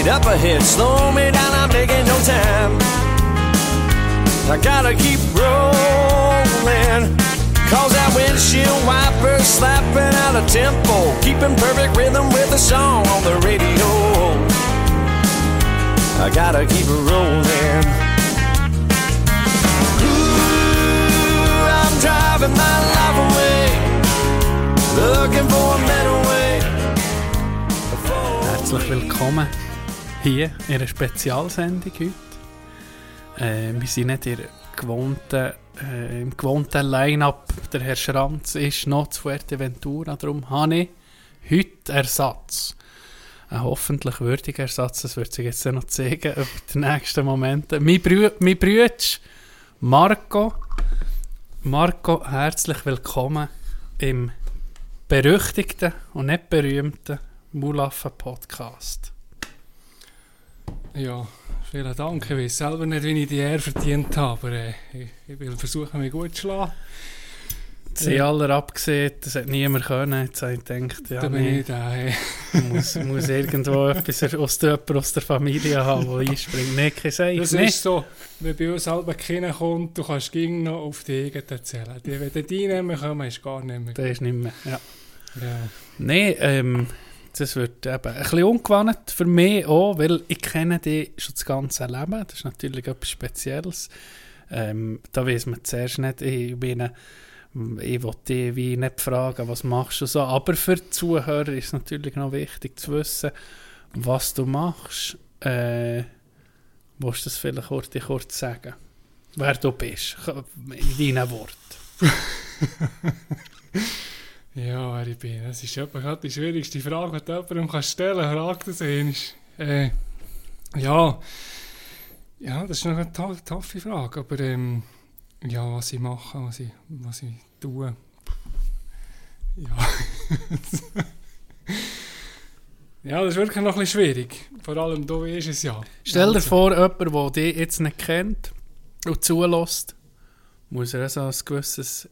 speed up ahead, slow me down, I'm making no time. I gotta keep rolling. Cause that windshield wiper slapping out a tempo, keeping perfect rhythm with the song on the radio. I gotta keep it rolling. Ooh, I'm driving my life away, looking for a better way. Herzlich willkommen hier in einer Spezialsendung heute. Äh, wir sind nicht in gewohnten, äh, im gewohnten Line-Up. Der Herr Schranz ist noch zu Fuerteventura, darum habe ich heute Ersatz. Ein hoffentlich würdiger Ersatz, das wird sich jetzt noch zeigen über die nächsten Momente. Mein, Brü mein Bruder Marco. Marco, herzlich willkommen im berüchtigten und nicht berühmten Mulaffen Podcast. Ja, vielen Dank. Ich weiß selber nicht, wie ich die Ehre verdient habe, aber äh, ich, ich will versuchen, mich gut zu schlagen. Sie Ja. alle abgesehen, das hat niemand können. Jetzt habe ich gedacht, ja, da bin nee, ich da. Hey. muss, muss irgendwo etwas aus der, aus der Familie haben, der einspringt. Nein, ich sage Das nicht. ist so, wenn bei uns halb Kinder kommt, du kannst ging noch auf die eigenen erzählen. Die, wenn die nicht mehr kommen, ist gar nicht mehr. Das ist nicht mehr. Ja. Ja. Nein, ähm, das wird eben ein bisschen ungewohnt für mich auch, weil ich kenne die schon das ganze Leben. Das ist natürlich etwas Spezielles. Ähm, da weiß man zuerst nicht, ich meine, ich will dich nicht fragen, was machst du so. Aber für die Zuhörer ist es natürlich noch wichtig zu wissen, was du machst. Äh, willst du das vielleicht kurz, kurz sagen? Wer du bist, in deinen Worten. Ja, wer ich bin. Das ist etwa gerade die schwierigste Frage, die du jemandem kannst stellen kannst. Frag das einmal. Äh, ja. Ja, das ist noch eine to taffe Frage. Aber ähm, ja, was ich mache, was ich, was ich tue. Ja. ja, das ist wirklich noch ein bisschen schwierig. Vor allem, du weißt es ja. Stell dir Also, vor, jemand, der dich jetzt nicht kennt und zulässt, muss er so ein gewisses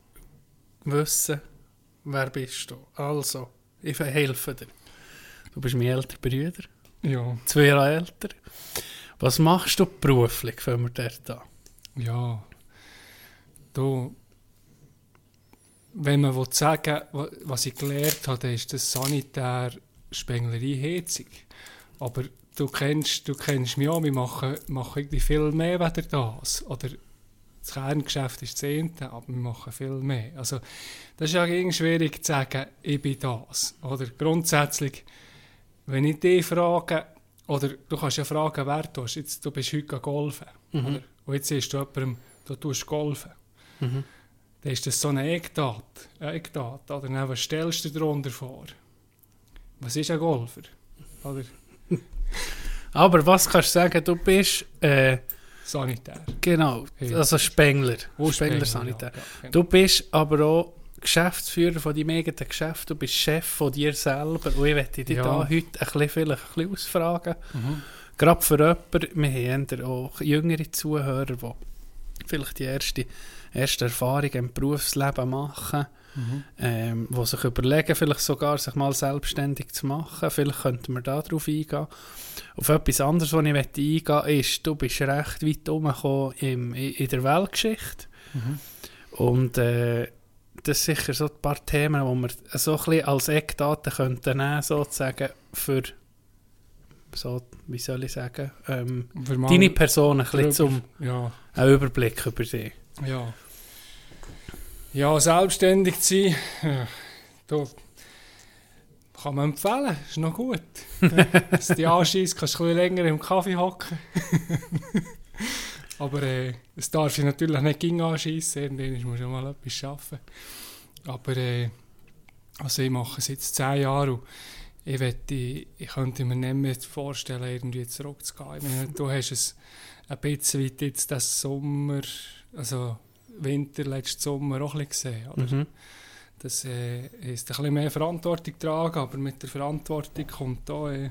Wissen, wer bist du. Also, ich helfe dir. Du bist mein älterer Bruder, Ja, zwei Jahre älter. Was machst du beruflich, wenn wir dort an? ja. Du, wenn man will sagen wa- was ich gelernt habe, dann ist das sanitär Spenglerei Heizung. Aber du kennst, du kennst mich auch, wir machen, machen irgendwie viel mehr weder das. Oder das Kerngeschäft ist das eine, aber wir machen viel mehr. Also, das ist ja irgendwie schwierig zu sagen, ich bin das. Oder grundsätzlich, wenn ich dich frage, oder du kannst ja fragen, wer du bist. Jetzt, du bist heute golfen. Oder? Und jetzt siehst du jemandem, du tust golfen. Mhm. Dann ist das so eine Eckdat. Eine oder? Dann, was stellst du dir darunter vor? Was ist ein Golfer? Oder Aber was kannst du sagen, du bist, äh, Sanitär. genau, also Spengler, Oh, Spengler Spengler, Sanitär. ja, ja, genau. Du bist aber auch Geschäftsführer von deinem eigenen Geschäft, du bist Chef von dir selber und ich möchte dich Ja. da heute ein bisschen, vielleicht ein bisschen ausfragen. Mhm. Gerade für jemanden, wir haben auch jüngere Zuhörer, die vielleicht die erste, erste Erfahrung im Berufsleben machen, Mhm. ähm, die sich überlegen, vielleicht sogar sich mal selbstständig zu machen. Vielleicht könnten wir da drauf eingehen. Auf etwas anderes, was ich eingehen möchte, ist, du bist recht weit umgekommen im, in, in der Weltgeschichte. Mhm. Und äh, das sind sicher so ein paar Themen, die wir so ein bisschen als Eckdaten könnten nehmen, sozusagen, für, so, wie soll ich sagen, ähm, deine Person ein bisschen zum Ja, einen Überblick über dich. ja. Ja, selbstständig zu sein, ja, da kann man empfehlen, ist noch gut. Dass du dich anschießt, kannst du ein bisschen länger im Kaffee hocken. Aber äh, es darf sich natürlich nicht ging anschießen, irgendwann muss man mal etwas schaffen. Aber äh, also ich mache es jetzt zehn Jahre und ich, wette, ich könnte mir nicht mehr vorstellen, irgendwie zurückzugehen. Ich meine, du hast es ein bisschen weit jetzt das Sommer, also Winter, letzten Sommer auch ein bisschen gesehen. Oder? Mhm. Das äh, ist ein bisschen mehr Verantwortung tragen, aber mit der Verantwortung kommt da äh,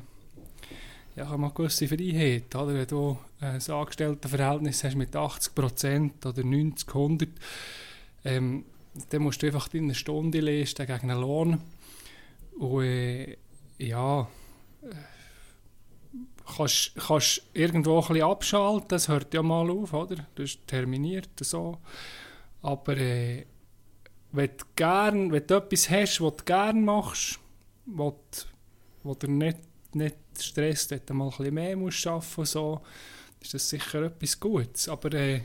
ja, eine gewisse Freiheit. Oder? Wenn du äh, ein Angestelltenverhältnis hast mit 80% oder 90, 100, ähm, dann musst du einfach deine Stunde leisten gegen einen Lohn. Und äh, ja, äh, kannst, kannst irgendwo ein bisschen abschalten, das hört ja mal auf, oder? Das ist terminiert so. Aber äh, wenn, du gern, wenn du etwas hast, was du gerne machst, was, was dir nicht, nicht stresst, wenn du mal ein bisschen mehr musst arbeiten musst, so, ist das sicher etwas Gutes. Aber äh,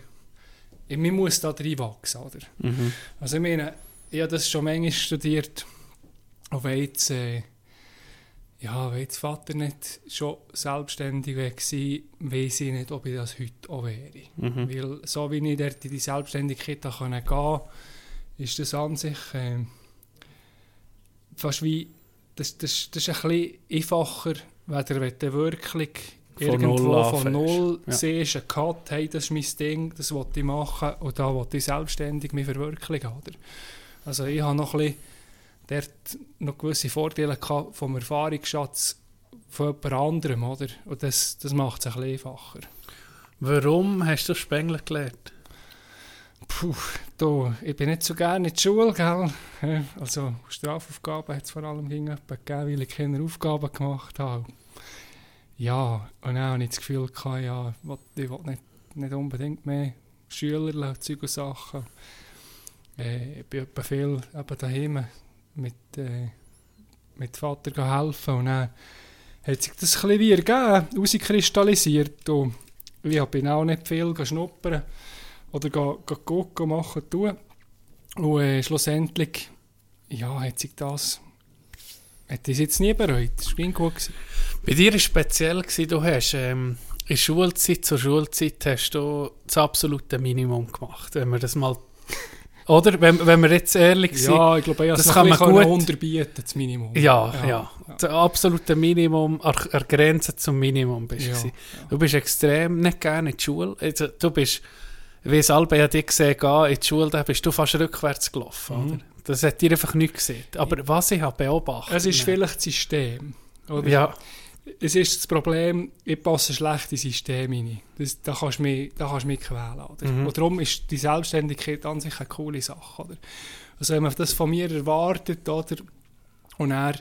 man muss da reinwachsen, oder? Mhm. Also ich meine, ich habe das schon manchmal studiert, wenn jetzt, äh, ja, wenn jetzt Vater nicht schon selbstständig wäre, weiß ich nicht, ob ich das heute auch wäre. Mhm. Weil so wie ich dort in die Selbstständigkeit gehen konnte, ist das an sich äh, fast wie, das, das, das ist ein bisschen einfacher, wenn du wirklich Von irgendwo null von null Ja. siehst, einen Cut, hey, das ist mein Ding, das will ich machen und da will ich selbstständig mich verwirklichen. Oder? Also ich habe noch ein bisschen dort noch gewisse Vorteile gehabt vom Erfahrungsschatz von jemand anderem, oder? Und das, das macht es ein bisschen einfacher. Warum hast du Spengler gelernt? Puh, du, ich bin nicht so gerne in die Schule, gell? Also Strafaufgaben hat es vor allem gegeben, weil ich keine Aufgaben gemacht habe. Ja, und dann habe ich das Gefühl gehabt, ja, ich will, ich will nicht, nicht unbedingt mehr Schüler Zeug und Sachen. Äh, ich bin viel eben daheim mit, äh, mit Vater helfen und dann hat sich das ein wie ergeben, rauskristallisiert und ich bin auch nicht viel schnuppern oder gucken, machen, tun. Und äh, schlussendlich, ja, hat sich das, hat das jetzt nie bereut. Das war gut. Gewesen. Bei dir war es speziell, gewesen, du hast ähm, in Schulzeit, zur Schulzeit, hast du das absolute Minimum gemacht, wenn wir das mal... Oder? Wenn, wenn wir jetzt ehrlich sind. Ja, ich glaube, ich das kann man gut- unterbieten, das Minimum. Ja, ja. Das absolute Minimum, an der Grenze zum Minimum bist du. Ja. Du bist extrem nicht gerne in die Schule. Also, du bist, wie es Alba ja dich gesehen gehen, in die Schule, da bist du fast rückwärts gelaufen. Mhm. Oder? Das hat dir einfach nicht gesehen. Aber was ich habe beobachtet... Es ist vielleicht das System. Oder? Ja, Es ist das Problem, ich passe schlecht ins System rein. Das, da kannst du mich, da kannst du mich quälen. Oder? Mhm. Und darum ist die Selbstständigkeit an sich eine coole Sache. Oder? Also wenn man das von mir erwartet, oder? und er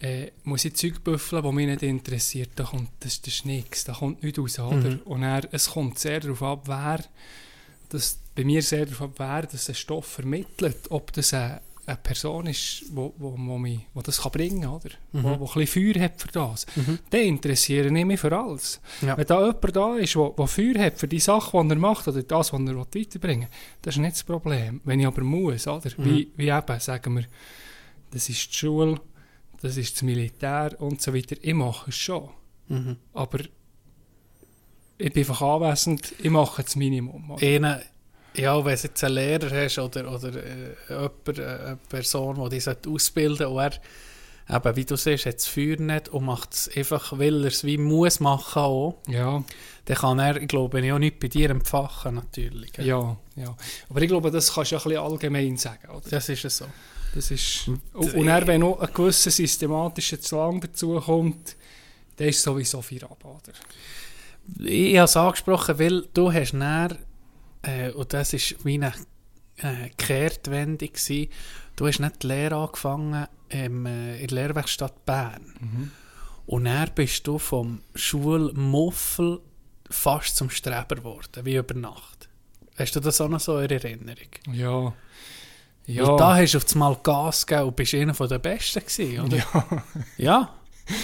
äh, muss ich Zeug büffeln, die mich nicht interessiert, da kommt, das, das ist nichts, da kommt nichts raus. Oder? Mhm. Und er, es kommt sehr darauf ab, wer, das, bei mir sehr darauf ab, wer das einen Stoff vermittelt, ob das eine, eine Person ist, wo, wo, wo, mich, wo das kann bringen kann, oder? Mhm. Wo, wo ein bisschen Feuer hat für das. Mhm. Den interessiere ich mich für alles. Ja. Wenn da jemand da ist, der, Feuer hat für die Sachen, die er macht, oder das, was er weiterbringen will, das ist nicht das Problem. Wenn ich aber muss, oder? Mhm. Wie, wie eben, sagen wir, das ist die Schule, das ist das Militär und so weiter. Ich mache es schon. mhm. Aber ich bin einfach anwesend, ich mache das Minimum. oder? Ja, wenn du jetzt einen Lehrer hast oder, oder äh, jemand, äh, eine Person, die dich sollte ausbilden und er, eben, wie du siehst, hat das Feuer nicht und macht es einfach, weil er es wie muss machen auch, Ja, dann kann er, ich glaube, auch nicht bei dir empfachen, natürlich. ja, ja. Aber ich glaube, das kannst du ja ein bisschen allgemein sagen. Oder? Das ist es so. Das ist, Und- und, und dann, wenn noch ein gewisser systematischer Zwang dazu kommt, dann ist sowieso viel ab. Oder? Ich habe es angesprochen, weil du hast näher, äh, und das war meine äh, Kehrtwende, gewesen, du hast nicht die Lehre angefangen im, äh, in der Lehrwerkstatt Bern. Und dann bist du vom Schulmuffel fast zum Streber geworden, wie über Nacht. Hast du das auch noch so in Erinnerung? Ja. Ja. Und da hast du auf einmal Gas gegeben und bist einer der Besten gewesen, oder? ja. Ja.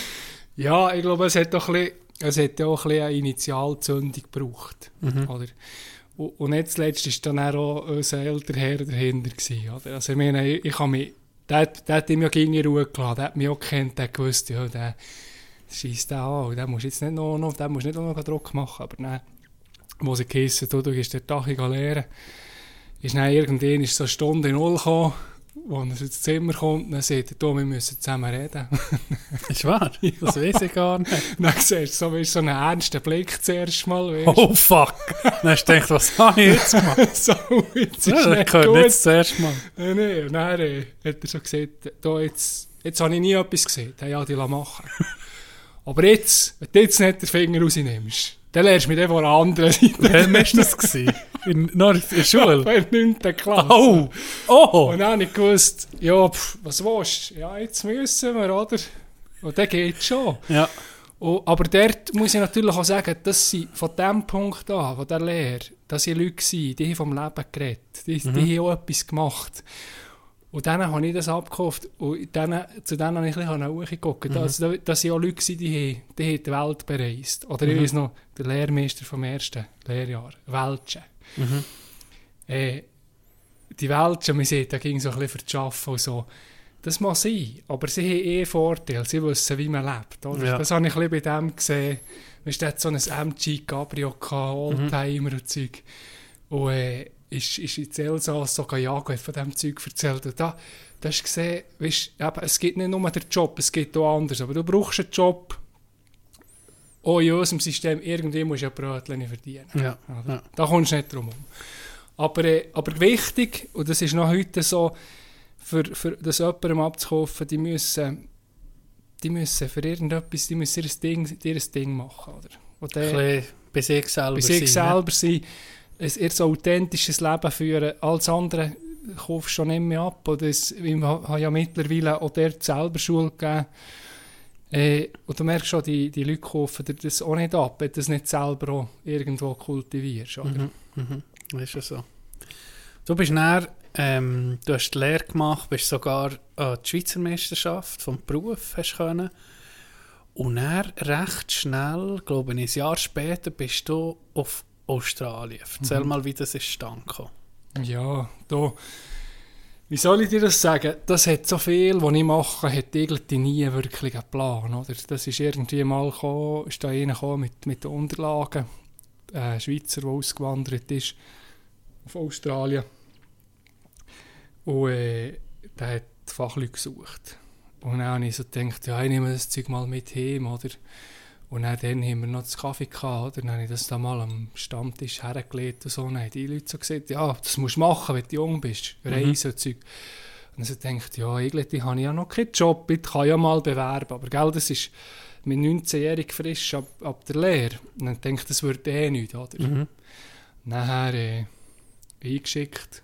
ja, ich glaube, es hat, doch ein bisschen, es hat ja auch ein bisschen eine Initialzündung gebraucht. Mhm. Oder? Und, nicht zuletzt war dann auch unser älterer Herr dahinter. Gewesen? Also ich meine, ich, ich habe mich, der, der hat ihm ja in Ruhe gelassen, der hat mich auch gekannt, der gewusst, ja, der schießt den an, musst du jetzt nicht noch, noch, den musst du nicht noch Druck machen, aber dann, wo sie geheissen, du, du gehst den Tag lehren, ist dann irgendwann ist so eine Stunde null gekommen, wo er ins Zimmer kommt, dann sagt er, du, wir müssen zusammen reden. Ist wahr? Das weiß ich gar nicht. dann siehst du so, so einen ernsten Blick zuerst mal, weißt. Oh fuck! Dann hast du gedacht, was habe ich jetzt gemacht? so, jetzt ist Ja, nicht gehört gut. nicht zuerst mal. Nein, nein. Dann äh, hat er so gesagt, da jetzt, jetzt habe ich nie etwas gesehen. Ja, die lassen machen. Aber jetzt, wenn du jetzt nicht den Finger rausnimmst, dann lernst du mich von der anderen Seite. Wann war das? gewesen? In, noch in der Schule? In der 9. Klasse. Oh! Oh! Und dann habe ich gewusst, ja, pff, was willst du? Ja, jetzt müssen wir, oder? Und dann geht schon. Ja. Und, aber dort muss ich natürlich auch sagen, dass sie von dem Punkt an, von der Lehre, dass sie Leute waren, die haben vom Leben geredet, die, Mhm. die haben auch etwas gemacht. Und dann habe ich das abgekauft und dann, zu denen habe ich ein bisschen hochgeguckt. Mhm. Dass, dass sie auch Leute waren, die, die haben die Welt bereist. Oder Mhm. ich weiß noch, der Lehrmeister vom ersten Lehrjahr, Weltsche. Mhm. Äh, die Weltsche, man sieht, da ging so ein bisschen für das Arbeiten und so. Das muss sein, aber sie haben eh Vorteile, sie wissen, wie man lebt. Oder? Ja. Das habe ich ein bisschen bei dem gesehen. Der hat so ein MG Cabrio, gehabt, Oldtimer und Zeug. Und äh, ist, ist in Elsass sogar Jago hat von diesem Zeug erzählt. Und da, da hast du gesehen, weißt, eben, es gibt nicht nur den Job, es gibt auch anders. Aber du brauchst einen Job, auch in unserem System, irgendwie musst du ein Brötchen verdienen. Ja. Oder? Ja. Da kommst du nicht drum herum. Aber, äh, aber wichtig, und das ist noch heute so, für, für das jemandem abzukaufen, die müssen, die müssen für irgendetwas, die müssen ihr Ding, ihr Ding machen. Oder? Und Ein bisschen bei sich selber bei sich sein, ne? selber sein, ein eher so authentisches Leben führen. Alles andere kaufst du schon nicht mehr ab. Oder es, ich habe ja mittlerweile auch dort selber Schule gegeben. Äh, und du merkst schon, die, die Leute kaufen dir das auch nicht ab, wenn du das nicht selber auch irgendwo kultivierst. Oder? Mhm. Mhm. Ist ja so. Du bist näher, ähm, du hast die Lehre gemacht, bist sogar an die Schweizer Meisterschaft vom Beruf hast können. Und dann recht schnell, glaube ich, ein Jahr später, bist du auf Australien. Erzähl Mhm. mal, wie das ist stand gekommen. Ja, da. Wie soll ich dir das sagen? Das hat so viel, was ich mache, hat irgendwie nie wirklich einen Plan. Oder? Das ist irgendwie mal gekommen, ist da einer gekommen mit, mit den Unterlagen. Ein Schweizer, der ausgewandert ist auf Australien. Und äh, der hat Fachleute gesucht. Und dann habe ich so gedacht, ja, ich nehme das Zeug mal mit heim, oder? Und dann, dann haben wir noch das Kaffee gehabt, oder? Dann habe ich das da mal am Stammtisch hergelegt und so. Und dann haben die Leute so gesagt, ja, das musst du machen, wenn du jung bist. Reisen und Zeug. Und dann denkt ja, irgendwie habe ich ja noch keinen Job, ich kann ja mal bewerben. Aber gell, das ist mit 19-jährig frisch ab, ab der Lehre. Und dann denkt das wird eh nichts, oder? Mhm. Nachher äh, eingeschickt.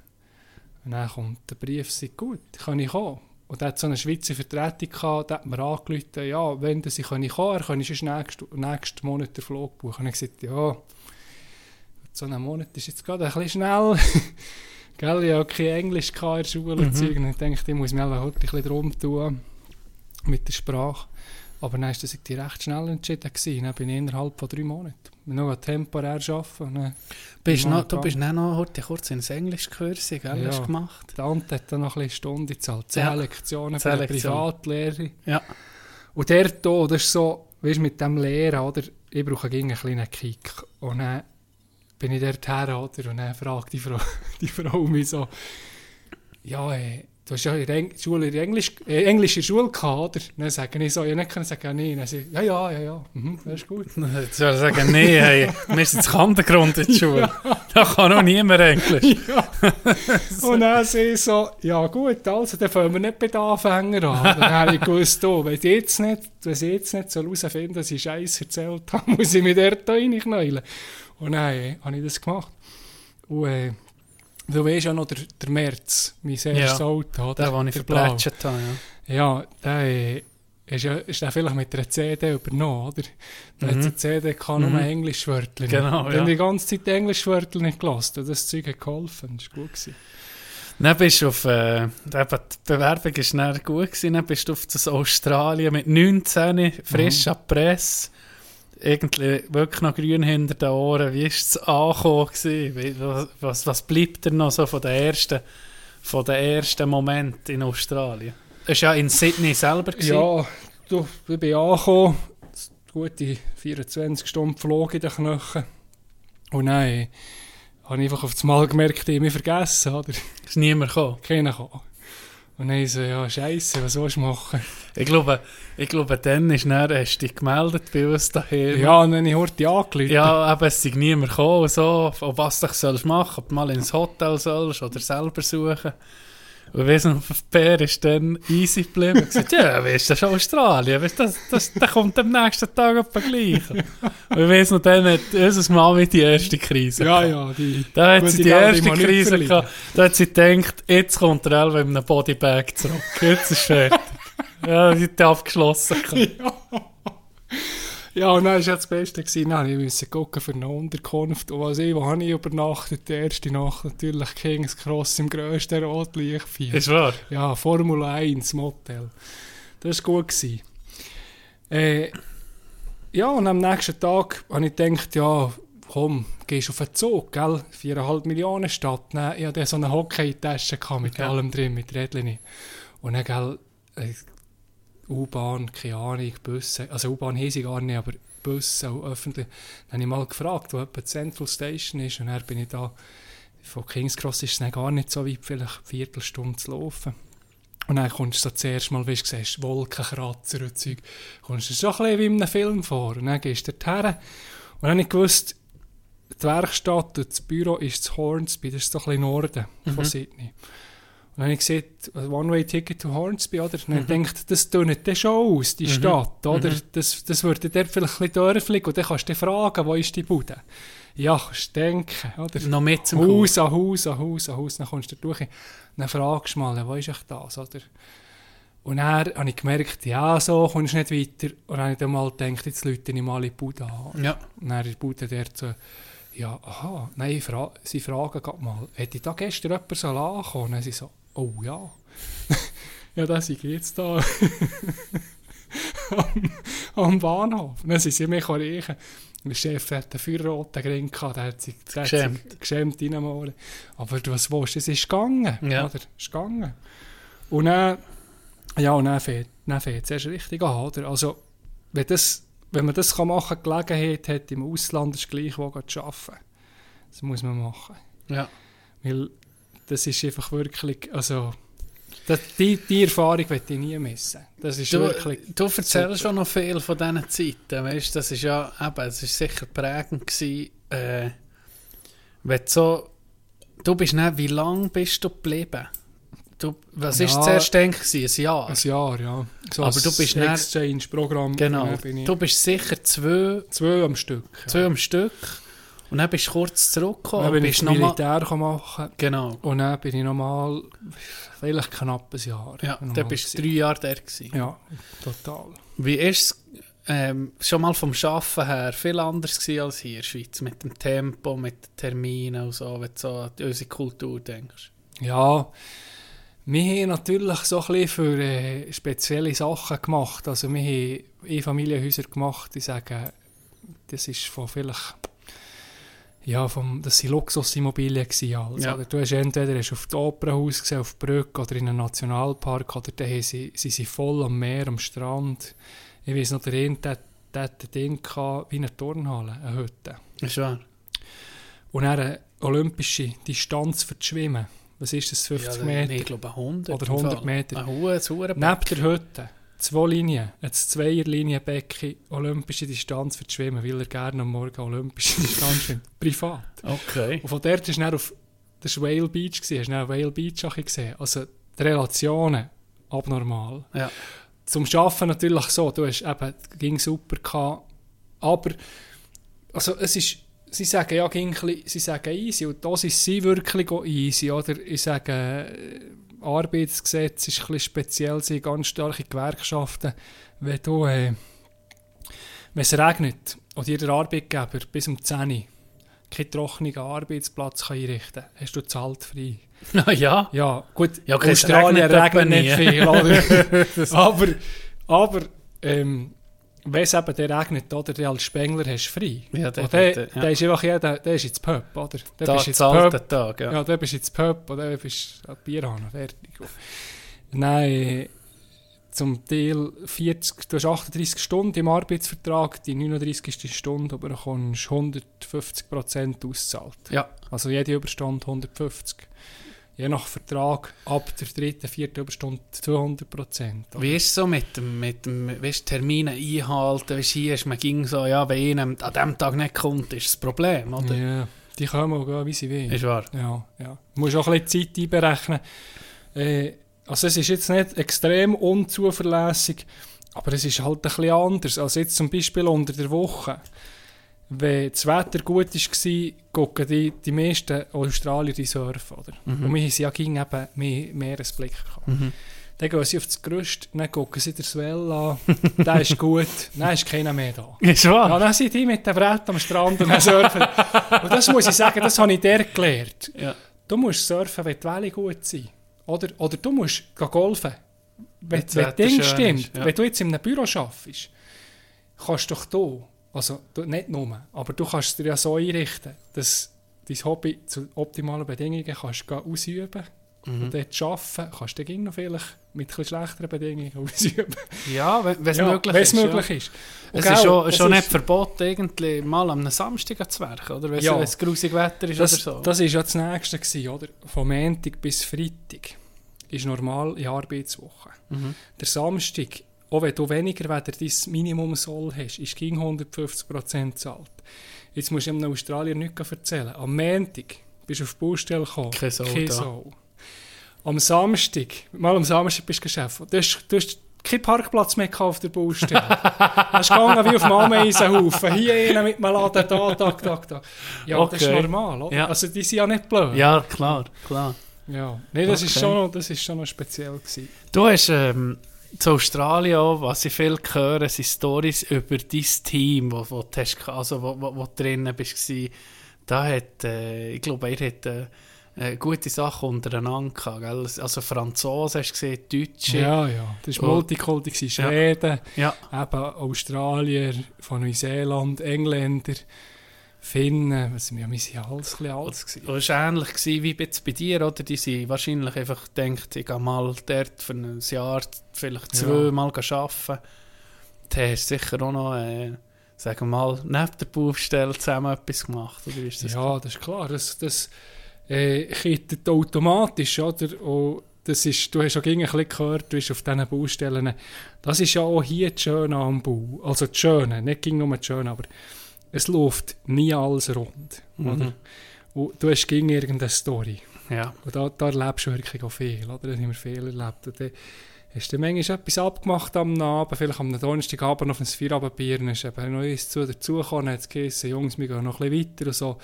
Und dann kommt der Brief, sagt, gut, kann ich kommen. Und er hat so eine Schweizer Vertretung gehabt, hat mir angerufen, ja, wenn sie können kommen, er kann ich nächsten, nächsten Monat den Flug buchen. Und ich gesagt, ja, so ein Monat ist jetzt gerade ein bisschen schnell. Gell, ich hatte kein Englisch in der Schule Mhm. und Zeug. Und ich dachte, ich muss mich halt heute ein bisschen drum tun mit der Sprache. Aber dann war das recht schnell entschieden. Gewesen. Dann bin ich innerhalb von drei Monaten. Noch temporär arbeiten. Dann Bist noch, du bist dann noch heute kurz ins Englischkurs, gell, Ja. gemacht? Die Ante hat dann noch ein bisschen Stunden gezahlt. Zehn Ja. Lektionen für eine. Privatlehre. Ja. Und der hier, das ist so, weißt du, mit dem Lehren, oder? Ich brauche einen kleinen Kick. Und dann bin ich dort her, oder? Und dann fragt die Frau, die Frau mich so, ja, äh, du hast ja in der Eng Schule, in Englisch, äh, Englisch in Schule gehabt, oder? Dann sage ich so, ja, nicht können sagen, ja, nein. Dann sage ich, ja, ja, ja, ja, mhm, das ist gut. Jetzt soll ich sagen, nee, hey, wir sind jetzt Kantengrund in der Schule. Da kann noch niemand Englisch. Und dann sehe ich so, ja gut, also, dann fangen wir nicht bei den Anfängern an. Dann habe ich gewusst, oh, wenn, ich jetzt nicht, wenn sie jetzt nicht so herausfinden, dass ich Scheiße erzählt habe, muss ich mich dort reinknäulen. Und dann äh, habe ich das gemacht. Und äh, du weißt ja noch, der, der März, mein erstes Ja, Auto? Der, den ich verplätscht habe. Ja. Ja, der ist, ja, ist der vielleicht mit einer CD übernommen, oder? Da hat Mhm. eine CD kann nur Mhm. Englischwörter. Genau, Dann ja. die ganze Zeit Englischwörter nicht gelassen. Das Zeug hat geholfen. Das war gut. Gewesen. Dann bist du auf, äh, eben, die Bewerbung war dann gut gewesen, dann bist du auf das Australien mit 19, frisch Mhm. an die Presse, irgendwie wirklich noch grün hinter den Ohren. Wie war es angekommen? Was, was, was bleibt dir noch so von den ersten, von den ersten Momenten in Australien? Das war ja in Sydney selber. Gewesen. Ja, du, ich bin angekommen, gute 24 Stunden Flug in den Knochen. Und dann habe ich einfach auf das Mal gemerkt, ich habe mich vergessen, oder? Ist niemand gekommen. Keiner gekommen. Und dann ich so, ja, Scheiße, was sollst du machen? Ich glaube, ich glaube dann ist dann, hast du dich gemeldet bei uns daheim. Ja, und dann habe ich heute angerufen. Ja, eben, es ist niemand gekommen, so, ob was du sollst machen, ob du mal ins Hotel sollst oder selber suchen. Und weiss noch, Bär ist dann easy geblieben und gesagt, ja, weißt du, das ist Australien, weißt, das, das, das kommt am nächsten Tag etwa gleich. Und ich weiss noch, dann hat unser Mami die erste Krise ja, gehabt. ja, die... Da hat sie die erste Krise gehabt. Da hat sie gedacht, jetzt kommt er Elva mit einem Bodybag zurück. Jetzt ist fertig. Ja, sie hat abgeschlossen. gehabt. Ja, und dann war ja das Beste. Gewesen. Dann musste ich gucken für eine Unterkunft. Und was ich, wo habe ich übernachtet? Die erste Nacht natürlich Kings Cross im grössten Rotlichtfeier. Ist wahr? Ja, Formel 1 Motel. Das war gut. Gewesen. Äh, ja, und am nächsten Tag habe ich gedacht, ja, komm, gehst auf den Zug, gell? 4,5 Millionen Stadt. Nein, ich hatte so eine Hockey-Tasche mit Ja. allem drin, mit Rädchen. Und dann, gell, äh, U-Bahn, keine Ahnung, Busse. Also U-Bahn heisse ich gar nicht, aber Busse auch öffentlich. Dann habe ich mal gefragt, wo etwa die Central Station ist. Und dann bin ich da, von Kings Cross ist es dann gar nicht so weit, vielleicht eine Viertelstunde zu laufen. Und dann kommst du so zuerst mal, wie du siehst, Wolkenkratzer und Zeug. Kommst du so ein bisschen wie in einem Film vor. Und dann gehst du dorthin. Und dann habe ich gewusst, die Werkstatt und das Büro ist in Hornsby, das ist so ein bisschen Norden von Sydney. Und dann habe ich gesehen, One-Way-Ticket to Hornsby, oder? Und dann mhm. gedacht, das tönt dann schon aus, die Stadt, oder? Das, das würde dort vielleicht ein bisschen dörflich und dann kannst du fragen, wo ist die Bude? Ja, kannst du denken, oder? Noch mit zum Haus an Haus an Haus an Haus, dann kommst du da durch. Dann fragst du mal, wo ist echt das, oder? Und dann habe ich gemerkt, ja, so kommst du nicht weiter. Und dann habe ich dann mal gedacht, jetzt Leute ich mal in die Bude an. Ja. Und dann in die Bude dort so, ja, aha, nein, fra sie fragen gerade mal, hätte ich da gestern jemand so angekommen? Und dann sie so, oh ja. ja, das ist jetzt da am, am Bahnhof. Und dann sind sie mich riechen. Der Chef hat einen feuerroten Grin gehabt, der hat sich, der hat Geschämt. sich geschämt reinmalen. Aber du was willst, es ist gegangen. Ja. Oder? Es ist gegangen. Und dann, ja, und dann fährt, dann fährt es erst richtig an, oder? Also, wenn, das, wenn man das kann machen kann, Gelegenheit hat im Ausland, ist gleich, wo zu arbeiten. Das muss man machen. Ja. Weil das ist einfach wirklich, also, das, die, die Erfahrung möchte ich nie missen. Das ist Du, wirklich... du erzählst schon noch viel von diesen Zeiten, weißt das ist ja, eben, es ist sicher prägend gewesen, äh, wenn du so, du bist nicht, wie lange bist du geblieben? Du, was Ja. ist zuerst denk? Ein Jahr? Ein Jahr, ja. So Aber du bist nicht- Exchange-Programm. genau. ich Du bist sicher zwei, zwei am Stück. zwei am Stück und dann bist du kurz zurückgekommen Dann bin ich noch mal, Militär machen Genau. und dann bin ich nochmal, vielleicht knapp ein Jahr. Ja, dann bist du drei Jahre der gewesen. Ja, total. Wie ist es ähm, schon mal vom Arbeiten her viel anders gewesen als hier in der Schweiz? Mit dem Tempo, mit den Terminen und so, wenn du so an unsere Kultur denkst. Ja, wir haben natürlich so ein bisschen für äh, spezielle Sachen gemacht. Also wir haben Einfamilienhäuser gemacht, die sagen, das ist von vielleicht, ja, vom, das sind Luxusimmobilien gewesen. Also, Ja. oder Du hast entweder hast auf das Opernhaus gesehen, auf Brücke oder in einem Nationalpark oder dann haben sie, sie sind voll am Meer, am Strand. Ich weiß noch, der eine, der, der hat ein Ding wie eine Turnhalle, eine Hütte. Ist wahr? Und eine olympische Distanz für das Schwimmen. Was ist das, 50 ja, Meter? Ich glaube 100. Oder im 100 Fall. Meter. Ein hohes. Neben der Hütte, zwei Linien, ein Zweierlinienbecken, olympische Distanz für das Schwimmen, weil er gerne am Morgen olympische Distanz schwimmt. Privat. Okay. Und von dort ist er auf, das war Whale Beach, gewesen, hast du Whale Beach auch gesehen. Also die Relationen, abnormal. Ja. Zum Arbeiten natürlich so, du hast eben, ging super gehabt, aber, also es ist, sie sagen ja, ging ein bisschen- sie sagen easy, und das ist sie wirklich easy, oder? Ich sage, äh, Arbeitsgesetz ist ein bisschen speziell, haben ganz starke Gewerkschaften, wenn du, äh, wenn es regnet und jeder Arbeitgeber bis um 10 Uhr keinen trockenen Arbeitsplatz kann einrichten kann, hast du zahlt frei. Na ja. Ja, gut, Ja, okay, Australien regnet regnet, nicht viel, aber aber ähm, wenn es eben der regnet, oder, der als Spengler hast du frei. Ja, der- der, der- ja. der ist einfach jeder, der ist ins Pub, oder? Der Da bist Pub, der Tag, ja. ja, der bist ins Pub, oder der bist ein Bier haben, fertig. Nein, äh, zum Teil 40, du hast 38 Stunden im Arbeitsvertrag, die 39. Stunde, aber du bekommst 150% ausgezahlt. Ja. Also jede Überstunde 150. Je nach Vertrag ab der dritten, vierten Überstunde 200 Prozent. Wie ist es so mit dem, mit dem weißt, Termine einhalten? Weißt, hier ist man ging so, ja, wenn einer an diesem Tag nicht kommt, ist das Problem, oder? Ja, die kommen auch gehen, wie sie wollen. Ist wahr. Ja, ja. Du musst auch ein bisschen Zeit einberechnen. Äh, also es ist jetzt nicht extrem unzuverlässig, aber es ist halt ein bisschen anders. Also jetzt zum Beispiel unter der Woche. Wenn das Wetter gut war, gucken die, die meisten Australier die surfen. Oder? Mhm. Und wir haben ja ging eben mehr Meeresblick gehabt. Mhm. Dann gehen sie auf das Gerüst, dann gucken sie den Swell an, der ist gut, dann ist keiner mehr da. Ist wahr? Ja, dann sind die mit dem Brett am Strand und surfen. und das muss ich sagen, das habe ich dir gelernt. Ja. Du musst surfen, wenn die Welle gut sind. Oder, oder du musst golfen. Wenn, wenn das Ding stimmt, ist, ja. wenn du jetzt in einem Büro arbeitest, kannst du doch du, also du, nicht nur, aber du kannst es dir ja so einrichten, dass dein Hobby zu optimalen Bedingungen kannst ausüben Mhm. und dort arbeiten kannst du dann noch vielleicht mit etwas schlechteren Bedingungen ausüben. Ja, wenn es Ja, möglich ist. möglich ja. ist. Es Und ist gell, schon, es schon ist- nicht verboten, irgendwie mal am Samstag zu werken, oder? Wenn Ja. es grusig Wetter ist Das, oder so. das ist ja das Nächste gewesen, oder? Vom Montag bis Freitag ist normal in Arbeitswoche. Mhm. Der Samstag, auch wenn du weniger weder dein Minimumsoll hast, ist gegen 150% zahlt. Jetzt musst du einem Australier nichts erzählen. Am Montag bist du auf die Baustelle gekommen. Sau Keine da. Sau. Am Samstag, mal am Samstag bist du geschafft. Du hast, du hast keinen Parkplatz mehr auf der Baustelle. du hast gegangen wie auf einem Ameisenhaufen. Hier einer mit einem Laden, da, da, da, da. Ja, das ist Okay. normal, oder? Ja. Also die sind ja nicht blöd. Ja, klar, klar. Ja. Nee, das, ist Okay. schon noch, das ist schon noch speziell gewesen. Du hast ähm, zu Australien auch, was ich viel höre, sind Stories über dein Team, wo, wo, du, hast, also wo, wo, wo du drinnen bist. Da hat, äh, ich glaube, ihr hat äh, äh, gute Sachen untereinander gehabt. Gell? Also Franzosen hast du gesehen, Deutsche. Ja, ja. Das war Oh. Multikulti. Schweden, Ja. eben Australier, von Neuseeland, Engländer, Finnen. Was, ja, wir sind ja alles, ein alles gewesen. Das war ähnlich gewesen wie jetzt bei dir, oder? Die sind wahrscheinlich einfach gedacht, ich gehe mal dort für ein Jahr, vielleicht Ja. zwei Mal arbeiten. Da hast du sicher auch noch, äh, sagen wir mal, neben der Baustelle zusammen etwas gemacht, oder ist das? Ja, das ist klar. Das, das äh, kittet automatisch, oder? Und das ist, du hast auch gegen ein bisschen gehört, du bist auf diesen Baustellen. Das ist ja auch hier das Schöne am Bau. Also das Schöne, nicht gegen nur das Schöne, aber es läuft nie alles rund. Mhm. Oder? Und du hast gegen irgendeine Story. Ja. Und da, da erlebst du wirklich auch viel. Oder? Da haben wir viel erlebt. Und dann hast du manchmal etwas abgemacht am Abend, vielleicht am Donnerstagabend auf ein Feierabendbier, dann ist eben noch eins zu dazugekommen, hat es geheißen, Jungs, wir gehen noch ein bisschen weiter und so.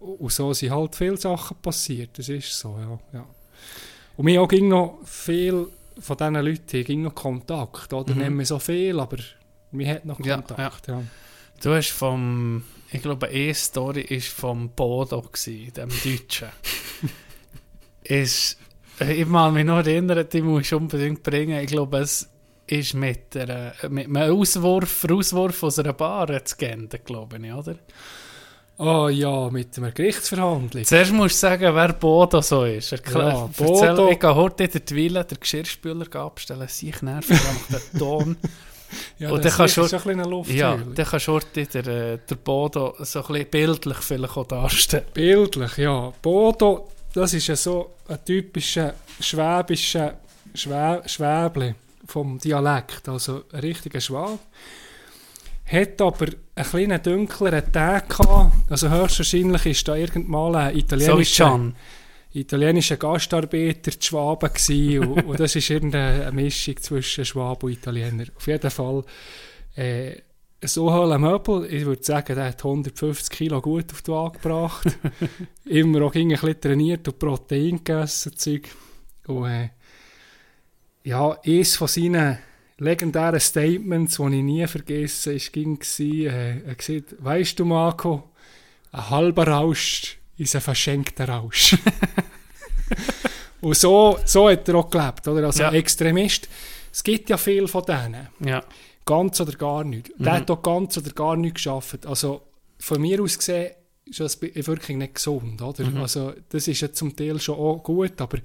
Und so sind halt viele Sachen passiert, das ist so, ja. ja. Und wir auch ging noch viel von diesen Leuten ging noch Kontakt, oder? Mhm. Nicht mehr so viel, aber wir hatten noch Ja, Kontakt, ja. Du hast vom, ich glaube, eine Story ist vom Bodo gewesen, dem Deutschen. ist, ich mal mich noch erinnern, die muss ich unbedingt bringen. Ich glaube, es ist mit, einer, mit einem Auswurf, Auswurf aus einer Bar zu gehen, glaube ich, oder? Ah ja, mit einer Gerichtsverhandlung. Zuerst musst du sagen, wer Bodo so ist. Erklär, Ja, erzähl, Bodo- Ich gehe heute in der Wille den Geschirrspüler abstellen, sich nervig, einfach den Ton. Ja, Und dann kannst du- so ein Luft. Ja, dann kannst du der, äh, der Bodo so ein bisschen bildlich vielleicht auch darstellen. Bildlich, ja. Bodo, das ist ja so ein typischer schwäbischer Schwä Schwäble vom Dialekt, also ein richtiger Schwab. Hat aber einen kleinen dunkleren Tag gehabt. Also höchstwahrscheinlich ist da irgendwann ein So italienischer, Can. Italienischer Gastarbeiter die Schwaben gewesen. und, und das ist irgendeine Mischung zwischen Schwab und Italiener. Auf jeden Fall äh, so hohen Möbel, ich würde sagen, der hat 150 Kilo gut auf die Waage gebracht. Immer auch ein bisschen trainiert und Protein gegessen. Zeug. Und, äh, ja, eines von seinen legendären Statements, die ich nie vergessen habe, ging, äh, er gesagt, weißt du, Marco, ein halber Rausch ist ein verschenkter Rausch. und so, so hat er auch gelebt, oder? Also Ja. Extremist. Es gibt ja viel von denen. Ja. Ganz oder gar nicht. Mhm. Der hat auch ganz oder gar nicht geschafft. Also von mir aus gesehen ist das wirklich nicht gesund, oder? Mhm. Also das ist ja zum Teil schon auch gut, aber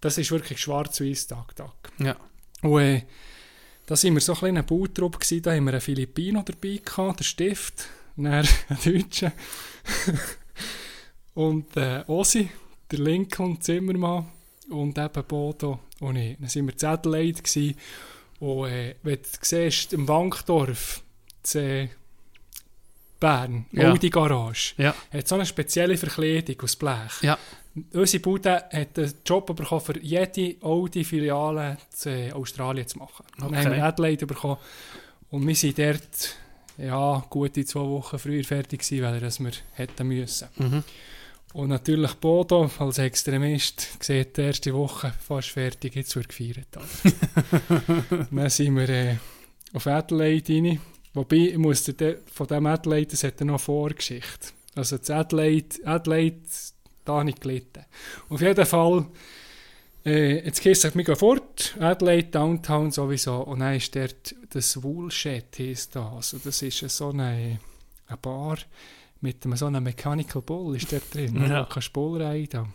das ist wirklich schwarz-weiß Tag, Tag. Ja. Und äh, da sind wir so ein kleiner Bautrupp gewesen, da haben wir einen Filipino dabei gehabt, der Stift, dann einen Deutschen und äh, Ossi, der Lincoln Zimmermann und eben Bodo und ich. Dann sind wir in Adelaide gewesen und äh, wenn du siehst, im Wankdorf, äh, Bern, Ja. Audi Garage, Ja. hat so eine spezielle Verkleidung aus Blech. Ja. Unsere Bude hat den Job bekommen, für jede Audi-Filiale in Australien zu machen. Dann Okay. haben wir Adelaide bekommen und wir sind dort ja, gute zwei Wochen früher fertig gewesen, weil das wir hätten müssen. Mhm. Und natürlich Bodo als Extremist sieht die erste Woche fast fertig, jetzt wird gefeiert. Dann sind wir äh, auf Adelaide rein. Wobei, ich muss dir von diesem Adelaide, das hat ja noch Vorgeschichte. Also das Adelaide, Adelaide, da ich gelitten. Auf jeden Fall, äh, jetzt geht es, wir gehen fort, Adelaide, Downtown sowieso, und dann ist dort das Woolshed, heisst das. Also das ist so eine, eine Bar mit einem, so einem Mechanical Bull, ist dort drin. Ja. Ja. Du kannst Bull reiten.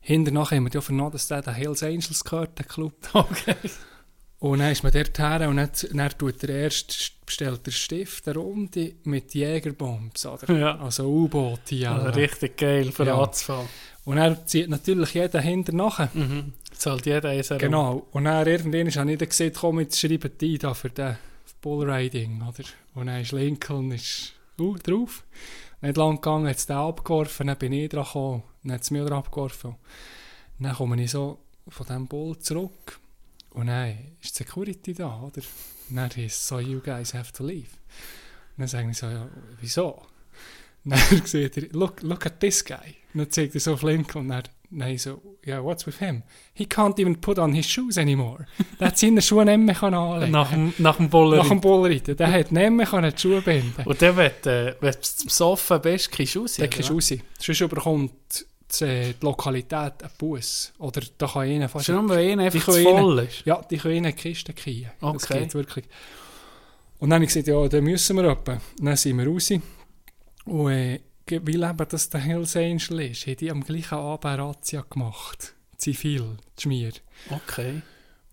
Hinternach haben wir ja vernommen, dass der den Hells Angels gehört, der Club. Okay. Und dann ist man dort her und dann, dann tut der erste, bestellt der Stift eine Runde mit Jägerbombs, oder? Ja. Also U-Boote, ja. Also richtig geil für Ja. anzufangen. Und er zieht natürlich jeder hinterher. Mhm. Zahlt jeder eins. Genau. Und dann irgendwann habe ich dann gesehen, komm, jetzt schreiben die da für den Bullriding, oder? Und dann ist Lincoln ist, uh, drauf. Nicht lang gegangen, hat es den abgeworfen, dann bin ich dran gekommen, dann hat es wieder abgeworfen. Dann komme ich so von diesem Bull zurück und dann ist die Security da, oder? Und dann es so, you guys have to leave. Und dann sage ich so, ja, wieso? Und dann sieht er, look, look at this guy. Und dann zeigt er so Lincoln und dann, dann ich so, yeah, what's with him? He can't even put on his shoes anymore. Der hat seine Schuhe nicht mehr können anlegen Nach dem, nach dem Buller. Nach dem Bullreiten. Der hat nicht mehr die Schuhe binden Und dann, wenn du wenn du zum Soffen bist, keine Schuhe sein. Der kannst du raus. Sonst überkommt die, äh, die Lokalität einen Bus. Oder da kann einer fast... Schon weil einer einfach voll ist. Ja, die können in eine Kiste kriegen. Das Okay. geht wirklich. Und dann habe ich gesagt, ja, dann müssen wir etwa. Dann sind wir raus. Und äh, wie leben das der Hells Angel ist, haben die am gleichen Abend eine Razzia gemacht. Zivil, Schmier. Okay.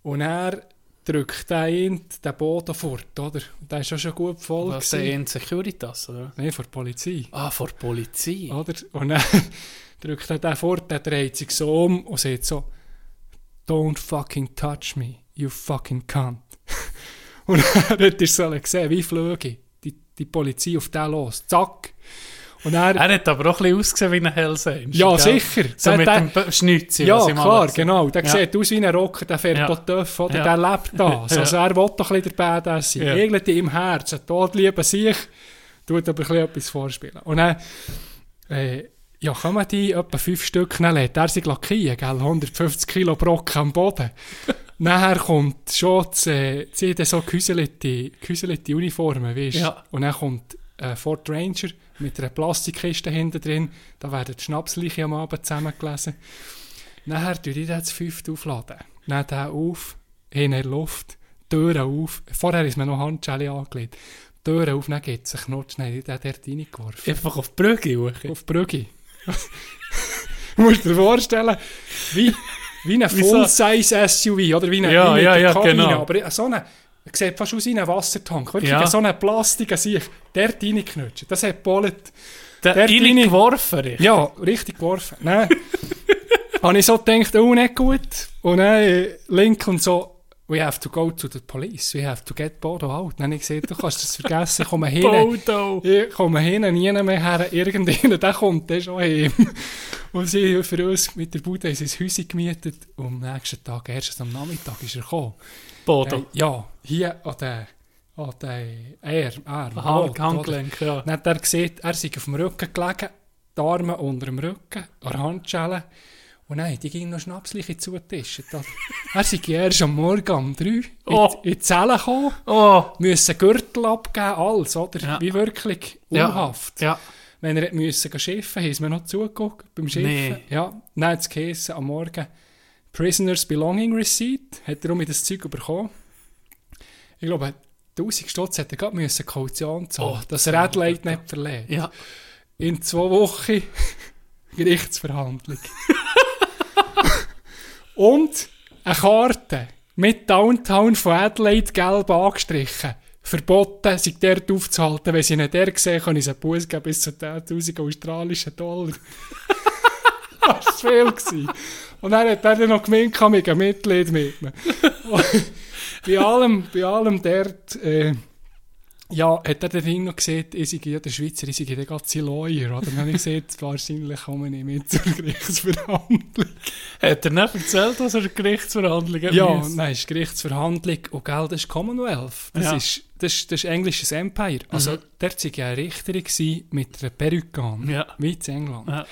Und er drückt der ihn den Boden fort, oder? Der ist ja schon gut voll. Was gewesen. der in Securitas, oder? Nein, von der Polizei. Ah, vor der Polizei. Oder? Und dann drückt er den fort, der dreht sich so um und sagt so, Don't fucking touch me, you fucking cunt. und dann hat er so gesehen, wie flöge die, die Polizei auf den los. Zack. Und er, Er hat aber auch ein bisschen ausgesehen wie ein Hells Angel. ja, gell? sicher. So Der- mit der- dem Schnitzel. ja, klar, genau. Der Ja. sieht aus wie ein Rocker, der fährt Ja. Töff, oder? Ja. Der lebt das. Also er will doch ein bisschen der Badass sein. Ja. Irgendwie im Herzen, todliebe sich, tut aber ein bisschen etwas vorspielen. Und dann, äh, ja, kommen die etwa fünf Stück, dann lädt er sich lackieren, gell? 150 Kilo Brocken am Boden. Nachher kommt schon, das, äh, sie so gehäuselte, gehäuselte Uniformen, weißt du? Ja. Und dann kommt äh, Ford Ranger mit einer Plastikkiste hinten drin, da werden die Schnapsleiche am Abend zusammengelesen. Nachher tue ich den zu fünft aufladen. Dann den auf, in der Luft, Türen auf. Vorher ist mir noch Handschelle angelegt. Türen auf, dann geht es Knutsch, habe ich den dort reingeworfen. Einfach auf die Brücke hoch. Auf die Brücke. du musst dir vorstellen, wie, wie ein Full-Size-SUV, oder wie eine, Ja, wie mit ja, ja, Kabine. genau. Aber so eine, sieht fast aus wie ein Wassertank. Wirklich, Ja. so eine Plastik sich dort reinknutschen. Das hat Bullet Der Der reingeworfen, richtig. ja, richtig geworfen. Dann habe ich so gedacht, oh, nicht gut. Und dann äh, Lincoln so, we have to go to the police, we have to get Bodo out. Dann habe ich gesagt, du kannst das vergessen, komm hin. Bodo. Ich komme hin, nie mehr her, irgendjemand, der kommt dann schon heim. Und sie haben für uns mit der Bude haben sie ein Häuschen gemietet und am nächsten Tag, erst am Nachmittag, ist er gekommen. Bodo. Äh, ja, hier an der, an er, Arm, Hand? Handgelenk, ja. Dann hat er gesehen, er sei auf dem Rücken gelegen, die Arme unter dem Rücken, an der Handschelle. Und nein, die ging noch schnapsliche zutischen. Er sei erst am Morgen um drei in, Oh. in die Zelle gekommen, Oh. müssen Gürtel abgeben, alles, oder? Ja. Wie wirklich Ja. unhaft. Ja. Wenn er müssen schiffen, haben sie mir noch zugeguckt beim Schiffen. Nee. Ja, dann hat es am Morgen Prisoners Belonging Receipt, hat er um das Zeug bekommen. Ich glaube, 1000 Stutz hätte er gerade müssen Kaution zahlen, Oh, dass er Adelaide nicht verlässt. Ja. In zwei Wochen Gerichtsverhandlung. Und eine Karte mit Downtown von Adelaide gelb angestrichen. Verboten, sich dort aufzuhalten. Wenn sie nicht der sehen, kann ich einen Buß geben bis zu 10'000 australischen Dollar. das war viel. Gewesen. Und dann hat er dann noch gemeint, kann ich ein Mitglied mit mir. Bei allem, bei allem dort, äh, ja, hat er dann noch gesehen, ich sei ja der Schweizer, ich sei der ganze Lawyer, oder? Dann habe ich gesagt, wahrscheinlich komme ich mit zur Gerichtsverhandlung. Hat er nicht erzählt, dass er Gerichtsverhandlungen Ja, muss? nein, es ist Gerichtsverhandlung und gell, das ist Commonwealth. Das, Ja. ist, das, ist, das ist englisches Empire. Also, Mhm. dort war ja eine Richterin mit einer Perücke an, Ja. wie in England. Ja.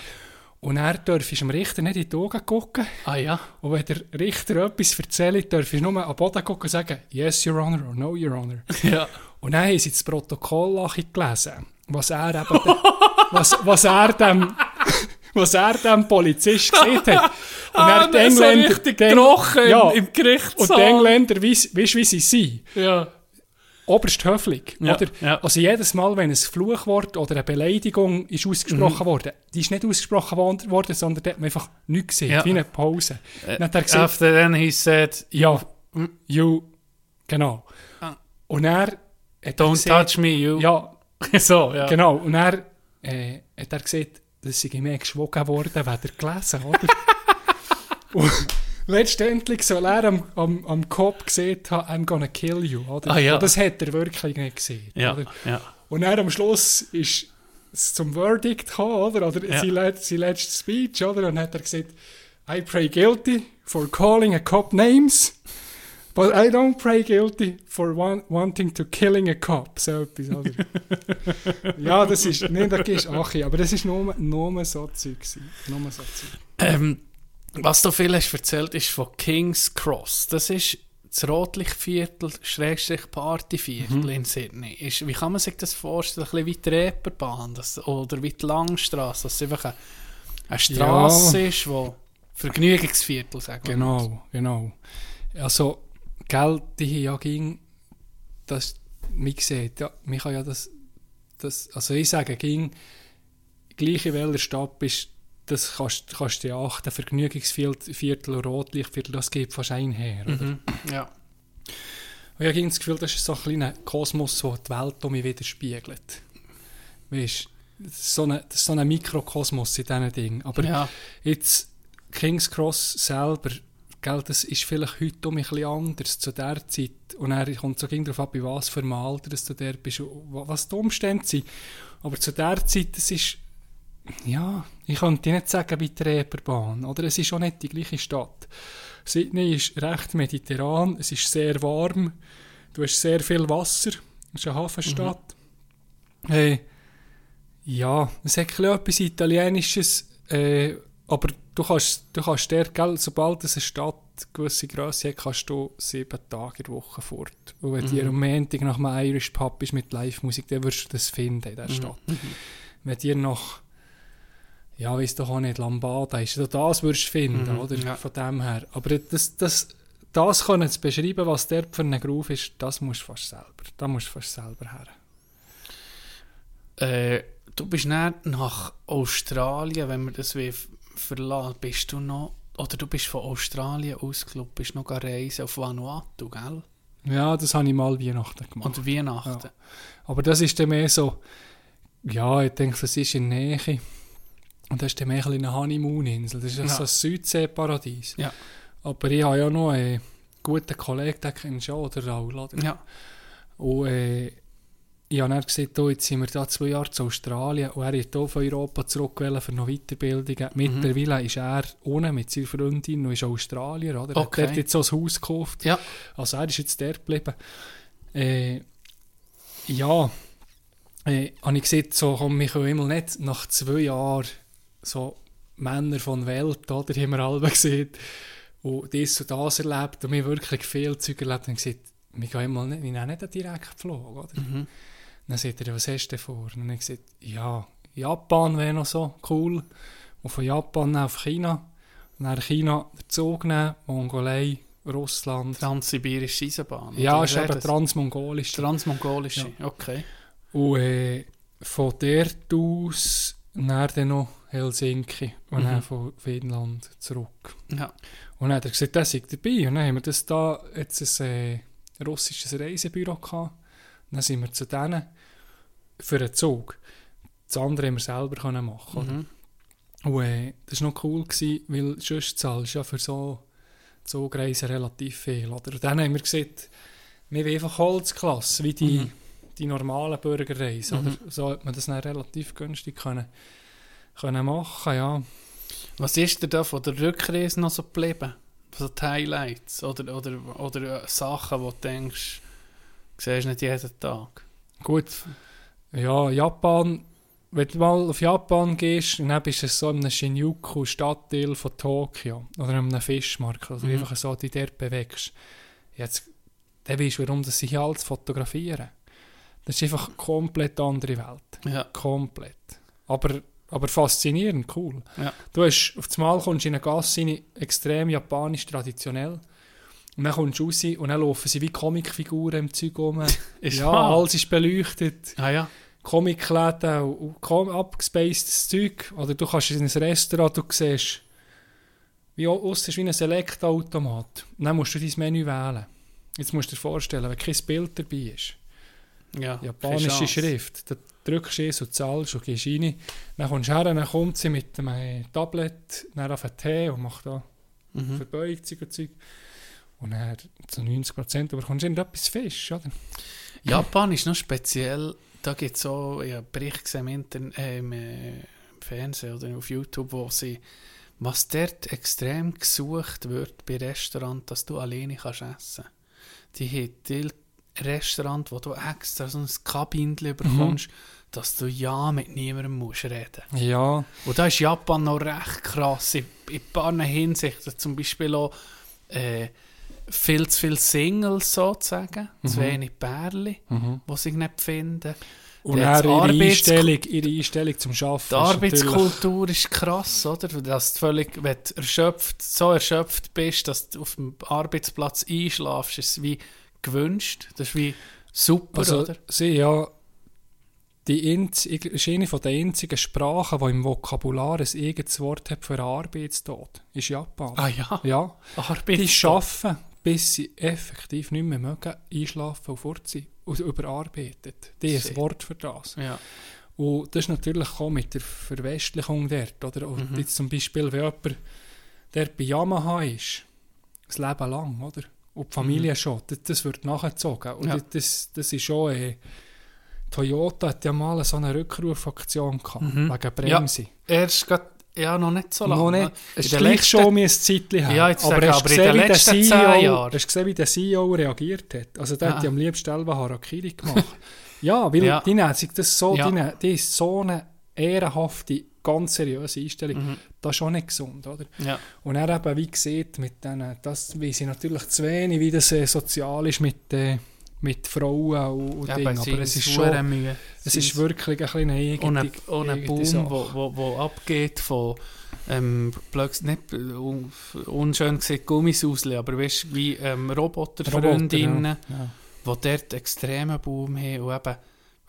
Und er darf dem Richter nicht in die Augen gucken. Ah ja. Und wenn der Richter etwas erzählt, darf ich nur am Boden gucken und sagen, yes, your honor, or no, your honor. Ja. Und dann haben sie das Protokoll gelesen, was er eben, was, was er dem, was er dem Polizist gesagt hat. Und ah, er die so Engländer, richtig die Engl- gerochen ja, im, im Gerichtssaal. und die Engländer, weißt du, wie sie sind? Ja. Oberst höflich, Ja, oder? ja. Also jedes Mal, wenn ein Fluchwort oder eine Beleidigung ist Mhm. ausgesprochen worden, die ist nicht ausgesprochen wor- worden, sondern da hat man einfach nichts gesehen, Ja. wie eine Pause. Äh, Dann hat er gesagt, After then he said, ja, you, genau. Ah. Und er hat don't gesagt, touch me, you. Ja, so, ja. genau. Und er äh, hat er gesagt, dass sei mehr geschwogen worden, wenn er gelesen, oder? Und letztendlich soll er am, am, am Kopf gesehen haben, I'm gonna kill you, oder? Ah, ja. Das hat er wirklich nicht gesehen, Ja, ja. Und dann am Schluss ist es zum Verdict gekommen, oder? Oder Ja. sein, let, sein Speech, oder? Und hat er gesagt, I pray guilty for calling a cop names, but I don't pray guilty for want, wanting to killing a cop. So etwas, oder? ja, das ist, nee, das ist Achi, aber das ist nur, nur so Zeug. Nur so Zeug. Ähm, was du viel hast erzählt, ist von King's Cross. Das ist das Rotlichtviertel, Schrägstrich Partyviertel Mhm. in Sydney. Ist, wie kann man sich das vorstellen? Ein bisschen wie die Reeperbahn das, oder wie die Langstrasse, dass es einfach eine, eine Straße ist, wo Vergnügungsviertel, sagen wir mal. Genau, genau. Also, Geld, die ja ging, das, wie gesagt, ja, man kann ja das, das, also ich sage, ging, gleich in welcher Stadt bist, das kannst, kannst du ja achten, Vergnügungsviertel, Rotlichtviertel, das geht fast einher. oder? Mhm. Ja. Und ich habe das Gefühl, das ist so ein kleiner Kosmos, der die Welt um mich widerspiegelt. Weißt du, das ist so ein ist so ein Mikrokosmos in diesen Dingen. Aber ja. Jetzt King's Cross selber, gell, das ist vielleicht heute um ein bisschen anders zu der Zeit. Und er kommt so darauf ab, bei was für einem Alter dass du der bist, was die Umstände sind. Aber zu der Zeit, das ist, ja, ich könnte nicht sagen wie die Reeperbahn, oder? Es ist auch nicht die gleiche Stadt. Sydney ist recht mediterran, es ist sehr warm, du hast sehr viel Wasser, es ist eine Hafenstadt. Hey, ja, es hat etwas Italienisches, äh, aber du kannst, du kannst dort, gell, sobald es eine Stadt gewisse Größe hat, kannst du sieben Tage in der Woche fort. Und wenn dir am Montag nach einem Irish Pub bist mit Live-Musik, dann wirst du das finden in dieser Stadt. Wenn dir noch, ja, weiss doch auch nicht, Lambada ist, also das würdest du finden, Mhm, oder? ja. Von dem her. Aber das, das, das können zu beschreiben, was dort für ein Groove ist, das musst du fast selber, da musst du fast selber her. Äh, du bist nicht nach Australien, wenn wir das will verlassen, bist du noch, oder du bist von Australien aus, glaub, bist noch reisen auf Vanuatu, gell? Ja, das habe ich mal Weihnachten gemacht. Oder Weihnachten. Aber das ist dann mehr so, ja, ich denke, das ist in der Nähe. Und das ist dann mehr ein bisschen eine Honeymoon-Insel. Das ist ja. So ein Südseeparadies. Ja. Aber ich habe ja noch einen guten Kollegen, den kennst du auch, der Raul. Oder? Ja. Und äh, ich habe dann gesagt, oh, jetzt sind wir da zwei Jahre zu Australien und er ist hier von Europa zurück wollen für noch Weiterbildungen. Mhm. Mittlerweile ist er ohne mit seiner Freundin und ist Australier. Oder? Er Okay. hat dort jetzt so ein Haus gekauft. Ja. Also er ist jetzt dort geblieben. Äh, ja, äh, habe ich gesagt, so, komm, wir können immer nicht nach zwei Jahren so Männer von Welt, oder, haben wir alle gesehen, und das und das erlebt und wir wirklich viel Zeug erlebt und gesagt, wir gehen immer nicht, wir nehmen nicht einen Direktflug, oder? Mhm. Dann sagt er, was hast du vor? Und dann habe ich gesagt, ja, Japan wäre noch so cool. Und von Japan auf China. Und dann China den Zug nehmen, Mongolei, Russland. Transsibirische Eisenbahn. Ja, ist eben das? transmongolisch. Transmongolische, okay. Und äh, von dort aus dann noch Helsinki und Mhm. dann von Finnland zurück. Ja. Und dann hat er gesagt, das sei dabei. Und dann haben wir das da jetzt ein äh, russisches Reisebüro gehabt. Und dann sind wir zu denen für einen Zug. Das andere haben wir selber können machen. Mhm. Und äh, das war noch cool, gewesen, weil sonst zahlst du ja für so Zugreisen relativ viel. Oder? Und dann haben wir gesagt, wir wollen einfach Holzklasse, wie die, Mhm. die normalen Burgerreise. Mhm. Oder? So hat man das dann relativ günstig können, können machen, ja. Was ist dir da von der Rückreise noch so geblieben? So die Highlights oder, oder, oder äh, Sachen, wo du denkst, du siehst nicht jeden Tag. Gut, ja, Japan, wenn du mal auf Japan gehst, dann bist du so in einem Shinjuku, Stadtteil von Tokio, oder in einem Fischmarkt, also Mhm. einfach so dich dort bewegst. Jetzt, dann weißt du, warum das sie hier alles fotografieren. Das ist einfach eine komplett andere Welt. Ja. Komplett. Aber, aber faszinierend, cool. Ja. Du hast, auf das Mal kommst du in eine Gasse rein, extrem japanisch, traditionell. Und dann kommst du raus und dann laufen sie wie Comicfiguren im Zeug rum. Ja, alles ist beleuchtet. Ah ja. Comicläden und, abgespacedes Zeug. Oder du kannst in ein Restaurant, du siehst, wie aus ist wie ein Select-Automat. Dann musst du dein Menü wählen. Jetzt musst du dir vorstellen, wenn kein Bild dabei ist, ja. japanische. Schrift, dann drückst es und zahlst und gehst rein. Dann kommst du her, dann kommt sie mit einem äh, Tablet dann auf einen Tee und macht da Mhm. Verbeugung und Zeug. Und dann zu 90% bekommst du irgendetwas Fisch, oder? Japan ist noch speziell. Da gibt es so ja, Berichte gesehen im, Intern äh, im, äh, im Fernsehen oder auf YouTube, wo sie, was dort extrem gesucht wird bei Restaurants, dass du alleine kannst essen. Die haben Restaurant, wo du extra so ein Kabinchen bekommst, dass du ja mit niemandem musst reden. Ja, Und da ist Japan noch recht krass. In, in ein paar Hinsichten. Zum Beispiel auch äh, viel zu viele Singles sozusagen. Zu Mhm. wenig Pärchen, die sich nicht finden. Und dann ihre Arbeits- Einstellung, ihre Einstellung zum Arbeiten. Die Arbeitskultur ist krass, oder? Dass du völlig, wenn du erschöpft, so erschöpft bist, dass du auf dem Arbeitsplatz einschlafst, ist es wie gewünscht. Das ist wie super, Also, oder? sie ja, die Inz, ist eine von der einzigen Sprachen, die im Vokabular ein eigenes Wort hat für Arbeitstod. Ist Japan. Ah ja, Ja, Arbeit. die arbeiten, bis sie effektiv nicht mehr mögen, einschlafen und fort. Und überarbeitet. Die ein Wort für das. Ja. Und das ist natürlich auch mit der Verwestlichung dort. Oder? Und Mhm. jetzt zum Beispiel, wenn jemand der bei Yamaha ist, das Leben lang, oder? Und die Familie schon, das, das wird nachgezogen. Und Mhm. Ja. das- das, ist schon... Äh, Toyota hat ja mal so eine Rückrufaktion gehabt, Mhm. wegen Bremse. Erst grad, ja, noch nicht so lange. Noch ne? nicht. Es ist gleich schon ein Zeitchen her. Ja, jetzt aber sage aber du in gesehen, den wie der letzten zehn CEO, Jahren. hast du gesehen, wie der CEO reagiert hat? Also der Ah. hat ja am liebsten selber Harakiri gemacht. ja, weil Ja. die nehmen sich das so, Ja. die, die ist so eine ehrenhafte, ganz seriöse Einstellung. Mhm. Das ist schon nicht gesund, oder? Ja. Und er eben, wie gesagt, mit denen, das weiß ich natürlich zu wenig, wie das äh, sozial ist mit, äh, mit Frauen und, und Ja, Dingen, aber aber es ist schon, Mühe. es ist wirklich ein bisschen eine eigene, ein eigene Boom, Sache. wo, wo, wo abgeht von ähm, blöd, nicht un, unschön gesagt Gummisausli, aber weißt wie ähm, Roboterfreundinnen, Roboter, ja. die dort extremen Boom haben und eben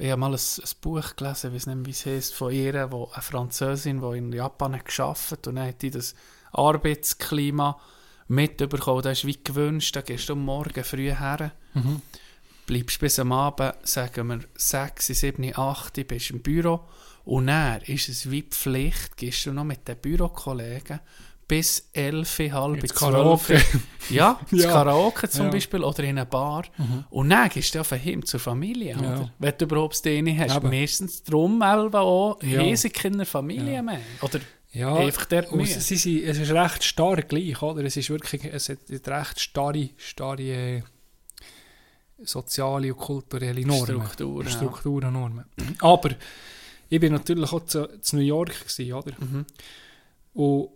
ich habe mal ein, ein Buch gelesen, ich weiß nicht, wie es heisst, von ihr, wo eine Französin, die in Japan hat gearbeitet und dann hat die das Arbeitsklima mitbekommen. Das ist wie gewünscht, da gehst du Morgen früh her, Mhm. bleibst bis am Abend, sagen wir 6, 7, 8, bist im Büro und dann ist es wie Pflicht, gehst du noch mit den Bürokollegen bis 11, halb Ins 12. Karaoke. Ja, das Ja. Karaoke zum Ja. Beispiel oder in einer Bar. Mhm. Und dann gehst du auf Heim zur Familie, Ja. oder? Wenn du überhaupt eine hast. Eben. Meistens drum elf auch, Ja. ja. sie keine Familie Ja. mehr. Oder Ja, einfach sie, sie, es ist recht stark gleich, oder? Es ist wirklich, es hat recht starre, starre äh, soziale und kulturelle Normen. Strukturen, ja. Strukturen, Normen. Aber ich bin natürlich auch zu, zu New York gewesen, oder? Mhm. Und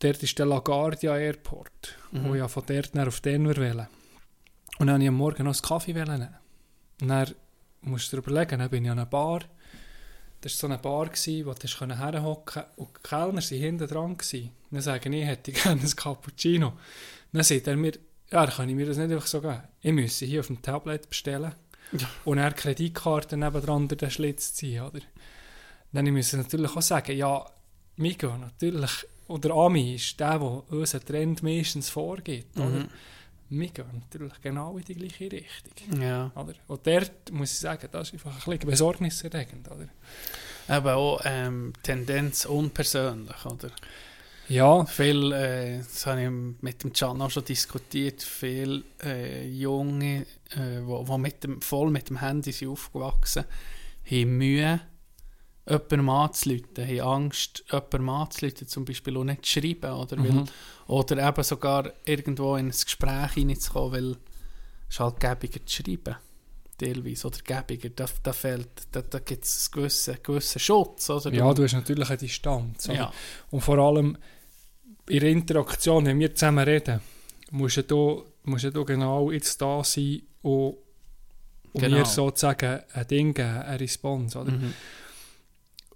dort ist der LaGuardia Airport, Mhm. wo ich ja von dort nach auf Denver wählen. Und dann wollte ich am Morgen noch einen Kaffee nehmen. Und dann musst du dir überlegen, dann bin ich an einer Bar. Das war so eine Bar, wo du herhocken und die Kellner waren hinten dran. Dann sage ich, ich hätte gerne ein Cappuccino. Dann sagt er mir, ja, dann kann ich mir das nicht einfach so geben. Ich müsse hier auf dem Tablet bestellen. Ja. Und er Kreditkarte nebendran durch den Schlitz ziehen, oder? Dann muss ich natürlich auch sagen, ja, Migo natürlich, oder Ami ist der, der unseren Trend meistens vorgibt, oder? Mhm. Wir gehen natürlich genau in die gleiche Richtung. Ja. Oder? Und dort muss ich sagen, das ist einfach ein bisschen besorgniserregend. Oder? Aber auch ähm, Tendenz unpersönlich, oder? Ja, Viel, äh, das habe ich mit dem Can auch schon diskutiert, viele äh, Junge, äh, wo, wo mit dem, voll mit dem Handy sind aufgewachsen haben Mühe, jemandem anzuleiten, haben Angst, jemandem anzuleiten, zum Beispiel auch nicht zu schreiben, oder, weil, Mhm. oder eben sogar irgendwo in ein Gespräch hineinzukommen, weil es halt gäbiger zu schreiben, teilweise, oder gäbiger, da, da fehlt, da, da gibt es einen gewissen, gewissen Schutz, oder? ja, du hast natürlich eine Distanz. ja, Und vor allem in der Interaktion, wenn wir zusammen reden, musst du musst du genau jetzt da sein und, und Genau. mir sozusagen ein Ding geben, eine Response. Oder? mhm.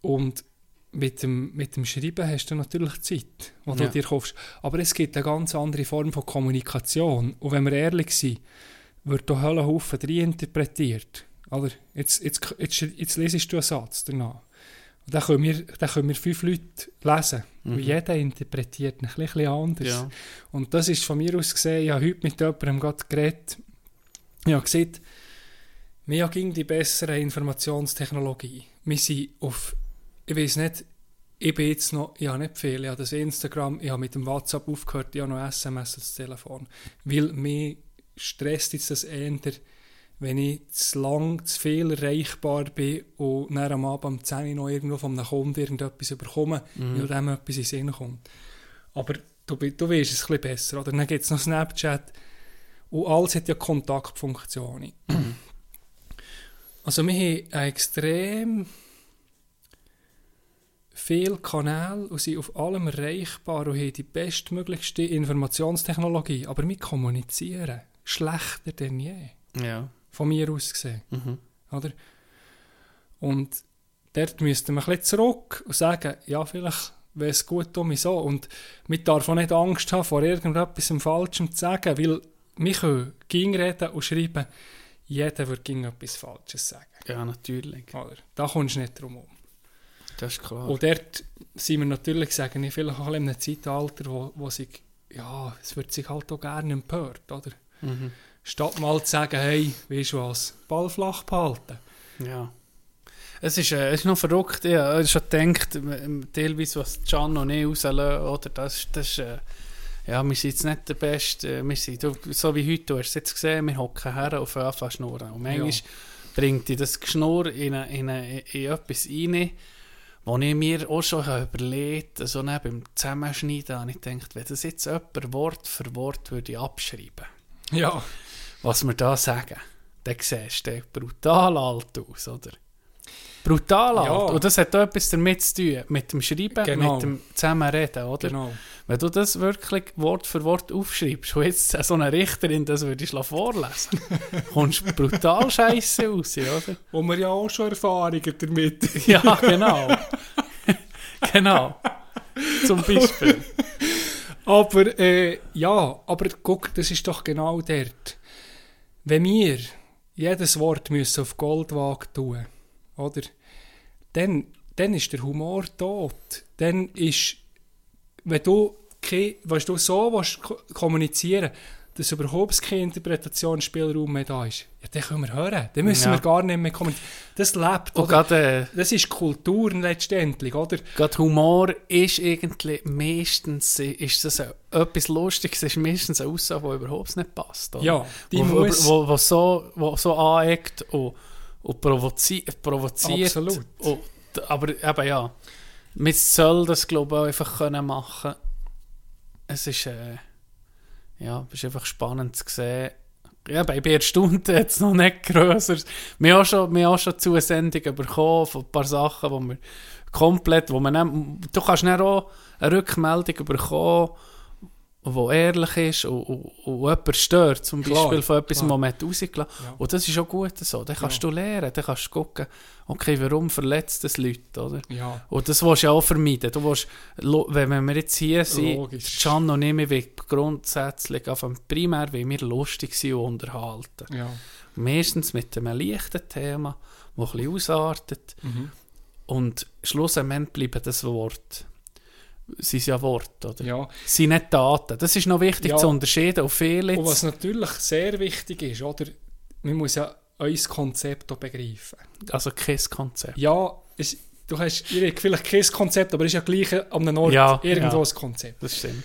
Und mit dem, mit dem Schreiben hast du natürlich Zeit, die du Ja. dir kaufst. Aber es gibt eine ganz andere Form von Kommunikation. Und wenn wir ehrlich sind, wird da Höllenhaufen interpretiert. Oder? Jetzt, jetzt, jetzt, jetzt lesest du einen Satz danach. Und dann können wir, dann können wir fünf Leute lesen. Und Mhm. jeder interpretiert ihn ein bisschen anders. ja. Und das ist von mir aus gesehen, ich habe heute mit jemandem gerade geredet. Ich habe gesagt, wir haben die bessere Informationstechnologie. Wir sind auf, ich weiß nicht, ich bin jetzt noch, ich habe nicht viel, ich habe das Instagram, ich habe mit dem WhatsApp aufgehört, ich habe noch SMS als Telefon. Weil mir stresst jetzt das eher, wenn ich zu lang, zu viel erreichbar bin und dann am Abend um 10 Uhr noch irgendwo von einem Kunden irgendetwas bekomme, Mhm. weil dem etwas in Sinn kommt. Aber du, du weißt es ein bisschen besser. Oder dann gibt es noch Snapchat und alles hat ja Kontaktfunktionen. also wir haben extrem viele Kanäle und sind auf allem erreichbar und haben die bestmöglichste Informationstechnologie. Aber wir kommunizieren schlechter denn je, ja. von mir aus gesehen. Mhm. Oder? Und dort müssten wir ein bisschen zurück und sagen, ja, vielleicht wäre es gut um mich so. Und wir darf auch nicht Angst haben, vor irgendetwas im Falschen zu sagen, weil wir können ging reden und schreiben, jeder wird ging etwas Falsches sagen. Ja, natürlich. Oder? Da kommst du nicht drum herum. Das ist klar. Und dort sind wir natürlich, sagen ich, vielleicht auch in einem Zeitalter, wo, wo sich, ja, es wird sich halt auch gerne empört, oder? mhm. Statt mal zu sagen, hey, weißt du was, Ball flach behalten. Ja. Es ist, äh, es ist noch verrückt. Ich habe schon gedacht, teilweise, was Can und ich rauslassen, oder das, das ist, äh, ja, wir sind jetzt nicht der Beste. äh, Wir sind, du, so wie heute, du hast es jetzt gesehen, wir hocken her auf Anfang schnurren. Und manchmal Ja. bringt dich das Geschnurr in, eine, in, eine, in etwas rein, wo ich mir auch schon habe überlegt habe, so neben beim Zusammenschneiden, habe ich gedacht, wenn das jetzt jemand Wort für Wort würde abschreiben Ja. was wir da sagen, dann siehst du brutal alt aus, oder? Brutal alt. Ja. Und das hat auch etwas damit zu tun, mit dem Schreiben, Genau. mit dem Zusammenreden, oder? Genau. Wenn du das wirklich Wort für Wort aufschreibst, und jetzt so eine Richterin das würde ich vorlesen, kommst du brutal scheiße raus, oder? Und wir ja auch schon Erfahrungen damit. Ja, genau. genau. Zum Beispiel. Aber äh, ja, aber guck, das ist doch genau dort. Wenn wir jedes Wort müssen auf Goldwaage tun, oder? Dann, dann ist der Humor tot. Dann ist, wenn du, ke- weißt du so willst ko- kommunizieren dass überhaupt kein Interpretationsspielraum mehr da ist, ja, dann können wir hören. Dann müssen Ja. wir gar nicht mehr kommunizieren. Das lebt. Und gerade, äh, Das ist Kultur letztendlich, oder? gerade Humor ist irgendwie meistens ist das ein- etwas Lustiges, ist meistens eine Aussage, die überhaupt nicht passt. Oder? Ja, die wo, muss... wo, wo, so, wo so aneckt und, und provozi provoziert. Absolut. Und, aber eben ja, man soll das glaube ich auch einfach können machen. Es ist, äh, ja, es ist einfach spannend zu sehen. Ja, bei der Stunde jetzt noch nicht grösser. Wir haben auch schon, wir haben schon Zusendungen bekommen von ein paar Sachen, wo wir komplett, wo man du kannst dann auch eine Rückmeldung bekommen, die ehrlich ist und, und, und jemand stört, zum Klar, Beispiel von etwas, man hat rausgelassen Ja. Und das ist auch gut so. Dann kannst du lernen, dann kannst du gucken, okay, warum verletzt das Leute, oder? Ja, Und das willst du ja auch vermeiden. Du willst, wenn wir jetzt hier sind, Logisch. Can und ich, wir grundsätzlich, einfach primär wollen wir lustig sein und unterhalten. ja. Meistens mit einem leichten Thema, das ein bisschen ausartet. Mhm. Und schlussendlich bleiben das Wort. Sind ja Worte, oder? ja. Sie sind nicht Daten. Das ist noch wichtig Ja. zu unterscheiden. Und viele Und was natürlich sehr wichtig ist, oder? Man muss ja unser Konzept auch begreifen. also kein Konzept. Ja, es, du hast vielleicht kein Konzept, aber es ist ja gleich an einem Ort Ja, irgendwo ja. ein Konzept. Das stimmt.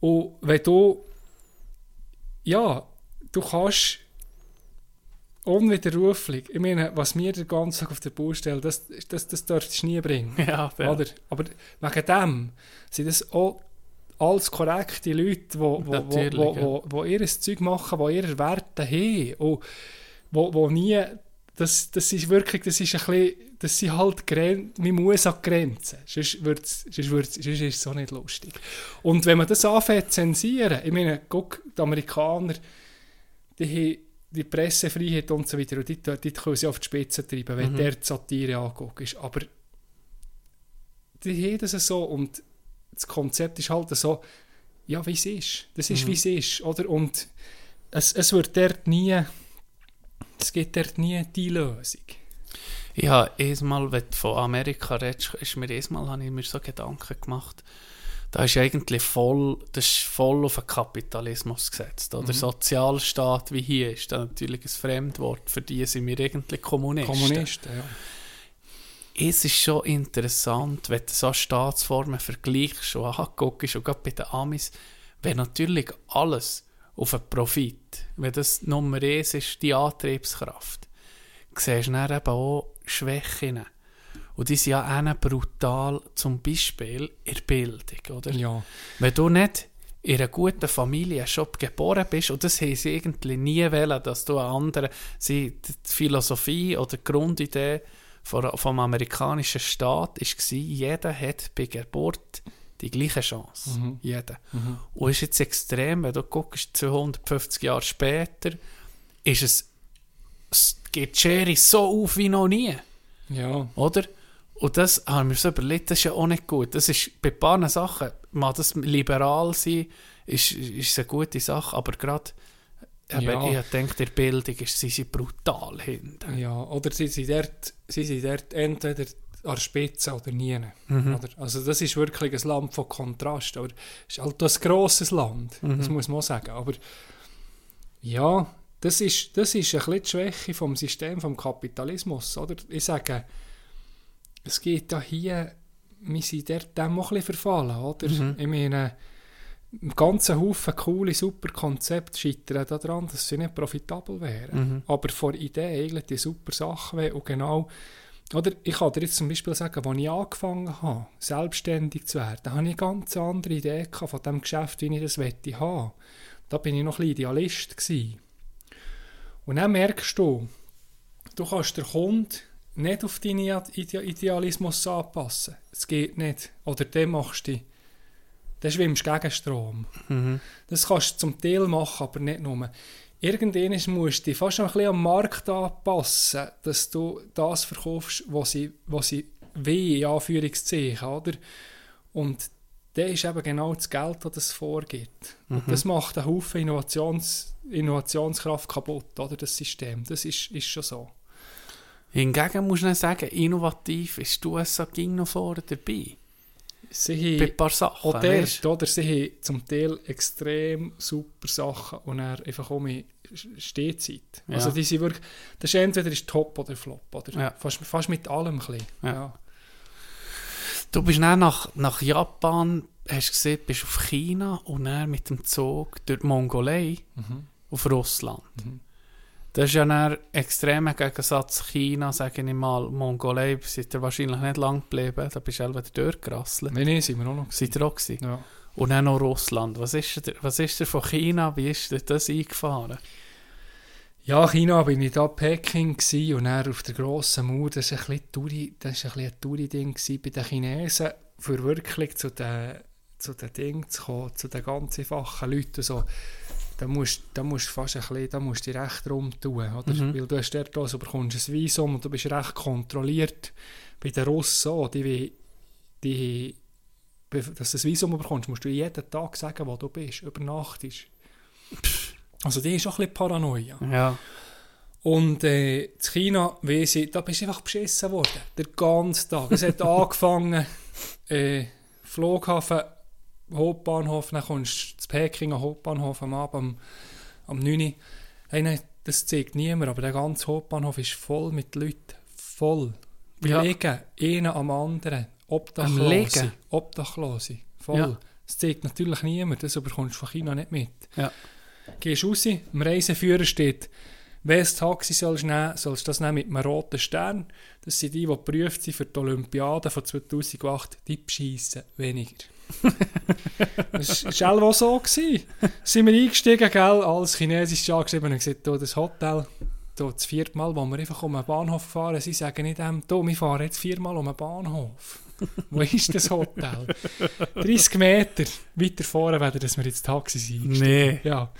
Und wenn du, ja, du kannst unwiderruflich, ich meine, was mir den ganzen Tag auf der Baustelle, das, das, das dürftest du nie bringen. Ja, ja. Oder? Aber wegen dem sind das auch alles korrekte Leute, die wo, wo, wo, Natürlich, wo, ja. wo, wo ihr Zeug machen, die ihre Werte haben. Und wo, wo nie, das, das ist wirklich, das ist ein bisschen, das sind halt Gren man muss an Grenzen. Sonst, wird's, sonst, wird's, sonst ist es so nicht lustig. Und wenn man das anfängt zu zensieren, ich meine, guck, die Amerikaner, die haben die Pressefreiheit und so weiter, und die, die können sie auf die Spitze treiben, wenn Mhm. der die Satire anguckt. Aber die haben das so und das Konzept ist halt so, ja, wie es ist. Das ist, Mhm. wie es ist, oder? Und es, es wird dort nie, es gibt dort nie die Lösung. Ja, einmal, wenn du von Amerika redest, ist mir einmal, habe ich mir so Gedanken gemacht, da ist eigentlich voll, das ist voll auf den Kapitalismus gesetzt. Oder Mhm. Sozialstaat wie hier ist da natürlich ein Fremdwort. Für die sind wir eigentlich Kommunisten. Kommunisten, ja. Es ist schon interessant, wenn du so Staatsformen vergleichst und anguckst, und gerade bei den Amis, wenn natürlich alles auf einen Profit, wenn das Nummer eins ist, die Antriebskraft, siehst du dann eben auch Schwächen. Und die sind ja auch brutal, zum Beispiel in der Bildung, oder? ja. Wenn du nicht in einer guten Familie schon geboren bist, und das haben sie irgendwie nie wollen, dass du einen anderen, sie, die Philosophie oder die Grundidee vom, amerikanischen Staat war, jeder hat bei Geburt die gleiche Chance. Mhm. Jeder. Mhm. Und es ist jetzt extrem, wenn du guckst, 250 Jahre später, ist es, es geht die Schere so auf wie noch nie. Ja. Oder? Und das haben wir so überlegt, das ist ja auch nicht gut. Das ist bei ein paar Sachen, mal das liberal sein, ist, ist eine gute Sache, aber gerade, Ja. ich denke, der Bildung ist, sie sind brutal hinten. Ja, oder sie sind dort, sie sind dort entweder an der Spitze oder nie. Mhm. Also das ist wirklich ein Land von Kontrast, aber es ist halt ein grosses Land, Mhm. das muss man auch sagen. Aber ja, das ist, das ist ein bisschen die Schwäche vom System, vom Kapitalismus. Oder? Ich sage, es geht da hier, wir sind dort dem auch ein bisschen verfallen. Oder? Mhm. Ich meine, ein ganzer Haufen coole, super Konzepte scheitern daran, dass sie nicht profitabel wären. Mhm. Aber vor Idee eigentlich die super Sachen wäre und genau oder ich kann dir jetzt zum Beispiel sagen, als ich angefangen habe, selbstständig zu werden, habe ich eine ganz andere Idee von dem Geschäft, wie ich das wette haben. Da bin ich noch ein Idealist gewesen. Und dann merkst du, du kannst den Kunden nicht auf deinen Ide Idealismus anpassen. Es geht nicht. Oder dann machst du dann schwimmst du gegen Strom. Mhm. Das kannst du zum Teil machen, aber nicht nur. Irgendwann musst du dich fast ein bisschen am Markt anpassen, dass du das verkaufst, was sie, was sie will, in Anführungszeichen, oder? Und dann ist eben genau das Geld, das das vorgibt. Und das macht einen Haufen Innovations, Innovationskraft kaputt, oder? Das System. Das ist, ist schon so. Hingegen muss ich sagen, innovativ ist die USA ging noch vorne dabei. Sie Bei ein paar Sachen. auch dort, oder? Sie haben zum Teil extrem super Sachen und er einfach um Stehzeit. Ja. Also die sind wirklich, das ist entweder ist Top oder Flop, oder? Ja. Fast, fast mit allem ein bisschen. Ja. Ja. Du bist dann nach, nach Japan, hast gesehen, bist auf China und dann mit dem Zug durch die Mongolei Mhm. auf Russland. Mhm. Das ist ja ein extremer Gegensatz China, sage ich mal. Mongolei seid ihr wahrscheinlich nicht lang geblieben, da bist du wieder durchgerasselt. Nein, nein, sind wir auch noch. Seid ihr auch gewesen? Ja. Und dann noch Russland. Was ist, dir, was ist dir von China, wie ist dir das eingefahren? ja, China bin ich da in Peking gsi und dann auf der grossen Mauer, das war ein bisschen ein, Touri-Ding bei den Chinesen, für wirklich zu den, zu den Dingen zu kommen, zu den ganz einfachen Leuten so. Da musst, da musst du fast ein bisschen, da musst du dich recht rumtun, oder? Mhm. Weil du hast dort auch so, bekommst ein Visum und du bist recht kontrolliert. Bei den Russen auch, die, die, dass du ein Visum bekommst, musst du jeden Tag sagen, wo du bist, übernachtest. Also die ist auch ein bisschen Paranoia. Ja. Und äh, in China, weiss ich, da bist du einfach beschissen worden. Der ganze Tag. Es hat angefangen, äh, Flughafen, Hauptbahnhof, dann kommst du zu Peking am Hauptbahnhof am Abend am, am 9 Uhr. Das zeigt niemand, aber der ganze Hauptbahnhof ist voll mit Leuten. Voll. Wir Ja. liegen einer am anderen. Obdachlose. Obdachlose. Voll. Ja. Das zeigt natürlich niemand. Das bekommst du von China nicht mit. Ja. Gehst raus, im Reiseführer steht, du das Taxi sollst nehmen, sollst du das nehmen mit einem roten Stern. Das sind die, die geprüft sind für die Olympiade von 2008. Die beschissen weniger. das war auch so. Gewesen. Sind wir eingestiegen, gell, alles Chinesisch angeschrieben und gesagt, das Hotel, du, das vierte Mal, wo wir einfach um den Bahnhof fahren, sie sagen nicht, ähm, du, wir fahren jetzt viermal um den Bahnhof. Wo ist das Hotel? 30 Meter weiter vorne, wenn dass wir ins Taxi sind. Nee. Ja.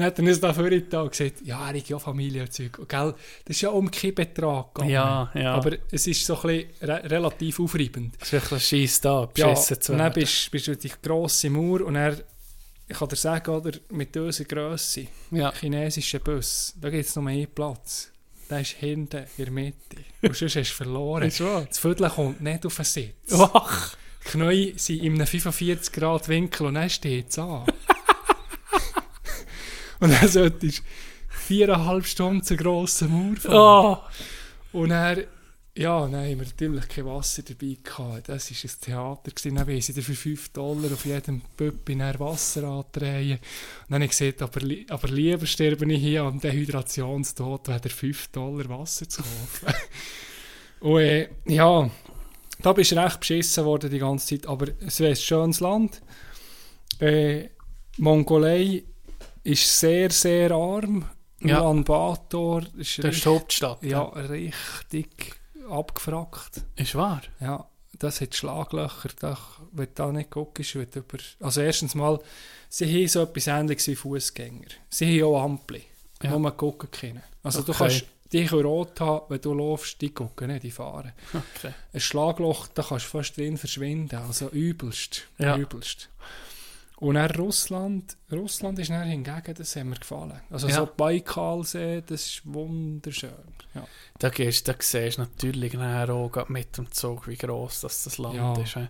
Dann hat er uns da vorhin da gesagt, ja, er hat ja Familie und Zeug. Gell? Das ist ja um keinen Betrag gegangen. Ja, ja. Aber es ist so ein bisschen re relativ aufreibend. Das ist ein scheiß da, Ja, beschissen zu und dann werden. bist, bist du die grosse Mauer und er, ich kann dir sagen, oder, mit unserer Grösse, Ja. chinesischen Bus, da gibt es nur einen Platz. Der ist hinten in der Mitte. Und sonst hast du verloren. Ist wahr? Das Viertel kommt nicht auf den Sitz. Wach. Die Knie sind in einem 45 Grad Winkel und dann steht es an. und dann solltest du viereinhalb Stunden zur grossen Mauer fahren. Oh. Und dann, ja, dann haben wir natürlich kein Wasser dabei gehabt. Das war ein Theater. Gewesen. Dann weiss ich für 5 Dollar auf jedem Pöppi Wasser andrehen. Und dann habe ich gesagt, aber, li aber lieber sterbe ich hier am Dehydrationstod, weder 5 Dollar Wasser zu kaufen. Und äh, ja, da bist du recht beschissen worden die ganze Zeit. Aber es wäre ein schönes Land. Äh, Mongolei ist sehr, sehr arm. Ja. Ulaanbaatar ist Das ist die Hauptstadt. ja, richtig abgefragt. Ist wahr? Ja, das hat Schlaglöcher. Da, wenn du da nicht guckst, wird über... Also erstens mal, sie haben so etwas Ähnliches wie Fußgänger. Sie haben auch Ampel, Ja. wo man gucken kann. Also du Okay. kannst die können rot haben, wenn du läufst, die gucken nicht, die fahren. Okay. Ein Schlagloch, da kannst du fast drin verschwinden. Also übelst. Ja. Übelst. Und dann Russland. Russland ist dann hingegen, das hat mir gefallen. Also Ja. so Baikalsee, das ist wunderschön. Ja. Da, gehst, da siehst du natürlich auch mit dem Zug, wie gross das, das Land Ja. ist. he. Ja.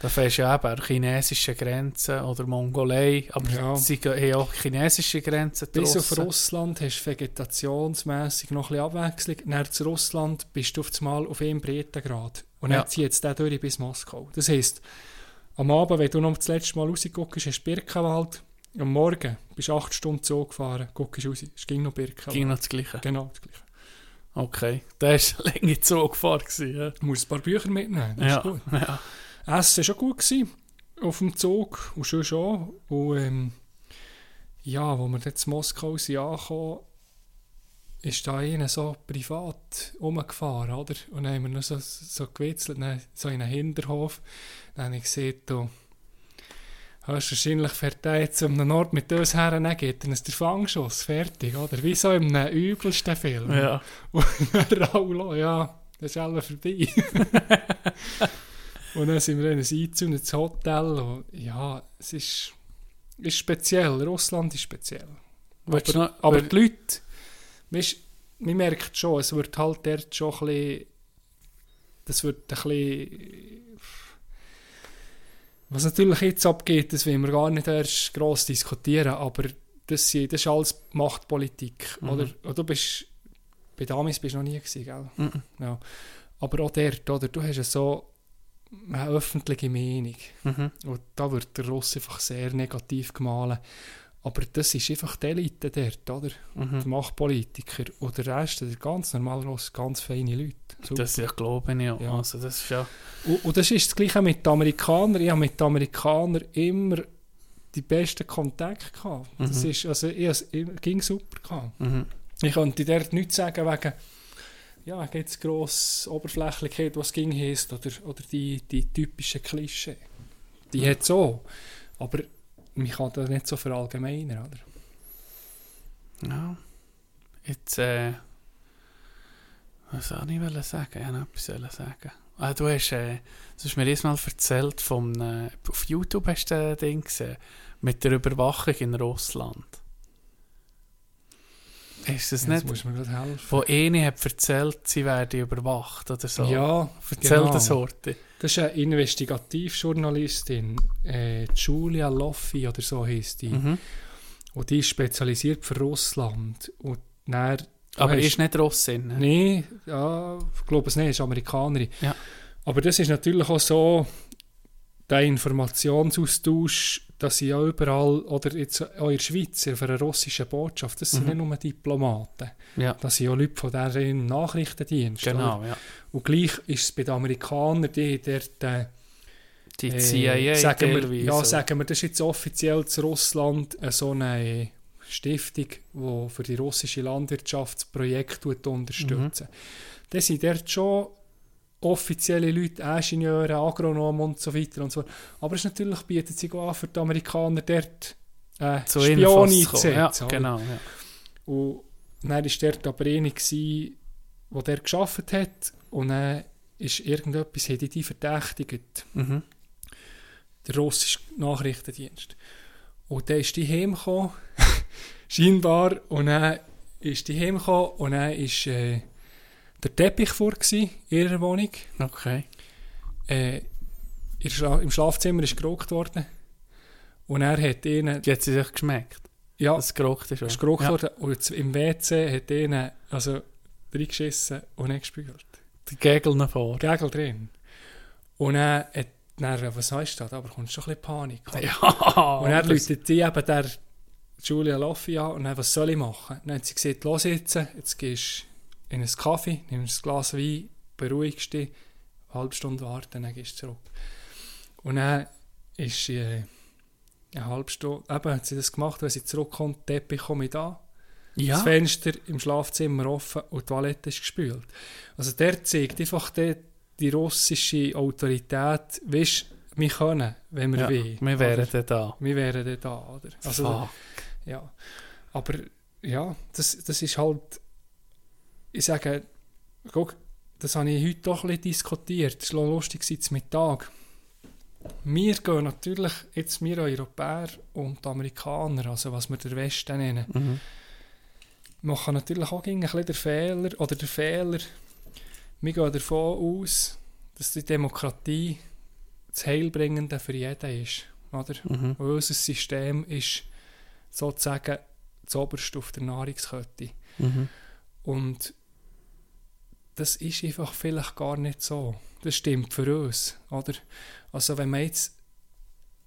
Da fährst du ja eben an der chinesischen Grenze oder Mongolei, aber Ja. sie haben auch chinesische Grenzen Bis auf. Russland hast du vegetationsmässig noch ein bisschen Abwechslung. Nach zu Russland bist du auf einmal auf einem Breitengrad. Und dann Ja. zieht es durch bis Moskau. Das heisst, am Abend, wenn du noch das letzte Mal rausguckst, hast du Birkenwald. Am Morgen bist du acht Stunden Zug gefahren, guckst raus, es ging noch Birkenwald. Ging noch das Gleiche. Genau, das Gleiche. Okay. Da war eine lange Zugfahrt. Gewesen, ja. Du musst ein paar Bücher mitnehmen, das Ja, ist gut. ja. Essen war schon gut gewesen, auf dem Zug und schon schon. Und ähm, ja, wo wir dann in Moskau sind angekommen, ist da einer so privat rumgefahren, oder? Und dann haben wir noch so, so gewitzelt, dann so in einen Hinterhof. Dann habe ich gesehen, du hast wahrscheinlich jetzt um den Ort mit uns her, dann geht er uns der Fangschuss, fertig, oder? Wie so in einem übelsten Film. ja. Und dann Raulo, ja, das ist alles vorbei. und dann sind wir in ein einzäunendes Hotel. Und ja, es ist, ist speziell. Russland ist speziell. Willst Aber, noch- aber die Leute, weisst, man merkt schon, es wird halt dort schon ein bisschen, das wird ein bisschen, was natürlich jetzt abgeht, das will wir gar nicht erst gross diskutieren, aber das, das ist alles Machtpolitik, Mhm. oder? Und du bist, bei Damis bist du noch nie gewesen, gell? Mhm. Ja. Aber auch dort, oder? Du hast ja so eine öffentliche Meinung. Mhm. Und da wird der Russ einfach sehr negativ gemahlen. Aber das ist einfach die Elite dort, oder? Die Mhm. Machtpolitiker. Und der Rest, der ganz normale Russ, ganz feine Leute. Super. Das ja, glaube ich auch. Ja. Also, das ist ja... Und, und das ist das Gleiche mit den Amerikanern. Ich habe mit den Amerikanern immer die besten Kontakte gehabt. Das Mhm. ist, also, ich, es ging super gehabt. Mhm. Ich könnte dort nichts sagen wegen, ja, wegen jetzt grosse Oberflächlichkeit, was ging heisst, oder, oder die, die typischen Klischee. Die Mhm. hat es auch. Aber man kann das nicht so verallgemeinern, oder? Ja. Jetzt, äh... Was soll ich wollen sagen? Ich wollte noch etwas wollen sagen. Ah, du hast, äh, du hast mir erstmal erzählt vom, äh, auf YouTube hast du ein Ding gesehen, mit der Überwachung in Russland. Ist das Jetzt nicht, wo eine hat erzählt, sie werden überwacht oder so? Ja, Erzähl genau. das Horti. Das ist eine Investigativjournalistin, äh, Julia Loffi oder so heisst die. Mhm. Und die ist spezialisiert für Russland. Und dann Aber hast- ist nicht Russin. ne? Nein, ja, ich glaube es nicht, ist Amerikanerin. Ja. Aber das ist natürlich auch so, der Informationsaustausch, dass sie ja überall, oder jetzt auch in der Schweiz, auf einer russischen Botschaft, das sind Mhm. nicht nur Diplomaten, Ja, das sind ja Leute von deren Nachrichtendienst. oder? genau. Ja. Und gleich ist es bei den Amerikanern, die dort, äh, Die äh, CIA sagen wir. Ja, sagen wir, das ist jetzt offiziell zu Russland äh, so eine Stiftung, die für die russische Landwirtschaftsprojekte tut unterstützen. Mhm. Das sind dort schon offizielle Leute, Ingenieure, Agronomen und so weiter und so fort. Aber es natürlich bietet sich auch an, für die Amerikaner dort äh, zu Spione. Ja, einzusetzen. oder? genau. Ja. Und dann war dort aber einer, der dort gearbeitet hat und dann ist irgendetwas, hat die verdächtigt Mhm. der russische Nachrichtendienst. Und dann ist die heimgekommen, scheinbar, und dann ist die heimgekommen und dann ist äh, der Teppich vor in ihrer Wohnung. Okay. Äh, Schla Im Schlafzimmer ist geraucht worden. Und er hat ihnen, Die hat sie sich geschmeckt. ja, Das geraucht ist. ist geraucht ja. worden und im WC hat ihnen, also reingeschissen und nicht gespürt. Die Gegel nach vor. Gegel drin. Und dann hat dann, was heißt das? Aber kommt schon ein bisschen Panik. Ja, Und das- läutet die eben der Julia Loffi an und dann, was soll ich machen? Dann hat sie gesagt, los jetzt, jetzt gehst in einen Kaffee, nimmst ein Glas Wein, beruhigst dich, eine halbe Stunde warten, dann gehst du zurück. Und dann ist sie äh, eine halbe Stunde, eben hat sie das gemacht, wenn sie zurückkommt, Teppich komme ich da, das ja. Fenster im Schlafzimmer offen und die Toilette ist gespült. Also der zeigt einfach die, die russische Autorität, weißt wir können, wenn wir ja. wollen. Wir oder? wären dann da. Wir wären da, oder? Also, Fuck. ja. Aber ja, das, das ist halt, ich sage, guck, das habe ich heute doch ein bisschen diskutiert. Das war lustig zum Mittag. Wir gehen natürlich, jetzt wir Europäer und Amerikaner, also was wir der Westen nennen, Mhm. machen natürlich auch ein bisschen den Fehler, oder der Fehler, wir gehen davon aus, dass die Demokratie das Heilbringende für jeden ist, oder? Mhm. Und unser System ist sozusagen das oberste auf der Nahrungskette. Mhm. Und das ist einfach vielleicht gar nicht so. Das stimmt für uns, oder? Also wenn man jetzt,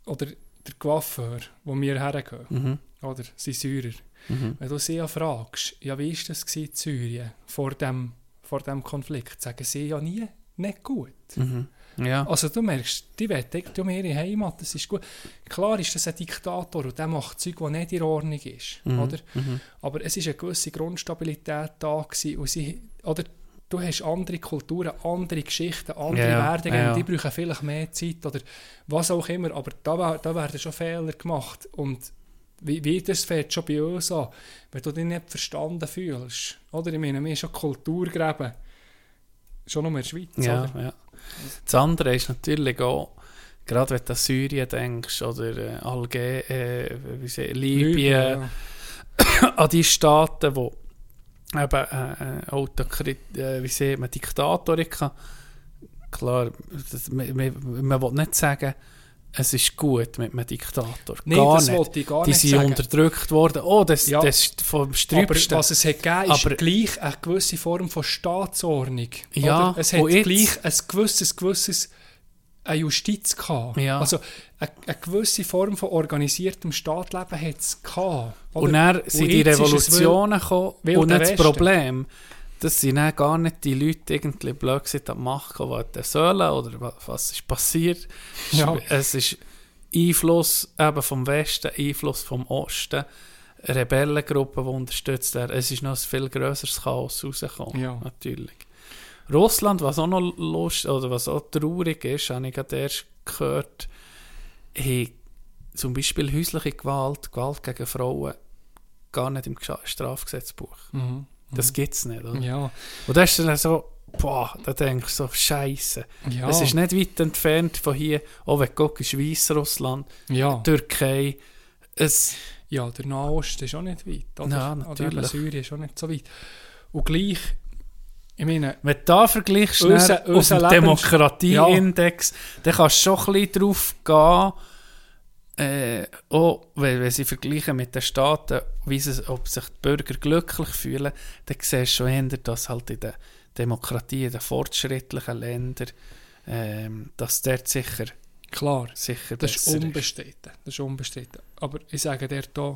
oder der Coiffeur, wo wir hergehen, Mhm. oder sein Syrer, Mhm. wenn du sie ja fragst, ja wie ist das in Syrien vor dem, vor dem Konflikt, sagen sie ja nie, nicht gut. Mhm. Ja. Also du merkst, die wollen mir ihre Heimat, das ist gut. Klar ist das ein Diktator und der macht Zeug, das nicht in Ordnung ist, Mhm. oder? Mhm. Aber es ist eine gewisse Grundstabilität da gewesen und sie, oder du hast andere Kulturen, andere Geschichten, andere Ja, Werdegänge, ja. die brauchen vielleicht mehr Zeit oder was auch immer, aber da, da werden schon Fehler gemacht und wie, wie das fängt schon bei uns an, wenn du dich nicht verstanden fühlst, oder? Ich meine, wir haben schon Kulturgräben, schon nur in der Schweiz, Ja, ja. Das andere ist natürlich auch, gerade wenn du an Syrien denkst oder äh, Alge äh, wie sie, Libyen, ja. an die Staaten, wo eben äh, äh, Autokrit, äh, wie sieht man, Diktatoren Klar, das, man, man, man will nicht sagen, es ist gut mit einem Diktator. Nein, gar das nicht. wollte ich gar Die nicht sind sagen. unterdrückt worden. Oh, das, Ja. das ist vom Aber Sträubsten. was es hat gegeben, ist Aber- gleich eine gewisse Form von Staatsordnung. Ja, oder? Es hat jetzt- gleich ein gewisses, gewisses eine Justiz gehabt. Ja. Also eine, eine gewisse Form von organisiertem Staatleben hat es gehabt. oder? Und dann sind die ist es Revolutionen gekommen und das. Problem, dass sie dann gar nicht die Leute irgendwie blöd sind an die die hätten sollen oder wa- was ist passiert. Ja. Es ist Einfluss eben vom Westen, Einfluss vom Osten, Rebellengruppen, die unterstützt werden. Es ist noch ein viel grösseres Chaos rausgekommen, Ja. natürlich. Russland, was auch noch lustig oder was auch traurig ist, habe ich gerade erst gehört, hat zum Beispiel häusliche Gewalt, Gewalt gegen Frauen, gar nicht im Strafgesetzbuch. Mhm. Das gibt es nicht. Oder? Ja. Und da ist dann so, boah, da denke ich so, Scheiße. Ja. Es ist nicht weit entfernt von hier, auch wenn du guckst, Weißrussland, ja. Türkei. Es, ja, der Nahosten ist auch nicht weit. Oder? Ja, Oder natürlich. eben Syrien ist auch nicht so weit. Und gleich, ich meine, wenn du da vergleichst Unser- auf unser dem Lebens- Demokratieindex, dann kannst du schon ein bisschen drauf gehen, äh, auch wenn, wenn sie vergleichen mit den Staaten, wie sie, ob sich die Bürger glücklich fühlen, dann siehst du schon eher, dass halt in den Demokratien, in den fortschrittlichen Ländern, ähm, dass dort sicher, Klar, sicher das ist unbestritten. Das ist unbestritten. Aber ich sage dir da,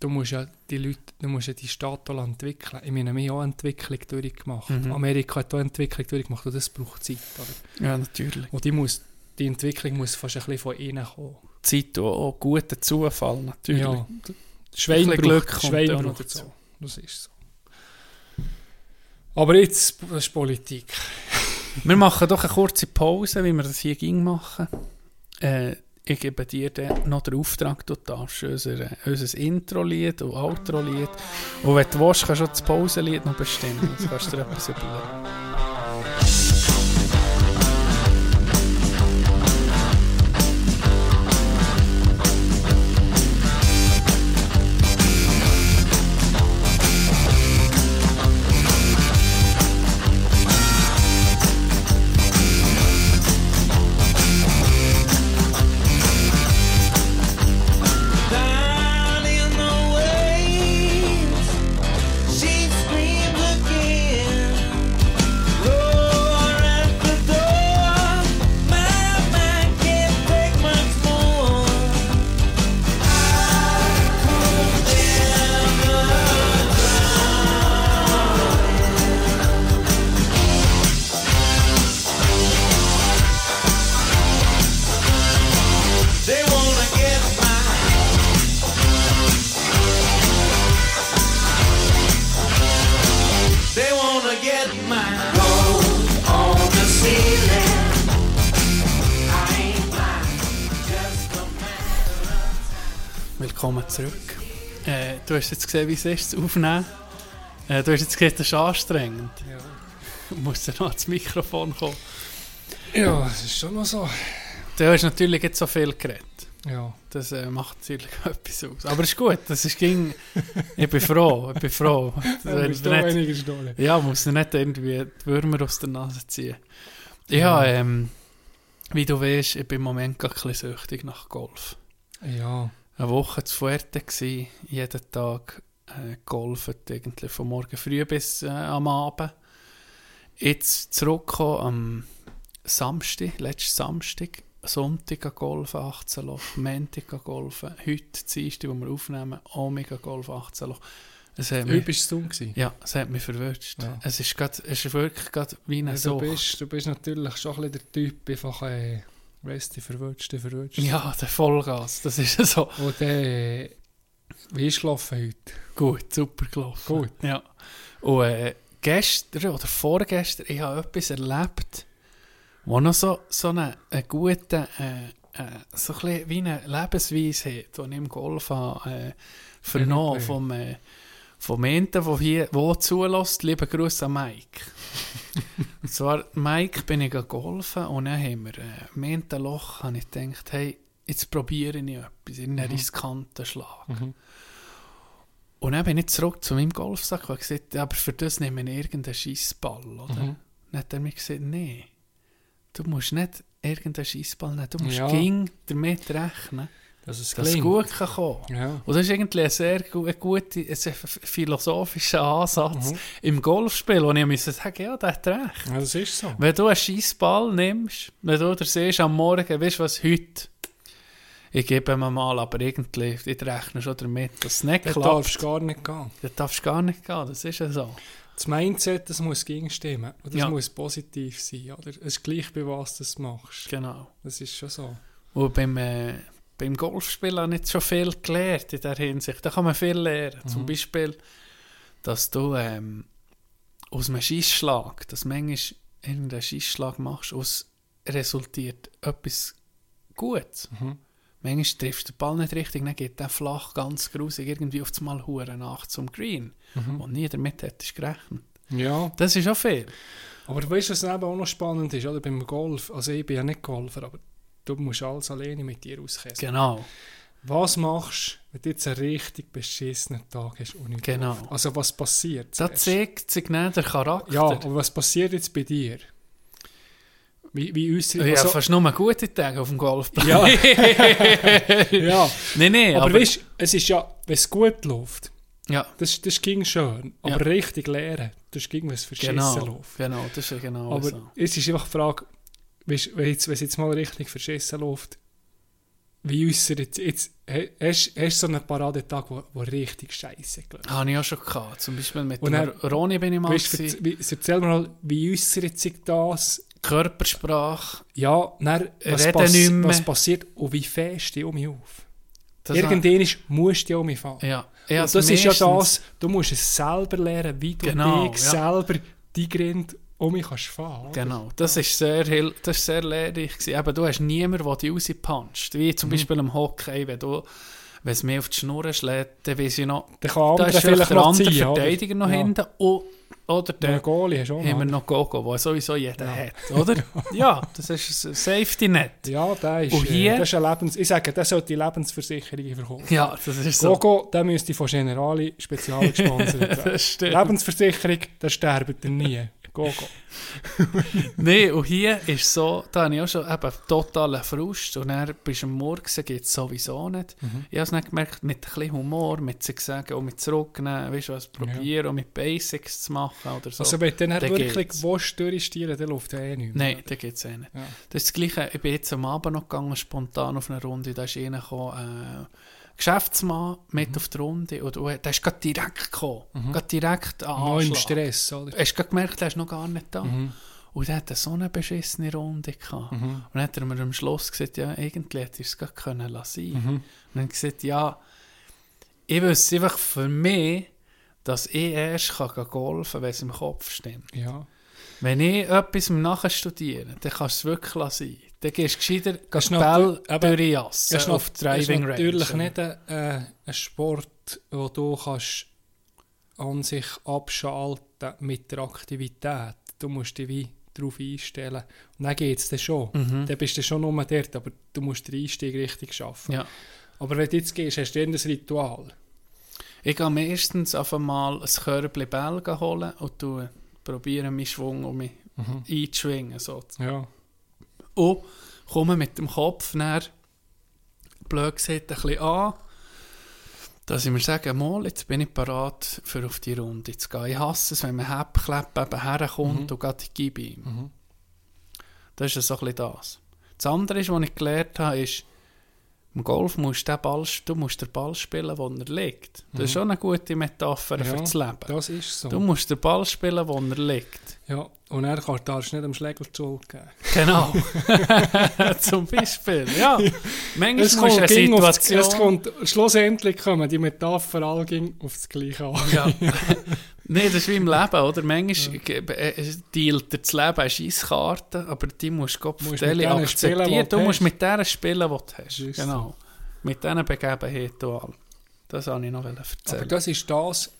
du musst ja die Leute, du musst ja die Stadt auch entwickeln. Ich meine, wir haben auch Entwicklung durchgemacht. Mhm. Amerika hat auch Entwicklung durchgemacht und das braucht Zeit. Oder? Ja, natürlich. Und die, muss, die Entwicklung muss fast ein bisschen von innen kommen. Zeit und auch guter Zufall, natürlich. Ja, Schwein Glück braucht, kommt Schwein braucht dazu. so. Das ist so. Aber jetzt, das ist Politik. Wir machen doch eine kurze Pause, wie wir das hier ging machen. Äh, ich gebe dir dann noch den Auftrag, du darfst unser, unser Intro-Lied und Outro-Lied. Und wenn du willst, kannst du auch das Pausenlied noch bestimmen. Jetzt kannst du dir etwas überlegen. Hast jetzt gesehen, wie es ist, zu aufnehmen. Äh, du hast jetzt gesehen, das ist anstrengend. Du musst ja noch ans Mikrofon kommen. Ja, es ist schon noch so. Du hast natürlich jetzt so viel geredet. Ja. Das äh, macht natürlich etwas aus. Aber es ist gut, das ist ging. Ich bin froh, ich bin froh. Ja, nicht- weniger ja, muss nicht irgendwie die Würmer aus der Nase ziehen. Ja, ähm, wie du weißt, ich bin im Moment gar ein bisschen süchtig nach Golf. Ja. Eine Woche zu Fuerte gsi, jeden Tag äh, golfen, irgendwie von morgen früh bis äh, am Abend. Jetzt zurückgekommen am Samstag, letzten Samstag, Sonntag golfen, 18 Loch, Montag golfen, heute, Dienstag, wo wir aufnehmen, auch mega golf, 18 Loch. Es hat mich, bist du gewesen? ja, es hat mich verwünscht. Ja. Es ist, grad, es ist wirklich grad wie eine Ja, du, bist, du bist natürlich schon ein bisschen der Typ, einfach, äh, weißt du, du verwünscht. Ja, der Vollgas, das ist so. Und äh, wie ist gelaufen heute? Gut, super gelaufen. Gut. Ja. Und äh, gestern oder vorgestern, ich habe etwas erlebt, wo noch so, so eine, eine gute, äh, äh, so ein wie eine Lebensweise hat, die ich im Golf habe, äh, vernommen vom, äh, vom einen, der hier wo zulässt. Liebe Grüße an Mike. und zwar, Mike bin ich golfen und dann haben wir äh, im einen Loch habe ich gedacht, hey, jetzt probiere ich etwas, in einen riskanten Schlag. Mhm. Und dann bin ich zurück zu meinem Golfsack und gesagt, ja, aber für das nehmen wir irgendeinen Scheissball, oder? Mhm. Dann hat er mir gesagt, nee, du musst nicht irgendeinen Scheissball nehmen, du musst Ja. ging damit rechnen, Dass es dass es gut kann kommen. Ja. Und das ist irgendwie ein sehr guter, ein philosophischer Ansatz Mhm. im Golfspiel, wo ich musste sagen, ja, der hat recht. ja, das ist so. Wenn du einen Scheissball nimmst, wenn du dir siehst am Morgen, weißt du was, heute, ich gebe ihm mal, aber irgendwie, ich rechne schon damit, dass es nicht Da klappt. darfst du gar nicht gehen. Das darfst gar nicht gehen, das ist ja so. Das Mindset, das muss gegenstimmen. Und das Ja. muss positiv sein. Oder? Es ist gleich, bei was du das machst. Genau. Das ist schon so. Und beim, äh, beim Golfspielen habe ich jetzt schon viel gelernt in dieser Hinsicht. Da kann man viel lernen. Mhm. Zum Beispiel, dass du ähm, aus einem Schießschlag, dass du manchmal irgendeinen Schießschlag machst, aus resultiert etwas Gutes. Mhm. Manchmal triffst du den Ball nicht richtig, dann geht der flach, ganz grusig, irgendwie auf einmal Huren nach zum Green. Mhm. Und nie damit hättest du gerechnet. Ja, Das ist auch viel. aber du weißt, was eben auch noch spannend ist, oder? Beim Golf, also ich bin ja nicht Golfer, aber du musst alles alleine mit dir auskennen. Genau. Was machst du, wenn du jetzt einen richtig beschissenen Tag hast und nicht Genau. Golf? Also was passiert? Da zuerst? zeigt sich nicht der Charakter. Ja, aber was passiert jetzt bei dir? Wie, wie äußere Ja, also, fast nur gute Tage auf dem Golfplatz. Ja. ja. Nein, nein, aber, aber... weißt es ist ja, wenn es gut läuft, ja, das, das ging schön. Aber Ja. richtig lernen, das ging, wenn es verschissen genau, läuft. genau, das ist ja genau Aber so. es ist einfach die Frage, wenn, jetzt, es jetzt mal richtig verschissen läuft, wie äußert jetzt, he- hast hast du so einen Paradetag, wo, wo richtig scheiße gelaufen Habe ich auch schon gehabt. Zum Beispiel mit dann- Roni bin ich mal Weißt, erzähl mir mal, wie äußert sich das? Körpersprache. Ja, dann, was, pass was passiert und wie fährst du um mich auf? Das Irgendwann ist- musst du um mich fahren. Ja, ja das ist ja meistens- das, du musst es selber lernen, wie du Genau, dich ja. selber die Grind um mich kannst fahren. oder? Genau, das ist sehr, hil- das ist sehr lehrreich gewesen. Eben, du hast niemanden, der dich rauspuncht. Wie Mhm. zum Beispiel im Hockey, wenn du wenn es mir auf die Schnur schlägt, dann weiss ich noch, da ist vielleicht der noch andere ziehen, oder? Verteidiger noch Ja. hinten. Und, oder Der Goalie hast du auch haben wir noch. Gogo, den sowieso jeder hat, oder? ja, das ist ein Safety Net. Ja, der ist, Und äh, hier- das ist eine Lebens... Ich sage, der sollte die Lebensversicherung verkaufen. Ja, das ist so. Gogo, der müsste von Generali spezial gesponsert werden. Lebensversicherung, da sterbt er nie. Gogo. Nein, und hier ist so, da habe ich auch schon eben totalen Frust und dann bist du am Morgen, geht es sowieso nicht. Mhm. Ich habe es nicht gemerkt, mit ein bisschen Humor, mit sich sagen und mit zurücknehmen, weißt du was, probieren und mit Basics zu machen oder so. Also wenn du dann dann wirklich willst, durchstieren, dann läuft der eh nicht. Nein, da geht es eh nicht. Ja. Das ist das Gleiche, ich bin jetzt am Abend noch gegangen, spontan auf eine Runde, da ist reingekommen, äh, Geschäftsmann mit auf die Runde und der ist gerade direkt gekommen, gerade direkt an Noch im Anschlag. Stress, oder? Hast du gerade gemerkt, der ist noch gar nicht da. Mhm. Und er hatte so eine beschissene Runde gehabt. Mhm. Und dann hat er mir am Schluss gesagt, ja, eigentlich hätte ich es gar können lassen. Mhm. Und dann hat er gesagt, ja, ich wüsste einfach für mich, dass ich erst kann golfen kann, wenn es im Kopf stimmt. Ja. Wenn ich etwas nachher studiere, dann kannst du es wirklich lassen. Dann gehst du gescheiter Bell natu- eben- durchjassen Das ist, auf Driving Range. natürlich oder? nicht ein, äh, ein Sport, wo du kannst an sich abschalten mit der Aktivität. Du musst dich wie darauf einstellen. Und dann geht es dann schon. Mhm. Dann bist du schon nur dort, aber du musst den Einstieg richtig schaffen. Ja. Aber wenn du jetzt gehst, hast du irgendein Ritual. Ich gehe meistens auf einmal ein Körbchen Bell holen und probiere meinen Schwung um mich einzuschwingen. So. Ja. Und komme mit dem Kopf näher, blöd gesagt, ein bisschen an, dass ich mir sage, mal, jetzt bin ich bereit, für auf die Runde zu gehen. Ich hasse es, wenn man Hebklapp eben herkommt und geht die Gibe ihm. Mhm. Das ist so ein bisschen das. Das andere, was ich gelernt habe, ist, im Golf musst du, Ball, du musst den Ball spielen, wo er liegt. Das ist schon eine gute Metapher für Ja, das Leben. Das ist so. Du musst den Ball spielen, wo er liegt. ja. Und er kann, darfst nicht am Schläger die Schuld geben. Genau. Zum Beispiel, ja. Manchmal Es kommt, eine Situation... es kommt, schlussendlich kommen die Metapher ging auf das Gleiche an. Ja. Nein, das ist wie im Leben, oder? Manchmal äh, dealt dir das Leben eine Scheisskarte, aber die musst du Musst mit Gott denen akzeptieren. spielen, du musst mit denen spielen, die du hast. So. Genau. Mit diesen Begebenheiten und allem. Das wollte ich noch Aber erzählen. das ist das,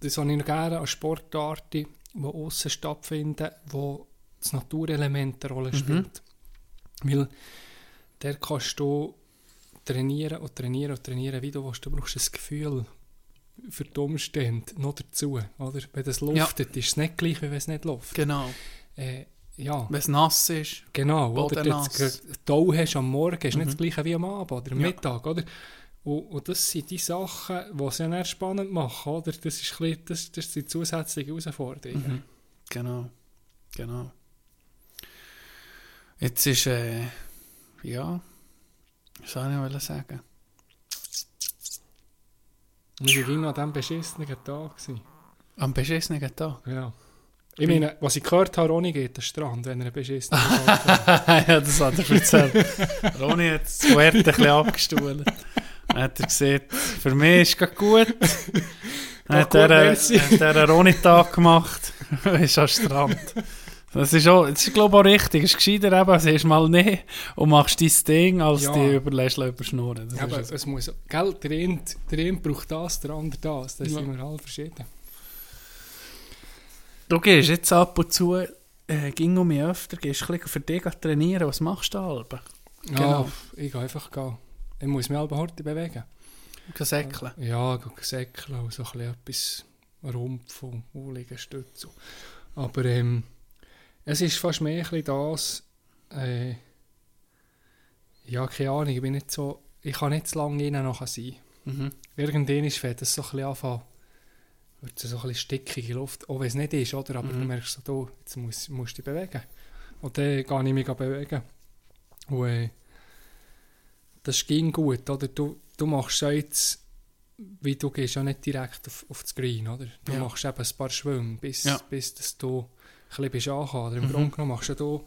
das habe ich noch gerne an Sportarten, die außen stattfinden, wo das Naturelement eine Rolle spielt. Weil der kannst du trainieren und trainieren und trainieren, wie du willst. Du brauchst ein Gefühl für die Umstände noch dazu. Oder? Wenn es luftet, ist es nicht gleich, wie wenn es nicht läuft. Genau. Äh, ja, Wenn es nass ist. genau. Oder das Tau hast am Morgen, ist nicht das gleiche wie am Abend oder am Ja. Mittag. Oder? Und, und das sind die Sachen, die es ja spannend machen. Oder? Das, ist bisschen, das, das sind zusätzliche Herausforderungen. Mhm. Genau. Genau. Jetzt ist, äh, ja, was soll ich sagen? Wir waren noch an diesem beschissenen Tag. Gewesen. Am beschissenen Tag. Ja. Ich meine, was ich gehört habe, Ronny geht den Strand, wenn er einen beschissenen Tag hat. ja, das hat er erzählt. Ronny hat das Schwert ein bisschen abgestuhlt. Dann hat er gesagt, für mich ist es gerade gut. Dann hat gut, er, hat er einen Ronny-Tag gemacht. ist am Strand. Das ist, auch, das ist glaube ich auch richtig. Es ist gescheiter eben, siehst mal nicht und machst dein Ding, als Ja. die überlässt überschnurren. Das Ja, aber ist es muss, gell, der eine, der eine braucht das, der andere das. Das Ja. sind wir alle verschieden. Du gehst jetzt ab und zu, äh, ging um mich öfter, gehst ein bisschen für dich trainieren. Was machst du da, Alben? Genau. Genau. ich gehe einfach gehen. Ich muss mich halb heute bewegen. Säckeln. Ja, gehen säckeln und so ein bisschen etwas Rumpf und Liegestütze. Aber ähm, es ist fast mehr ein das, äh, ja, keine Ahnung, ich bin nicht so, ich kann nicht zu lange innen nachher sein. Mhm. Irgendwann ist es so ein bisschen anfangen, wird so ein bisschen stickige Luft, auch wenn es nicht ist, oder? Aber Mhm. du merkst so, du, jetzt musst, musst du dich bewegen. Und dann gehe ich mich bewegen. Und äh, das ging gut, oder? Du, du machst ja jetzt, wie du gehst ja nicht direkt auf, auf das Green, oder? Du Ja. machst eben ein paar Schwünge, bis, Ja. bis dass du bisschen bist angekommen. Oder im Mhm. Grunde genommen machst du,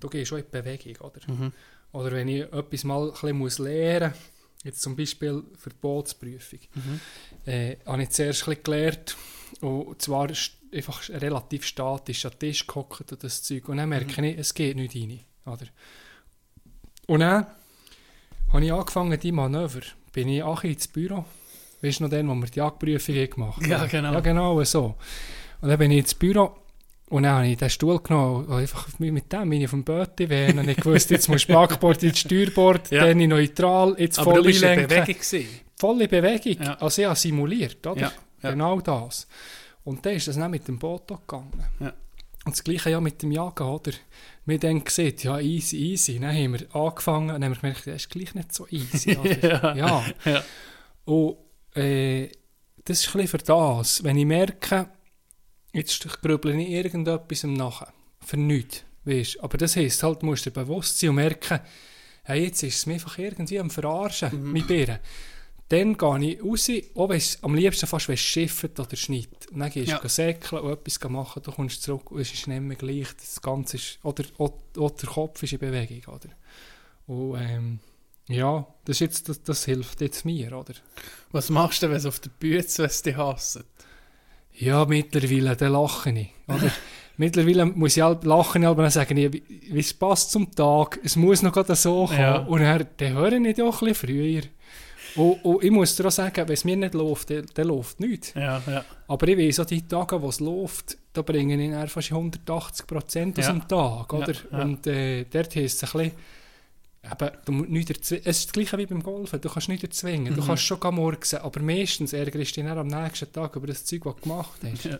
du, gehst schon in die Bewegung, oder? Mhm. Oder wenn ich etwas mal ein bisschen muss lernen muss, jetzt zum Beispiel für die Bootsprüfung, Mhm. äh, habe ich zuerst ein bisschen gelernt, und zwar einfach relativ statisch an den Tisch gehockt und das Zeug. Und dann merke ich, es geht nicht rein. Oder? Und dann habe ich angefangen, die Manöver, bin ich auch ins Büro, weißt du noch den, wo wir die Jagdprüfung haben gemacht Ja, haben? genau. Ja, genau so. Und dann bin ich ins Büro und dann habe ich den Stuhl genommen einfach mit dem bin ich dem Bötti wählen und ich wusste, jetzt muss Backbord ins Steuerbord, Ja. dann in neutral, jetzt Aber voll du bist in. Bewegung gewesen. Volle Bewegung. Ja. Also habe simuliert, oder? Ja, ja. Genau das. Und dann ist das dann mit dem Boot gegangen. Ja. Und das gleiche ja mit dem Jagen, oder? Wir haben dann gesehen, ja, easy, easy. Dann haben wir angefangen und dann haben wir gemerkt, das ist gleich nicht so easy. Ja. ja. Ja. Und äh, das ist ein bisschen für das. Wenn ich merke, jetzt grüble ich irgendetwas nachher. Für nichts. Weißt? Aber das heisst halt, du musst dir bewusst sein und merken, hey, jetzt ist es mir einfach irgendwie am Verarschen, Mhm. mit Birnen. Dann gehe ich raus, auch wenn es am liebsten fast wenn es schifft oder schneit. Und dann gehst Ja. du säckeln und etwas machen, du kommst zurück und es ist nicht mehr gleich. Das Ganze ist, oder, oder, oder der Kopf ist in Bewegung. Oder? Und ähm, ja, das, jetzt, das, das hilft jetzt mir, oder? Was machst du, wenn es auf der Bühne wenn es dich hassen? Ja, mittlerweile, dann lache ich. Oder? mittlerweile muss ich halt lachen, aber dann sage ich, wie, es passt zum Tag, es muss noch gerade so kommen. Ja. Und dann, dann höre ich doch ein bisschen früher. Und, und ich muss dir auch sagen, wenn es mir nicht läuft, dann, dann läuft nichts. Ja, ja. Aber ich weiss, auch die Tage, wo es läuft, da bringe ich fast 180 Prozent aus Ja. dem Tag. Oder? Und äh, dort heisst es ein bisschen, eben, du musst. Es ist das Gleiche wie beim Golfen. Du kannst nichts erzwingen. Du Mhm. kannst schon morgen, aber meistens ärgerst du dich dann am nächsten Tag über das Zeug, was du gemacht hast. Ja.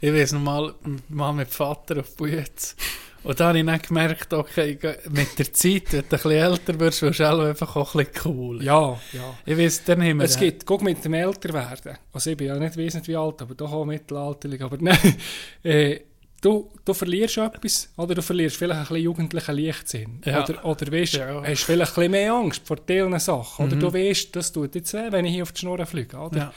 Ich weiß noch mal, mal mit Vater auf Bütz. Und da habe ich dann gemerkt, okay, mit der Zeit, wenn du ein bisschen älter wirst, wirst du einfach auch ein bisschen cool. Ja, ja. Ich weiß, dann haben wir... Es gibt, guck mit dem Älterwerden. Also ich bin ja nicht wesentlich wie alt, aber doch auch mittelalterlich. Aber nein, äh, du, du verlierst etwas, oder du verlierst vielleicht ein bisschen jugendlichen Leichtsinn. Ja. Oder, oder weißt, Ja. hast vielleicht ein bisschen mehr Angst vor diesen Sachen. Oder Mhm. du weißt, das tut jetzt weh, wenn ich hier auf die Schnur fliege. Oder? Ja,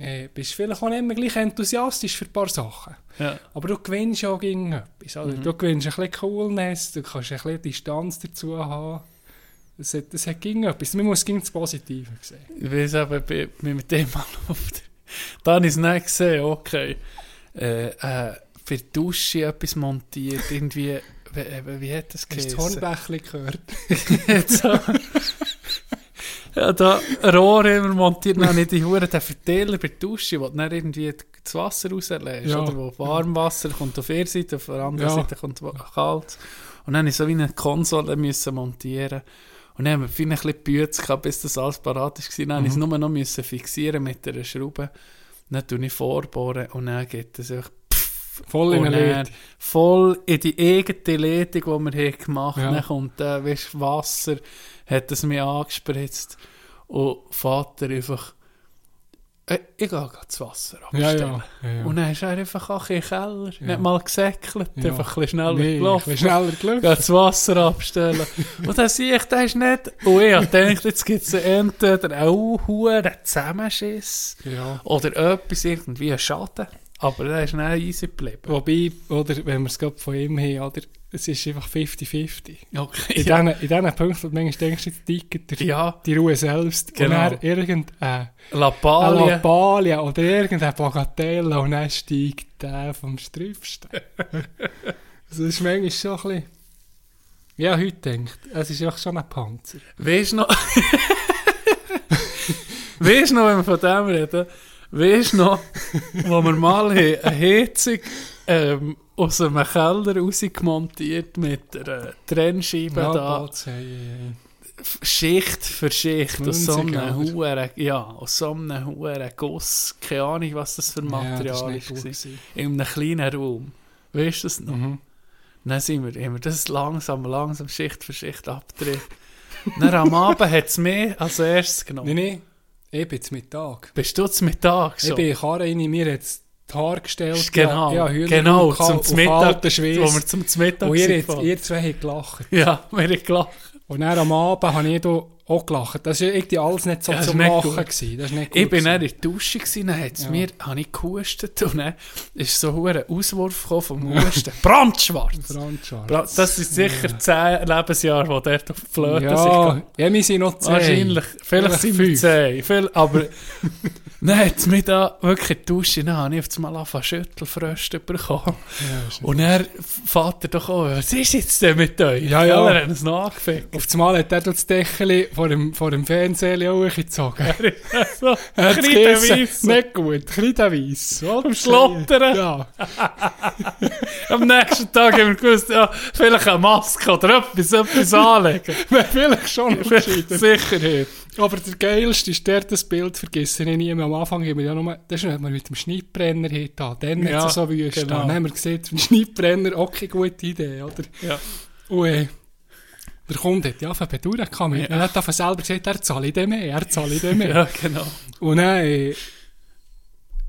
Äh, bist vielleicht auch nicht mehr gleich enthusiastisch für ein paar Sachen. ja. Aber du gewinnst ja gegen etwas. Oder? Mhm. Du gewinnst ein bisschen Coolness, du kannst ein bisschen Distanz dazu haben. Das hat, das hat gegen etwas. Man muss gegen das Positive sehen. Ich weiß aber, bei- mit dem Mann auf der... Da habe ich es nicht gesehen, okay. Äh, äh, für die Dusche etwas montiert, irgendwie... Wie, wie, wie hat das Hast du das geheißen? Hornbächli gehört? So. ja, da Rohre immer montiert, dann ich die Hure den Verteiler bei der Dusche, wo du dann irgendwie das Wasser rauslässt, Ja. oder wo Warmwasser kommt auf der Seite, auf der anderen Ja. Seite kommt kalt. Und dann musste ich so wie eine Konsole müssen montieren. Und dann haben wir viel ein bisschen Bütze gehabt, bis das alles parat war. Dann musste ich es Mhm. nur noch müssen fixieren mit einer Schraube. Dann tue ich vorbohren und dann geht es einfach Voll in und eine voll in die eigene Leitung, die wir haben gemacht Ja. haben. Dann äh, weißt, Wasser, hat es mir angespritzt. Und Vater einfach, äh, ich gehe das Wasser abstellen. ja. ja. Und dann ist er einfach auch in den Keller, nicht mal gesäckelt, einfach ein bisschen schneller nee, gelaufen. schneller gelaufen. Das Wasser abstellen. und dann sehe ich, das ist nicht. Und ich gedacht, jetzt gibt es entweder auch einen Zusammenschiss Ja. oder etwas, irgendwie einen Schaden. Aber der ist nicht easy geblieben. Wobei, oder wenn wir es gerade von ihm haben, oder, es ist einfach 50-50. Okay. In Ja. diesen in diesen Punkten, wo du manchmal denkst, jetzt tickt der, ja, die Ruhe selbst. Genau. Und dann irgendein Lappalie. Lappalie oder irgendein Bagatelle und dann steigt der vom also das ist manchmal schon ein bisschen... Ja, heute denkt, es ist einfach schon ein Panzer. Weißt du noch? weißt du noch, wenn wir von dem reden? Weißt du noch, wo wir mal eine Heizung ähm, aus einem Keller rausgemontiert mit einer Trennscheibe Ja, da? Platz, hey, hey, Schicht für Schicht, aus so einem Huren, ja, aus so einem Huren Guss. Keine Ahnung, was das für hey. Ja, das Material ist gewesen. in einem kleinen Raum. Weißt du das noch? Mhm. Dann sind wir, haben wir das langsam, langsam Schicht für Schicht abgedreht. Dann am Abend hat es mehr als erstes genommen. Nein, nein, ich bin Mittag. Bist du zum Mittag Ich schon? bin in Karre rein, mir jetzt die Haare gestellt. Genau, ja, Hühner genau, zum Mittag, wo wir zum Mittag Und ihr, sind jetzt, ihr zwei habt gelacht. Ja, wir haben gelacht. Und dann am Abend habe ich auch gelacht. Das war irgendwie alles nicht so Ja, zum Lachen. Gewesen. Das nicht Ich bin dann in der Dusche, gewesen, dann hat's Ja. mir, habe ich gehustet und dann ist so ein Auswurf vom Husten. Brandschwarz! Franz Schwarz. Bra- Das sind sicher zehn Lebensjahre, wo der auf die Flöte Ja, sich ja, wir sind noch zehn. Wahrscheinlich. Vielleicht sind wir fünf. zehn. Viel, aber dann hat es mich da wirklich in die Dusche, dann habe ich auf einmal angefangen Schüttelfröste bekommen. Ja, ist- Und er fährt er doch auch, was ist jetzt denn mit euch? Ja, ja. Er hat uns nachgefickt. Auf einmal hat er das Deckel vor dem, vor dem Fernseher auch gezogen. so, Er hat's Kreideweiss. gegessen. Nicht gut, Kreideweiss. Am Schlottern. Ja. Am nächsten Tag haben wir gewusst, ja, vielleicht eine Maske oder etwas, etwas anlegen. Vielleicht schon. Sicherheit. Aber der geilste ist der, das Bild vergessen ich nie mehr. Am Anfang haben wir ja nur, das ist, wenn wir mit dem Schneidbrenner hinten, dann Ja, hat es so wüst. genau. Dann haben wir gesehen, der Schneidbrenner, auch keine gute Idee, oder? Ja. Und äh, der Kunde hat ja von Bedauern gehabt. Ja. Er hat davon selber gesagt, er zahle dem mehr, er zahle dem mehr. ja, genau. Und dann äh,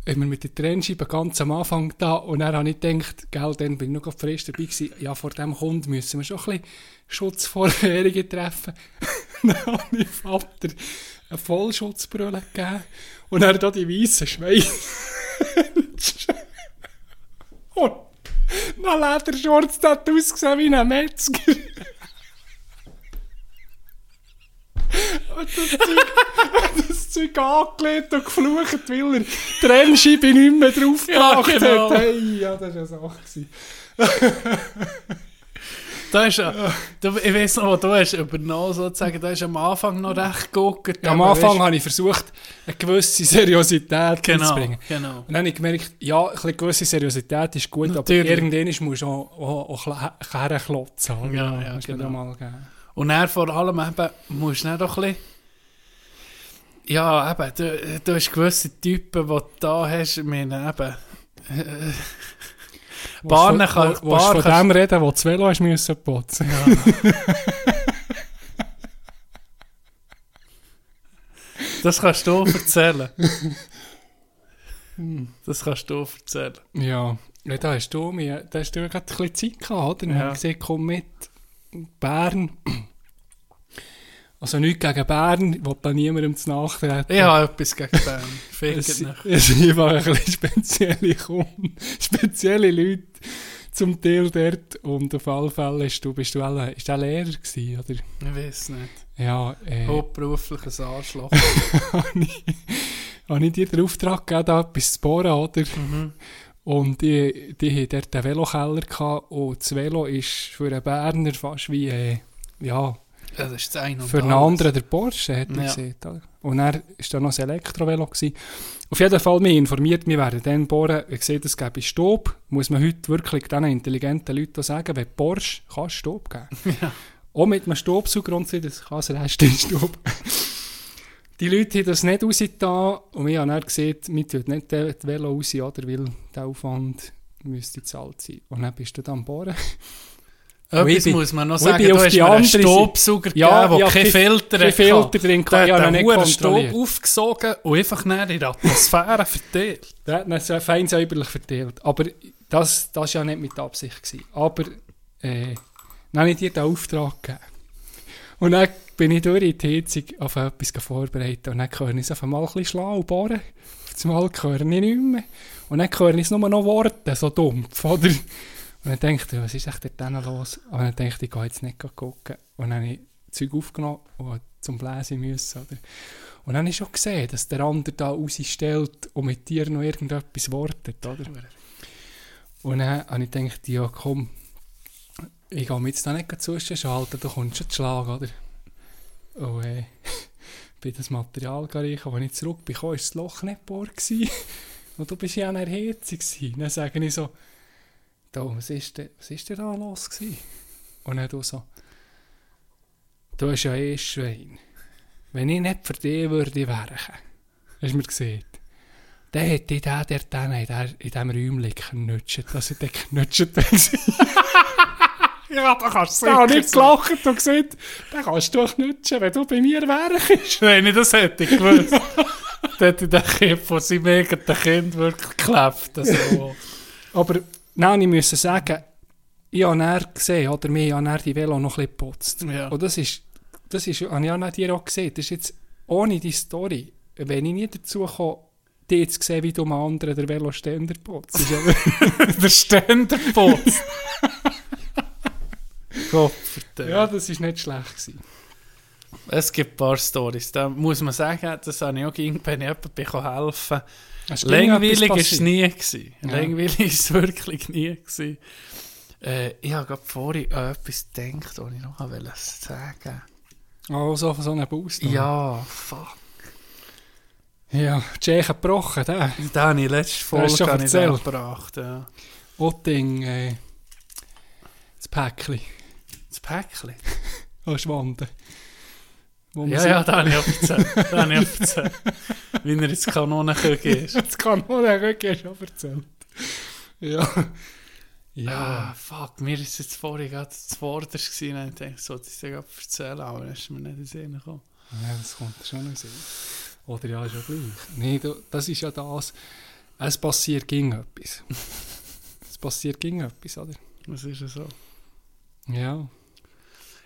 wir mit der Trennscheibe ganz am Anfang da und dann habe ich gedacht, gell, dann bin ich noch frisch dabei gewesen, ja, vor dem Kunden müssen wir schon ein bisschen Schutzvorkehrungen treffen. dann habe ich Vater eine Vollschutzbrille gegeben und er da die weißen Schweine. und Ledershorts, der hat ausgesehen wie ein Metzger. Und das Zeug, das Zeug angelegt und geflucht, weil er die Trennscheibe nicht mehr drauf Ja, genau. hat. Hey, ja, das war eine Sache. Da ist ja, du, ich weiß noch, was du hast übernommen, sozusagen, da ist am Anfang noch recht geguckt. Ja, am Anfang habe ich versucht, eine gewisse Seriosität genau, reinzubringen. genau. Und dann habe ich gemerkt, ja, ein bisschen gewisse Seriosität ist gut, Natürlich. aber irgendwann musst du auch, auch, auch herklotzen. oder? Ja, ja, genau. da mal geben. Und dann vor allem eben, musst du doch ein bisschen, ja, eben, du, du hast gewisse Typen, die du da hast, ich meine, eben, äh, Bahnen kann- du Bahn von dem reden, wo das Velo hast müssen putzen. das kannst du erzählen. Das kannst du erzählen. Ja, ja da hast du mir, da hast du gerade ein bisschen Zeit gehabt, oder? Dann Ja. gesagt, komm mit, Bern. Also nichts gegen Bern, ich will da niemandem zu nachtreten. Ich habe etwas gegen Bern. Fickt nicht. es sind ein bisschen spezielle Kunden, spezielle Leute zum Teil dort. Und auf alle Fälle bist du, bist du auch, ist du auch Lehrer gewesen, oder? Ich weiß nicht. Ja, äh, Hauptberufliches Arschloch. habe ich, dir den Auftrag gegeben, da etwas zu bohren, oder? mhm. Und die, die haben dort einen Velokeller gehabt und das Velo ist für einen Berner fast wie, äh, Ja, das ist das eine und für einen anderen der Porsche, hat er Ja. gesehen. Und dann war da noch ein Elektrovelo. Gewesen. Auf jeden Fall, mich informiert, wir werden dann bohren, ich sehe, es gäbe Stopp, muss man heute wirklich diesen intelligenten Leuten sagen, wenn Porsche kann Stopp geben. Ja. Auch mit einem Staubsauger und so, das kann das Rest in Staub. Die Leute haben das nicht rausgetan und wir haben dann gesehen, wir tun nicht das Velo raus, oder, weil der Aufwand müsste gezahlt sein. Und dann bist du dann am Bohren. Und Etwas muss man noch und sagen, du hast mir einen Staubsauger Ja, gegeben, der ja, kein kein- Filter kein hatte. Filter drin Der gehabt. Ich hat habe ihn den Staub aufgesogen und einfach näher in die Atmosphäre verteilt. Der hat ihn so fein säuberlich verteilt. Aber das war ja nicht mit Absicht. Gewesen. Aber äh, dann habe ich dir den Auftrag gegeben. Und dann bin ich durch die Heizung auf etwas vorbereitet. Und dann höre ich es auf einmal ein bisschen schlau bohren. Auf einmal höre ich nicht mehr. Und dann höre ich es nur noch Worte, so dumpf, oder? Und dann denke ich, was ist echt dort los? Und dann denke ich, ich gehe jetzt nicht gucken. Und dann habe ich Zeug aufgenommen und zum Bläsen müssen, oder? Und dann habe ich schon gesehen, dass der andere da rausstellt und mit dir noch irgendetwas wortet, oder? Und dann habe ich gedacht, ja komm, ich gehe mir jetzt da nicht zwischenschalten, da kommst du schon zu schlagen, oder? Und äh, bin das Material reichen, als ich zurück war, das Loch nicht gebohrt. gewesen. Und du bist ja an der gewesen. Dann sage ich so, da, was ist denn, was ist denn da los gewesen? Und dann du so, du bist ja eh ein Schwein. Wenn ich nicht für dich würde werken, hast du mir gesehen, dann hätte ich den, der dann in der- in diesem Räumchen geknutscht, dass ich den geknutscht habe. Ja, da kannst du Da habe ich gelacht und gesagt, den kannst du knutschen, wenn du bei mir wärst. Wenn ich das hätte gewusst, dann hätte ich den Kind von seinem eigenen Kind wirklich geklebt. Also, Aber nein, ich muss sagen, ich habe dann gesehen, oder mir habe dann die Velo noch ein bisschen geputzt. Ja. Und das ist, das ist, habe ich auch nicht dir auch gesehen, das ist jetzt ohne die Story, wenn ich nicht dazu komme, die zu sehen, wie du einem anderen den Veloständer putzt. Der Ständer putzt. Gott ja, das ist nicht schlecht gewesen. Es gibt ein paar Storys. Da muss man sagen, das habe ich auch ich jemandem helfen Langweilig war es nie. Gewesen. Ja. Langweilig war es wirklich nie. Gewesen. Äh, ich habe gerade vorhin an etwas gedacht, was ich noch wollte sagen Also von so einem Boost. Ja, fuck. Ja, die Tschechen gebrochen, der. Den habe ich letzte hast du Folge ich erzählt. gebracht. Ja. Otting, äh, das Päckchen, Das Päckchen. Schwanden. Wo man Ja, ja, da habe ich auch erzählt. Da habe ich auch erzählt. Wie er ins Kanonenküche ist. Das kann nur der Rücken schon erzählt. Ja. Ja, Ja. ah, fuck, mir ist jetzt vorhin gerade das Vorderste gewesen und ich dachte, sollte ich es dir gerade erzählen, aber dann ist mir nicht in den Sinn gekommen. ja, das kommt schon noch sehen. Oder ja, ist ja gleich. Du, das ist ja das. Es passiert ging etwas. es passiert ging etwas, oder? Was ist das so? Ja.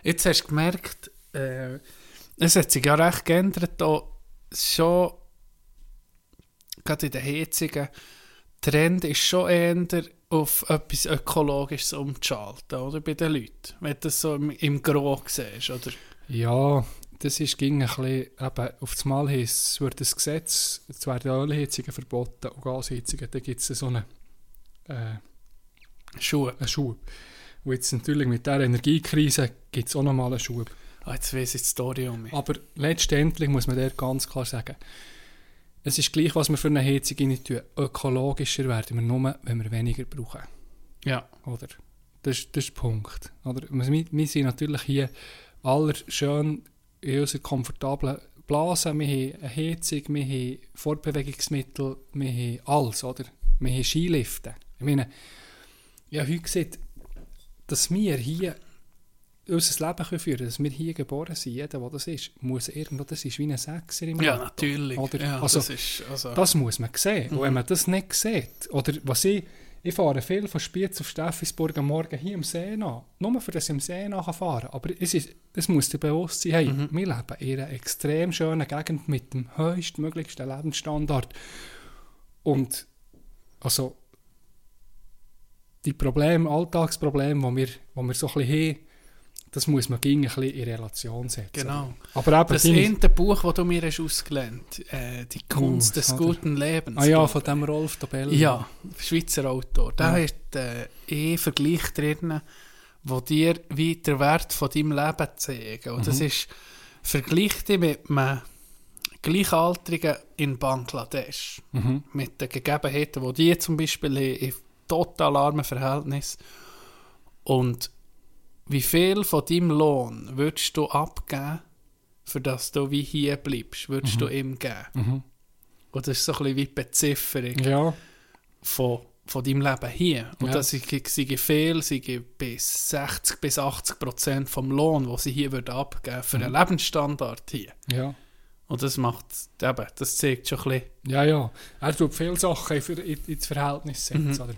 Jetzt hast du gemerkt, äh, es hat sich ja recht geändert, da schon, gerade in den hitzigen Trend ist schon eher auf etwas Ökologisches umzuschalten, oder? Bei den Leuten. Wenn du das so im, im Gro siehst, oder? Ja, das ist ging ein bisschen, eben, auf das Mal es wird ein Gesetz, es werden Ölheizungen verboten und Gasheizungen, dann gibt es so einen, äh, Schuhe. einen Schub. Und jetzt natürlich mit dieser Energiekrise gibt es auch nochmal einen Schub. Ah, jetzt weiss ich die Story um mich. Aber letztendlich muss man dort ganz klar sagen, es ist gleich, was wir für eine Heizung rein tun. Ökologischer werden wir nur, wenn wir weniger brauchen. Ja. Oder? Das, ist- das ist der Punkt. Oder? Wir, wir sind natürlich hier aller schön in unserer komfortablen Blase. Wir haben eine Heizung, wir haben Fortbewegungsmittel, wir haben alles. Oder? Wir haben Skilifte. Ich meine, habe heute gesehen, dass wir hier unser Leben können führen können, dass wir hier geboren sind, jeder, der das ist, muss irgendwo, das ist wie ein Sechser im Ja, Lotto. natürlich. Ja, Also, das ist, also, Das muss man sehen. Und wenn man das nicht sieht, oder was ich, ich fahre viel von Spiez auf Steffisburg am Morgen hier am See nach, nur für das ich am See nach fahren. Aber es, ist, es muss dir bewusst sein, hey, wir leben in einer extrem schönen Gegend mit dem höchstmöglichsten Lebensstandard. Und also die Probleme, Alltagsprobleme, die wir, die wir so ein bisschen haben, das muss man gegen ein bisschen in Relation setzen. genau. Aber eben, Das eine Buch, das du mir hast ausgelernt äh, «Die Kunst Oh, des oder? guten Lebens». Ah ja, von dem Rolf Dobelli. Ja, Schweizer Autor. Da Ja. hat äh, eh Vergleich drin, wo dir wie der Wert von deinem Leben zeigen. Und das Mhm. ist, vergleich dich mit einem Gleichaltrigen in Bangladesch. Mhm. Mit den Gegebenheiten, die die zum Beispiel haben, in total armen Verhältnissen. Und wie viel von deinem Lohn würdest du abgeben, für das du wie hier bleibst, würdest du ihm geben? Mhm. Und das ist so ein bisschen wie die Bezifferung Ja. von, von deinem Leben hier. Und Ja. das sei viel, sei bis 60 bis 80 Prozent vom Lohn, den sie hier würden abgeben für Mhm. einen Lebensstandard hier. Ja. Und das macht, eben, das zeigt schon ein bisschen. Ja, ja. Er tut viele Sachen für, in, ins Verhältnis setzen. Mhm. Oder?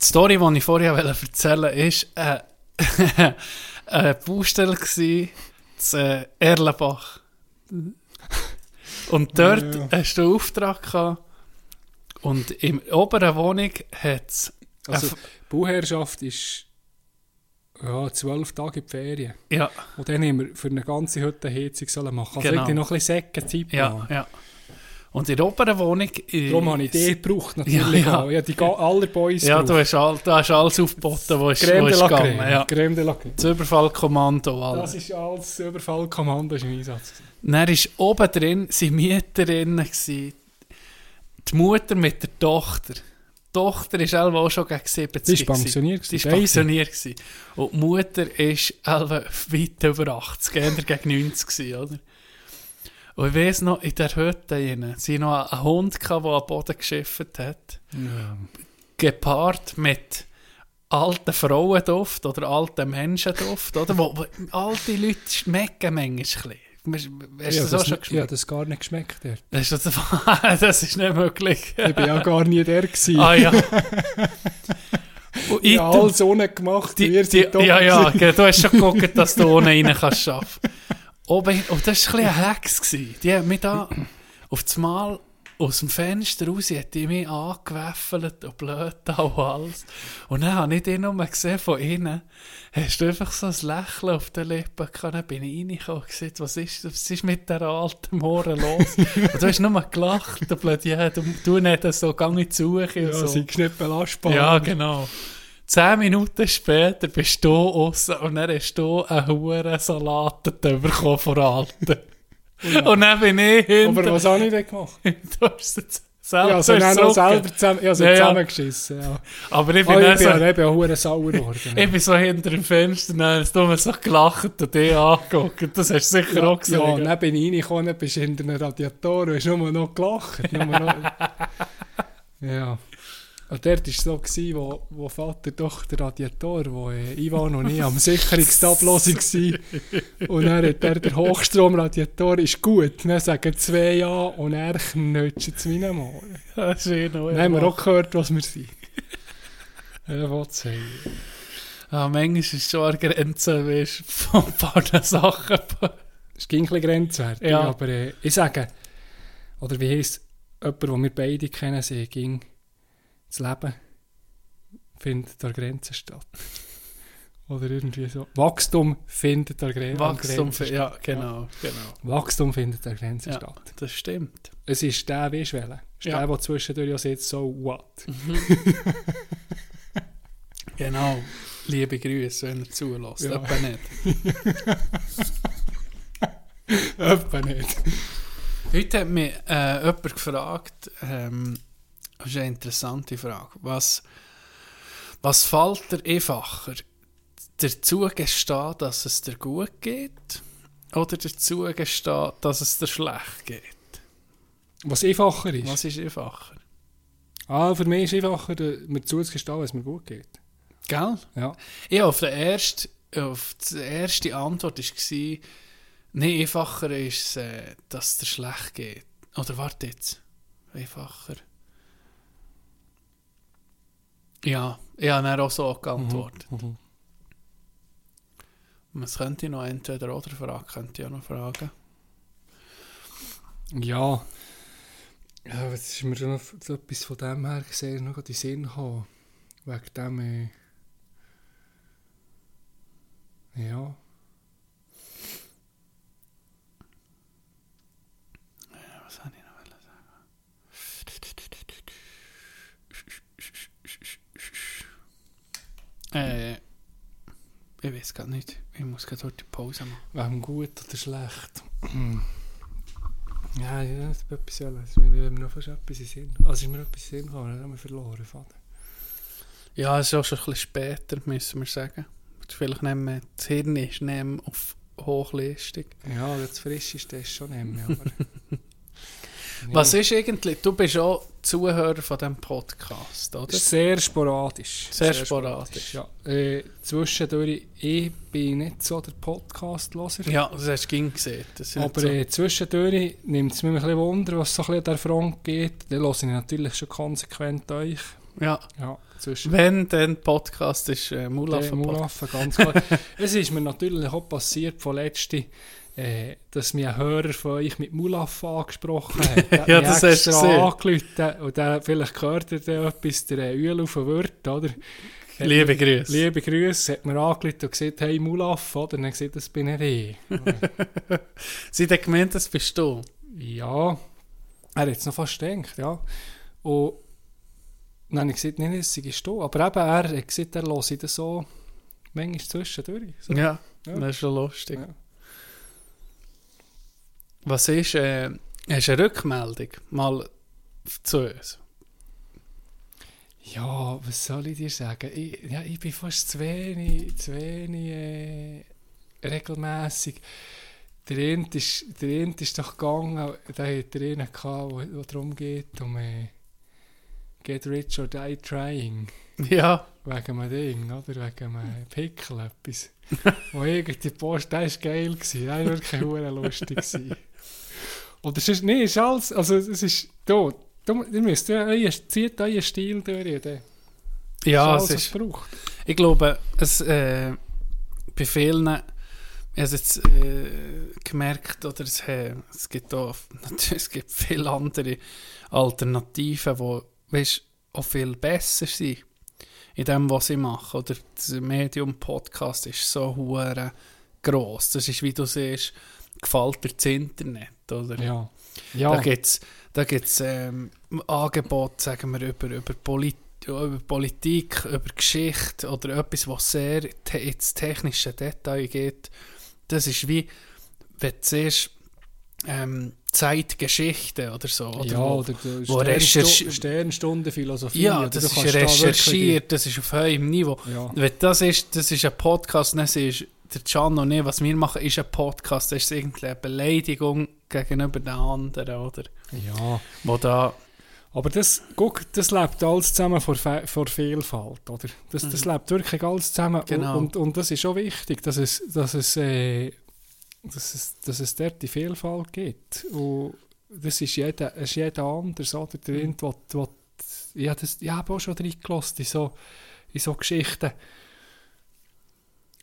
Die Story, die ich vorher erzählen wollte, ist äh, eine Baustelle gsi zu äh, Erlenbach. Und dort Ja. hast du einen Auftrag gehabt. Und im oberen Wohnung hat es Also, die Bauherrschaft ist ja, zwölf Tage in die Ferien. ja, Und dann haben wir für eine ganze Hütte Heizung sollen machen. Also Genau. noch ein bisschen Säcke Zeit ja, machen. ja. Und in der oberen Wohnung... äh, Darum habe ich die gebraucht natürlich. Ja, ja. Ja, die aller Boys Ja, du hast, all, du hast alles aufgeboten, was ist, ist gegangen. Creme. Ja. Creme de la Creme. Das Überfallkommando. Alle. Das ist alles Überfallkommando ist im Einsatz. Dann war oben drin sind Mieterinnen. gewesen. Die Mutter mit der Tochter. Die Tochter war auch schon gegen 70. Die ist gewesen. pensioniert. Die gewesen, war pensioniert. gewesen. Und die Mutter war weit über 80, eher gegen 90, gewesen, oder? Und ich weiss noch, in der Hütte rein, sie noch einen Hund gehabt, der am Boden geschifft hat. Gepaart mit alten Frauenduft oder alten Menschenduft, oder? Wo, wo alte Leute schmecken manchmal. Hast du Ja, das auch schon ja, geschmeckt? das gar nicht geschmeckt. Dort. Das ist, das, das ist nicht möglich. Ich bin ja gar nie der gewesen. ah ja. Und Ich habe alles ohne gemacht. die, die, ja, ja, du hast schon geguckt, dass du ohne rein kannst arbeiten. Oben, und das war ein bisschen ein Hex. Die hat mich da auf das Mal aus dem Fenster raus, hat die mich angewäffelt und blöd und alles. Und dann habe ich die nur gesehen von innen. Hast du einfach so ein Lächeln auf den Lippen gehabt. Dann bin ich reingekommen und gesagt, was ist, was ist mit der alten Mohren los? und du hast nur gelacht, du blöd, ja, du, du nicht so, gang in die Suche und Ja, so. sie ist nicht belastbar. Ja, genau. Zehn Minuten später bist du raus und dann hast du einen hohen Salat bekommen von Alten. Und dann bin ich hinten. Aber was habe ich denn gemacht? du hast es selber Ja, also dann noch selber zusammen, ja, so Ja, ja. zusammengeschissen. Ja. Aber ich Oh, bin, ich dann bin so, ja eben auch hure sauer geworden. ich bin so hinter dem Fenster und dann hast du mir so gelacht und dich angeguckt. Das hast du sicher auch gesehen. Ja, gell? dann bin ich reingekommen, bist hinter einem Radiator und hast nur noch gelacht. Nur noch, ja. Und dort war es so, gewesen, wo, wo Vater doch der Radiator, wo äh, Ivan und ich am Sicherungsablosung waren. Und dann hat er der Hochstromradiator ist gut. Dann sagen zwei Ja und er knutscht es mir mal. Das ist eh noch Dann haben wir auch gehört, was wir sind. Ja, was sagen. ah, Manchmal ist es schon an der Grenze, weißt, von ein paar Sachen. Es ging ein bisschen grenzwertig, Ja. aber äh, ich sage, oder wie heisst jemand, den wir beide kennen, sie ging, das Leben findet an Grenzen statt. Oder irgendwie so. Wachstum findet an Gren Wachstum, Grenzen statt. ja, genau, genau. Wachstum findet an Grenzen Ja. statt. Das stimmt. Es ist der, wähle. Es ist Ja. der, der zwischendurch ja sitzt, so what. Genau. Liebe Grüße, wenn er zulässt. Ja. Etwa nicht. Etwa nicht. Heute hat mich äh, jemand gefragt, ähm, das ist eine interessante Frage, was, was fällt dir einfacher? Dazu gestehen, dass es dir gut geht oder dazu gestehen, dass es dir schlecht geht? Was einfacher ist. Was ist einfacher? Ah, für mich ist einfacher, äh, mir zuzugestehen, wenn es mir gut geht. Gell? Ja. Ja, auf, der erste, auf die erste Antwort war, nee, einfacher ist es, äh, dass es dir schlecht geht. Oder warte jetzt. Einfacher. Ja, ich habe dann auch so geantwortet. Mhm. Was könnte noch entweder oder fragen? Könnte ich auch noch fragen. Ja. Ja, was ist mir schon noch etwas von dem her gesehen, noch in den Sinn gekommen. Wegen dem, äh, ja. Was habe ich noch wollen sagen? Äh, ich weiß gar nicht. Ich muss gerade die Pause machen. Wegen gut oder schlecht. ja, ja, das ist etwas. Es ist mir noch fast etwas in Sinn. Also ist mir etwas in Sinn gekommen, dann haben wir verloren. Vater. Ja, es ist auch schon ein bisschen später, müssen wir sagen. Vielleicht nehmen wir, das Hirn ist auf Hochleistung. Ja, jetzt frisch ist das schon mehr. Aber Was ist eigentlich, du bist auch Zuhörer von diesem Podcast, oder? Sehr sporadisch. Sehr sporadisch. Ja. Äh, zwischendurch, ich bin nicht so der Podcast-Loser. Ja, das hast du ging gesehen. Aber so. äh, zwischendurch nimmt es mich ein bisschen Wunder, was so ein bisschen an der Front geht. Dann höre ich natürlich schon konsequent euch. ja, Ja, wenn dann Podcast ist, äh, Mulaf der Mulaffe, ganz klar. es ist mir natürlich auch passiert von letzte, äh, dass mir ein Hörer von euch mit Mulaffe angesprochen hat. Der Ja, das hast du gesehen. und der, vielleicht gehört er dann etwas, der äh, Uel auf den Wirt, oder? Liebe Grüße. Liebe Grüße, hat mir angerufen und gesagt, hey Mulaffe, oder? Und dann gesagt, das bin ich. Sie hat gemeint, das bist du. Ja, er hat es noch fast gedacht, ja. Und dann habe ich gesagt, nein, das sei du. Aber eben, er hat gesagt, er höre das so manchmal zwischendurch. So. Ja, Ja. das ist schon lustig. Ja. Was ist, äh, hast du eine Rückmeldung mal zu uns? Ja, was soll ich dir sagen? Ich, ja, ich bin fast zu wenig, zu wenig äh, regelmässig. Der eine ist, der eine ist doch gegangen, der hat der eine gehabt, wo, wo darum geht, um äh, Get rich or die trying. Ja, Wegen einem Ding, oder? Wegen einem Pickel, etwas. wo irgendwie Post, der war geil, gewesen, der war wirklich lustig. Gewesen. Oder sonst, nee, ist alles, also es ist, da, da ihr müsst, ja, euer, zieht euren Stil durch, der ja alles, es ist, es braucht. ich glaube, es, äh, bei vielen, ich habe jetzt äh, gemerkt, oder es, äh, es gibt auch, natürlich, es gibt viele andere Alternativen, die, weißt, auch viel besser sind in dem, was sie machen. Oder das Medium-Podcast ist so hure gross. Das ist, wie du siehst, gefällt dir das Internet, oder? Ja. Da Ja, gibt es da gibt's, ähm, Angebote, sagen wir, über, über, Polit über Politik, über Geschichte oder etwas, was sehr te ins technische Detail geht. Das ist wie, wenn du siehst, ähm, Zeitgeschichte oder so. Oder ja, wo, oder wo Sternstu Sternstunde Philosophie. ja, das ist kannst da recherchiert, das ist auf höherem Niveau. Ja. Wenn das ist, das ist ein Podcast, dann ist der Can und ich, was wir machen, ist ein Podcast. Das ist irgendwie eine Beleidigung gegenüber den anderen, oder? ja. Wo da, Aber das, guck, das lebt alles zusammen vor, vor Vielfalt, oder? Das, das lebt wirklich alles zusammen. Mhm. Genau. Und, und, und das ist schon wichtig, dass es, dass es, äh, dass es, dass es dort die Vielfalt gibt. Und das ist jeder, es ist jeder anders, oder? Der Mhm. will, ja, das, ich habe auch schon reingelassen in so, in so Geschichten.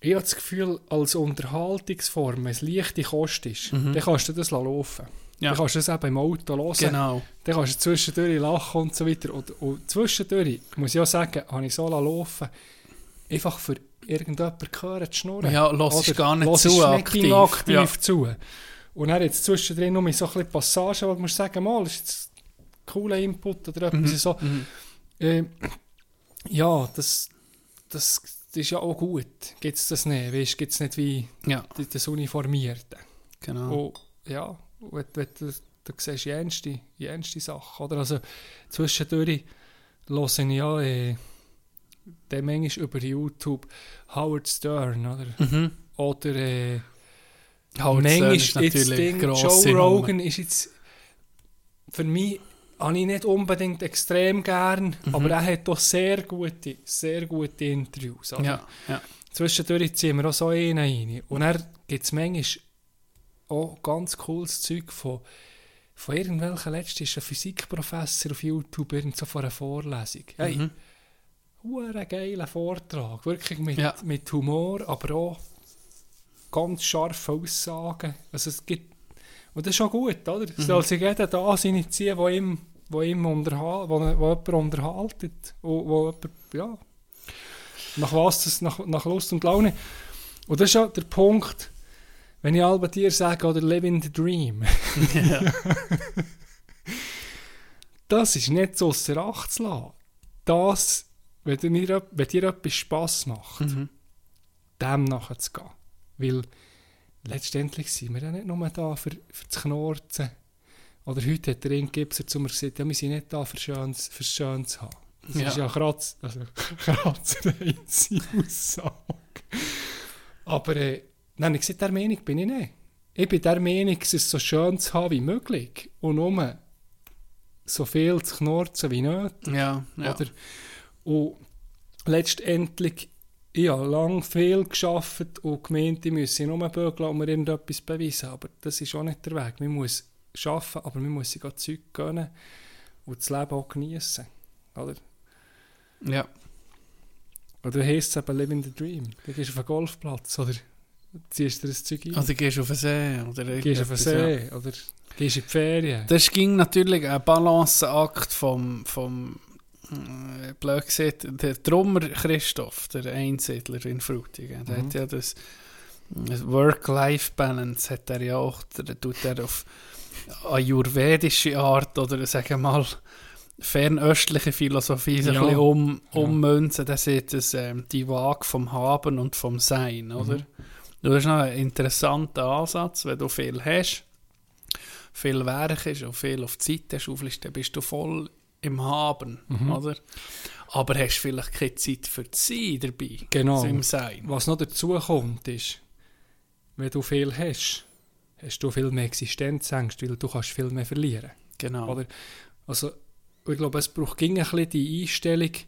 Ich habe das Gefühl, als Unterhaltungsform, wenn es leichte Kost ist, Mhm. dann kannst du das laufen. Ja. Dann kannst du das eben im Auto hören. genau. Dann kannst du zwischendurch lachen und so weiter. Und, und zwischendurch, muss ich auch sagen, habe ich so laufen einfach für irgendjemanden gehört zu schnurren. Ja, hörst Oder gar nicht hörst zu aktiv. aktiv Ja. zu. Und dann jetzt zwischendrin noch so ein bisschen Passagen, wo du musst sagen, mal, ist jetzt ein cooler Input oder etwas so. Mhm. Ähm, ja, das, das, das ist ja auch gut. Gibt es das nicht? Weißt, gibt es nicht wie Ja, das Uniformierte. genau. Oh, ja, wenn, wenn du, du siehst jenste, jenste Sachen. Oder? Also, zwischendurch höre ich ja äh, den manchmal über YouTube Howard Stern. Oder, Mhm. oder äh, Howard Stern ist natürlich Ding, Joe Nummer. Rogan ist jetzt für mich habe ich nicht unbedingt extrem gern, Mhm. aber er hat doch sehr gute, sehr gute Interviews. Ja, ja. Zwischendurch ziehen wir auch so einen rein. Und dann gibt es manchmal auch ganz cooles Zeug von, von irgendwelchen, letztens ist ein Physikprofessor auf YouTube irgend so vor einer Vorlesung. Hey, Mhm. hure geiler Vortrag. Wirklich mit, Ja. mit Humor, aber auch ganz scharfe Aussagen. Also es gibt, und das ist schon gut, oder? Es soll sich jeder das initiieren, wo ihm, wo ihm unterhal, wo, wo jemand unterhaltet. Wo, wo jemand, ja, nach was das, nach, nach Lust und Laune. Und das ist ja der Punkt, wenn ich alle dir sage, oder living the dream. ja. das ist nicht so ausser Acht zu lassen. Das, wenn dir, wenn dir etwas Spass macht, Mhm. dem nachzugehen. Weil letztendlich sind wir ja nicht nur da für, für das Knorzen. Oder heute hat der Ingibser zu mir gesagt, ja, wir sind nicht da für Schönes, für Schönes zu haben. Das Ja. ist ja Kratz, also kratzerei Aussage. Aber äh, nein, ich gesagt, der Meinung bin ich nicht. Ich bin der Meinung, es ist so schön zu haben wie möglich. Und nur so viel zu knorzen wie nötig. ja, ja. Oder? Und letztendlich, ich habe lange viel geschafft und gemeint, ich müsse nur bügeln und mir irgendetwas beweisen. Aber das ist auch nicht der Weg. Man muss arbeiten, aber man muss sich auch Zeug gönnen und das Leben auch genießen. Oder? ja. Oder heisst es eben Living the Dream. Du gehst auf einen Golfplatz oder ziehst dir ein Zeug ein. Also gehst du auf den See oder gehst auf den irgendetwas, ja. See oder gehst in die Ferien. Das ging natürlich ein Balanceakt vom, vom blöd gesagt, der Drummer Christoph, der Einsiedler in Frutigen, der Mhm. hat ja das, das Work-Life-Balance hat er ja auch, der tut er auf ayurvedische Art oder sagen wir mal fernöstliche Philosophie so Ja. ein bisschen um, ummünzen, dann sieht es ähm, die Waage vom Haben und vom Sein, oder? Mhm. Das ist noch ein interessanter Ansatz, wenn du viel hast, viel Werk ist und viel auf die Zeit hast, dann bist du voll im Haben, Mhm. oder? Aber hast vielleicht keine Zeit für das Sein dabei, Genau. im Sein. Was noch dazu kommt, ist, wenn du viel hast, hast du viel mehr Existenzängste, weil du kannst viel mehr verlieren. Genau. Oder? Also, ich glaube, es braucht ein bisschen die Einstellung, zu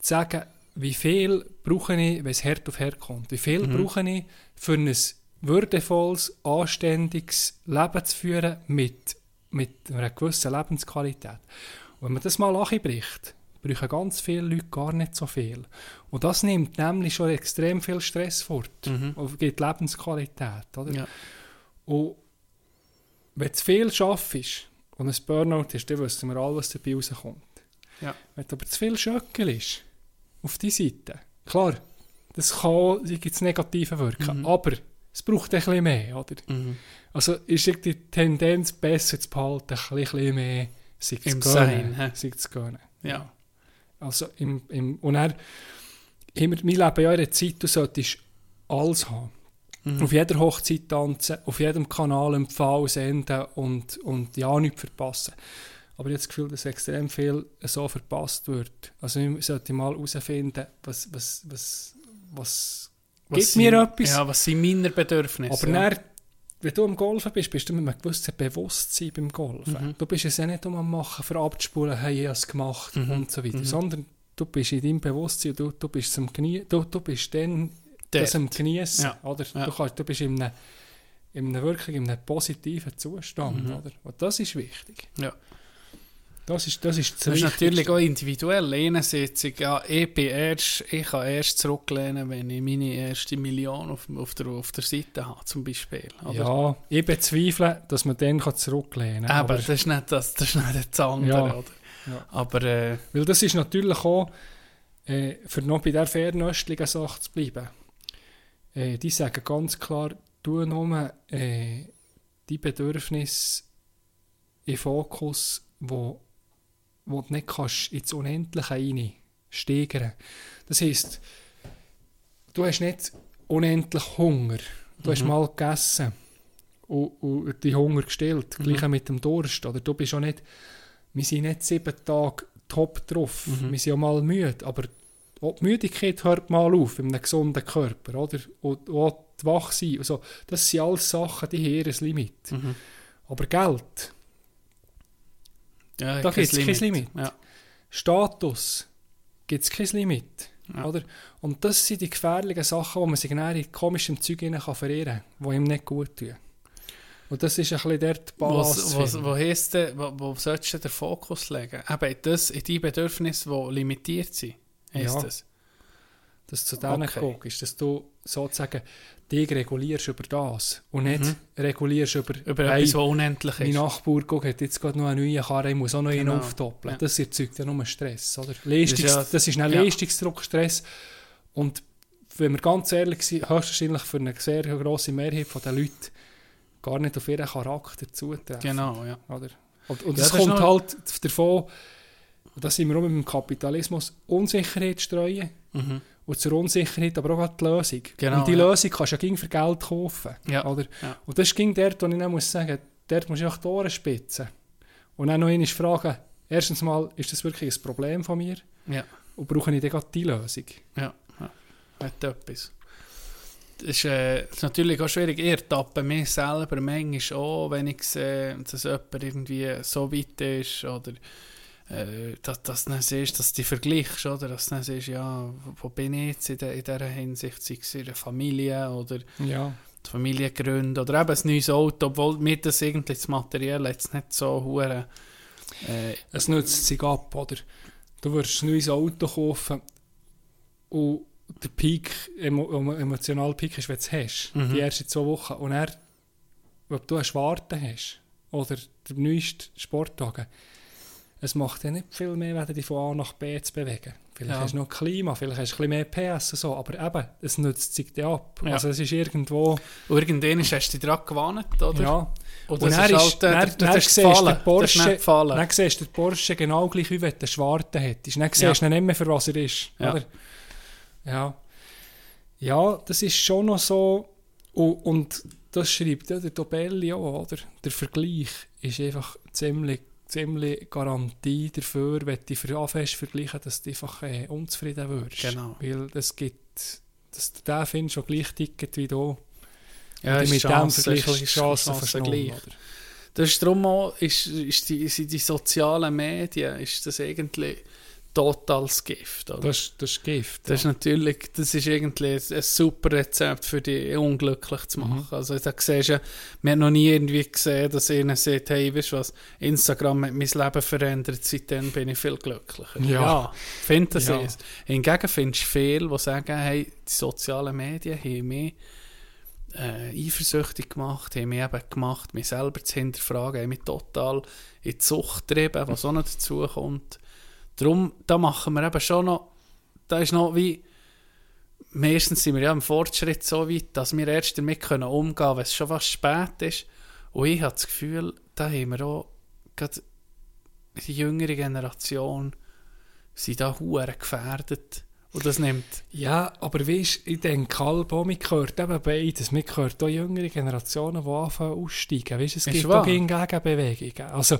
sagen, wie viel brauche ich, wenn es hart auf hart kommt. Wie viel Mhm. brauche ich, für ein würdevolles, anständiges Leben zu führen mit, mit einer gewissen Lebensqualität. Und wenn man das mal anbricht, brauchen ganz viele Leute gar nicht so viel. Und das nimmt nämlich schon extrem viel Stress fort Mhm. und gibt Lebensqualität. Oder? Ja. Und wenn du viel schaffst und ein Burnout ist, dann wissen wir alle, was dabei rauskommt. Ja. Wenn du aber zu viel Schöckel ist, auf die Seite, klar, das kann, da gibt es negative Wirken, Mhm. aber es braucht ein bisschen mehr, oder? Mhm. Also ist die Tendenz besser zu behalten, ein bisschen mehr Sein, hä? Sich zu gönnen. Ja. Also im, im, und er, immer, wir leben ja in einer Zeit, du solltest alles haben. Mhm. Auf jeder Hochzeit tanzen, auf jedem Kanal Pfau senden und, und ja nichts verpassen. Aber ich habe das Gefühl, dass extrem viel so verpasst wird. Also ich sollte mal herausfinden, was, was, was, was, Was gibt mir sind- etwas. Ja, was sind meine Bedürfnisse? Aber ja. Wenn du am Golfen bist, bist du mit einem gewissen Bewusstsein beim Golfen. Mhm. Du bist es ja nicht um am Machen, für abzuspulen, hey, ich habe es gemacht Mhm. und so weiter, Mhm. sondern du bist in deinem Bewusstsein, du, du bist zum Genie du, du bist dann Dort. das am Genießen, Ja. oder? Ja. Du, kannst, du bist in einem, in einem wirklich in einem positiven Zustand, Mhm. oder? Und das ist wichtig. Ja. Das ist das, ist das, Das ist natürlich auch individuell. Einerseits, ja, ich, bin erst, ich kann erst zurücklehnen, wenn ich meine erste Million auf, auf, der, auf der Seite habe, zum Beispiel. Oder? Ja, ich bezweifle, dass man dann kann zurücklehnen kann. Aber das ist nicht das, das, ist nicht das andere. Ja. Oder? Ja. Aber äh, Weil das ist natürlich auch, äh, für noch bei der fernöstlichen Sache zu bleiben, äh, die sagen ganz klar, du nur äh, die Bedürfnisse in Fokus, wo, wo du nicht kannst ins Unendliche rein steigern. Das heisst, du hast nicht unendlich Hunger. Du hast Mhm. mal gegessen und, und die Hunger gestillt, Mhm. gleich mit dem Durst. Oder du bist auch nicht, wir sind nicht sieben Tage top drauf. Mhm. Wir sind auch mal müde, aber auch die Müdigkeit hört mal auf in einem gesunden Körper, oder? Und auch die Wachsein, also, das sind alles Sachen, die haben ihr Limit. mhm. Aber Geld, ja, Da gibt's kein Limit. Ja. Status, gibt es kein Limit. Ja. Oder? Und das sind die gefährlichen Sachen, wo man sich in komischem Zeug hinein kann verirren kann, die ihm nicht gut tun. Und das ist ein bisschen die Balance. Was, was, wo, heisst wo, wo solltest du den Fokus legen? Eben in das, in die Bedürfnisse, die limitiert sind. Heisst Ja. das? dass du zu denen Okay. guckst, dass du sozusagen dich regulierst über das und nicht Mhm. regulierst über, Über hey, etwas, was unendlich mein ist. Nachbar guck, hat jetzt gerade noch eine neue Karre, ich muss auch noch einen Genau. aufdoppeln. Ja. Das erzeugt ja nur Stress. Oder? Leistungs Das ist ja- das ist ein ja. Leistungsdruck, Stress. Und wenn wir ganz ehrlich sind, höchstwahrscheinlich für eine sehr grosse Mehrheit der Leute gar nicht auf ihren Charakter zutreffen. Genau, ja. Oder? Und, und Ja, es das ist kommt halt davon, und da sind wir auch mit dem Kapitalismus, Unsicherheit streuen. Mhm. Und zur Unsicherheit aber auch die Lösung. Genau, und die ja. Lösung kannst du ja gegen für Geld kaufen. Ja, Oder? ja. Und das ging dort, wo ich dann muss sagen, dort musst du auch die Ohren spitzen. Und dann noch einmal fragen, erstens mal, ist das wirklich ein Problem von mir? Ja. Und brauche ich dann gerade die Lösung? Ja, ja. Hat etwas. Das ist, äh, das ist natürlich auch schwierig. Ich ertappe mich selber manchmal auch, wenn ich sehe, dass jemand irgendwie so weit ist oder äh, dass, dass du dann siehst, dass du dich vergleichst, oder? Dass du dann siehst, ja, wo bin ich jetzt in, de, in dieser Hinsicht, sei es in der Familie oder Ja. die Familiengründe oder eben ein neues Auto, obwohl mir das irgendwie das Material jetzt nicht so hure äh, Es nützt sich ab, oder? Du wirst ein neues Auto kaufen und der Peak, emo, emo, emotionale Peak ist, wenn du es hast. Mhm. Die ersten zwei Wochen. Und er, ob du einen Schwarten hast oder den neuesten Sportwagen, es macht ja nicht viel mehr, wenn du dich von A nach B zu bewegen. Vielleicht Ja. hast du noch Klima, vielleicht hast du ein bisschen mehr PS und so, aber eben, es nützt sich dir ab. Ja. Also es ist irgendwo, irgendwann hast du dich daran gewarnt, oder? ja. Und Und dann ist halt, äh, dann- dann ist siehst du den Porsche-. Dann siehst du den Porsche genau gleich, wie wenn du den Schwarten hättest. Dann siehst Ja. du ihn nicht mehr, für was er ist. Ja. Oder? Ja. ja, das ist schon noch so. Und, und das schreibt ja der Dobelli auch, oder? Der Vergleich ist einfach ziemlich, ziemlich Garantie dafür, wenn du dich anfängst vergleichen, dass du einfach äh, unzufrieden wirst. Genau. Weil es gibt, dass du den findest, der gleich tickt wie du. Ja, mit dem Chance, Vergleich ist die Chance gleich. oder? Das ist darum auch, ist, ist die, sind die sozialen Medien, ist das eigentlich totales Gift. Oder? Das, das ist Gift. Das ist natürlich, das ist irgendwie ein, super Rezept für die unglücklich zu machen. Mhm. Also da siehst ja, wir haben noch nie irgendwie gesehen, dass einer sagt, hey, weißt du was, Instagram hat mein Leben verändert, seitdem bin ich viel glücklicher. Ja. finde das Ja. ist. Hingegen findest du viele, die sagen, hey, die sozialen Medien haben mich äh, eifersüchtig gemacht, haben mich eben gemacht, mich selber zu hinterfragen, haben mich total in die Sucht getrieben, was auch noch dazu kommt. Darum, da machen wir eben schon noch, da ist noch wie, meistens sind wir ja im Fortschritt so weit, dass wir erst damit können umgehen können, wenn es schon fast spät ist. Und ich habe das Gefühl, da haben wir auch, gerade die jüngere Generation, sind da hure gefährdet. Und das nimmt, Ja, aber weißt, ich denke, halb auch, man hört eben beides. Man hört auch jüngere Generationen, die anfangen aussteigen. Weißt, es Ist gibt wahr. auch gegen Gegenbewegungen. Also,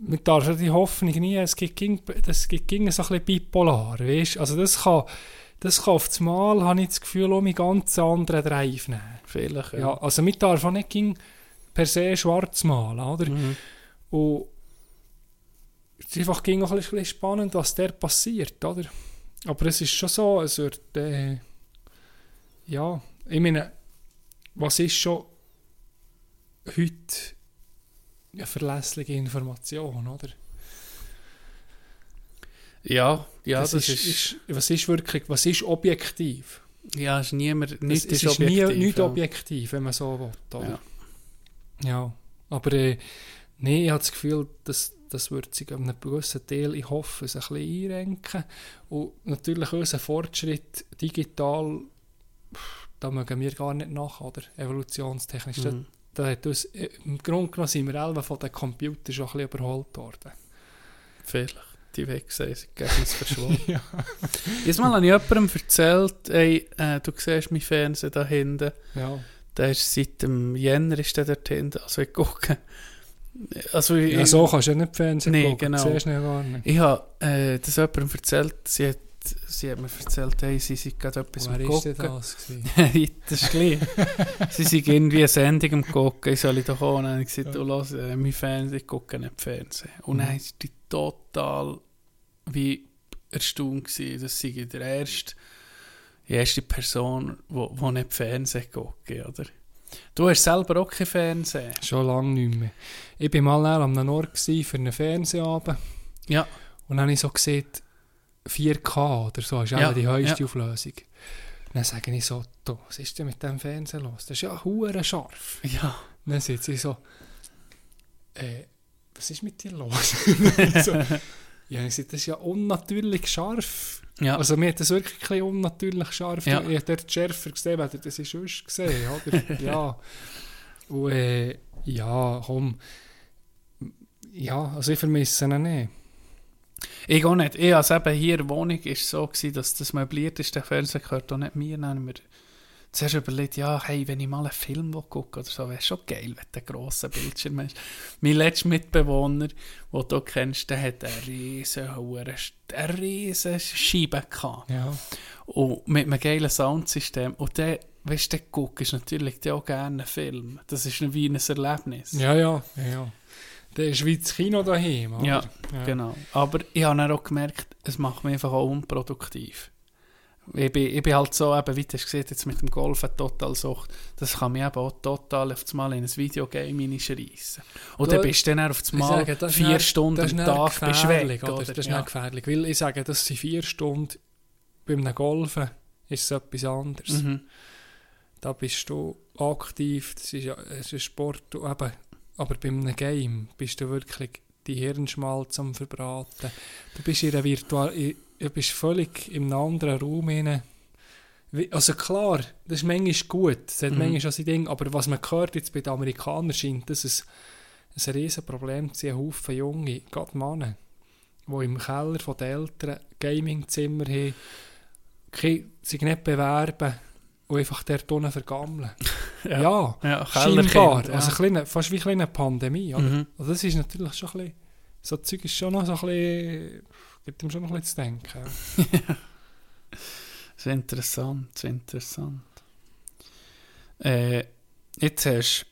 man darf ja die Hoffnung nie, es gibt das gibt so ein bisschen bipolar. Weißt? Also, das kann, das kann auf das Mal, habe ich das Gefühl, auch einen ganz anderen Drive nehmen. vielleicht, Ja, also, man darf auch nicht per se schwarz malen, oder? Mhm. Und es ist einfach ging auch ein bisschen spannend, was der passiert, oder? Aber es ist schon so, es wird, äh, ja, ich meine, was ist schon heute eine verlässliche Information, oder? Ja, ja, das, das ist, ist, was ist wirklich, was ist objektiv? ja, ist niemand, Es, nichts es ist ist nie, objektiv. nicht ja. objektiv, wenn man so will, oder? Ja. Ja, aber äh, nee, ich habe das Gefühl, dass das wird sich an einem gewissen Teil, ich hoffe, es ein bisschen einrenken. Und natürlich unser Fortschritt digital, da mögen wir gar nicht nach, oder? Evolutionstechnisch. Da, Mhm. da hat uns, äh, Im Grunde genommen sind wir selber von den Computern schon ein bisschen überholt worden. Vielleicht. Die Wegsehe sind gegen uns verschwunden. ja. Jetzt mal habe ich jemandem erzählt, ey, äh, du siehst mein Fernsehen da hinten. ja. Der ist seit dem Jänner ist der dort hinten. Also ich gucke. Also ich, ja, so kannst du ja nicht Fernsehen Nee, gucken, genau. das siehst du gar nicht. ich habe äh, das jemandem erzählt, sie hat, sie hat mir erzählt, hey, sie sind gerade etwas am Wer gucken. das gewesen? das ist gleich. sie sind irgendwie eine Sendung am gucken, ich soll ich doch auch. Und dann habe ich gesagt, du lass, äh, mein Fernsehen, ich gucke nicht Fernsehen. Und dann Mhm. war die total wie erstaunt gewesen, dass sie der erste, die erste Person, die, nicht Fernsehen guckt, oder? Du hast selber auch kein Fernsehen. Schon lange nicht mehr. Ich war mal an einem Ort für einen Fernsehabend. Ja. Und dann habe ich so gesehen, 4K oder so, ist ja, die höchste ja. Auflösung. Dann sage ich so, was ist denn mit dem Fernsehen los? Das ist ja hure scharf. Ja. Dann sitze ich so, äh, was ist mit dir los? so, ja, ich sage, das ist ja unnatürlich scharf. Ja. Also mir hat das wirklich ein unnatürlich scharf. Ja. Ich habe dort schärfer gesehen, weil das ist sonst gesehen, oder? ja. Und äh, ja, komm. Ja, also ich vermisse ihn nicht. Ich auch nicht. Ich, also eben hier in der Wohnung ist so gewesen, dass das möbliert ist, der Fernseher gehört auch nicht mir. Dann haben wir zuerst überlegt, ja, hey, wenn ich mal einen Film gucke oder so, wäre schon geil, wenn der grosse Bildschirm ist. Mein letzter Mitbewohner, den du kennst, der hat eine riesen, eine riesen Scheibe gehabt. Ja. Und mit einem geilen Soundsystem. Und der, weißt du, der guckst natürlich der auch gerne einen Film. Das ist wie ein Erlebnis. Ja, ja, ja. ja. Der ist wie das Kino daheim. oder? Ja, ja. Genau. Aber ich habe dann auch gemerkt, es macht mich einfach auch unproduktiv. Ich bin, ich bin halt so, eben, wie du gesehen, jetzt mit dem Golf eine total Sucht. Das kann mich eben auch total auf das Mal in ein Videogame hineinschreissen. Und Du, dann bist du dann auf das Ich Mal sage, vier dann- Stunden am Tag bist weg. oder? Das ist ja. nicht gefährlich, weil ich sage, das sind vier Stunden. Bei einem Golfen ist es etwas anderes. Mhm. Da bist du aktiv, das ist, es ist Sport, eben, aber bei einem Game bist du wirklich die Hirnschmalz am Verbraten. Du bist in einer Virtual, i- du bist völlig in einem anderen Raum hinein. Also klar, das ist manchmal gut, das hat Mhm. manchmal auch sein Ding, aber was man hört jetzt bei den Amerikanern scheint, das ist ein riesen Problem zu Haufen Junge, gerade Männer, die im Keller von den Eltern Gamingzimmer haben, sich nicht bewerben und einfach dort unten vergammeln. Ja. ja. Ja, Scheinbar. Kellerkind, ja. Also ein kleine, fast wie eine kleine Pandemie. Oder? Mhm. Also das ist natürlich schon ein bisschen, so Zeug ist schon noch so ein bisschen, gibt ihm schon noch ein bisschen zu denken. Das ist interessant, das ist interessant. Äh, jetzt hast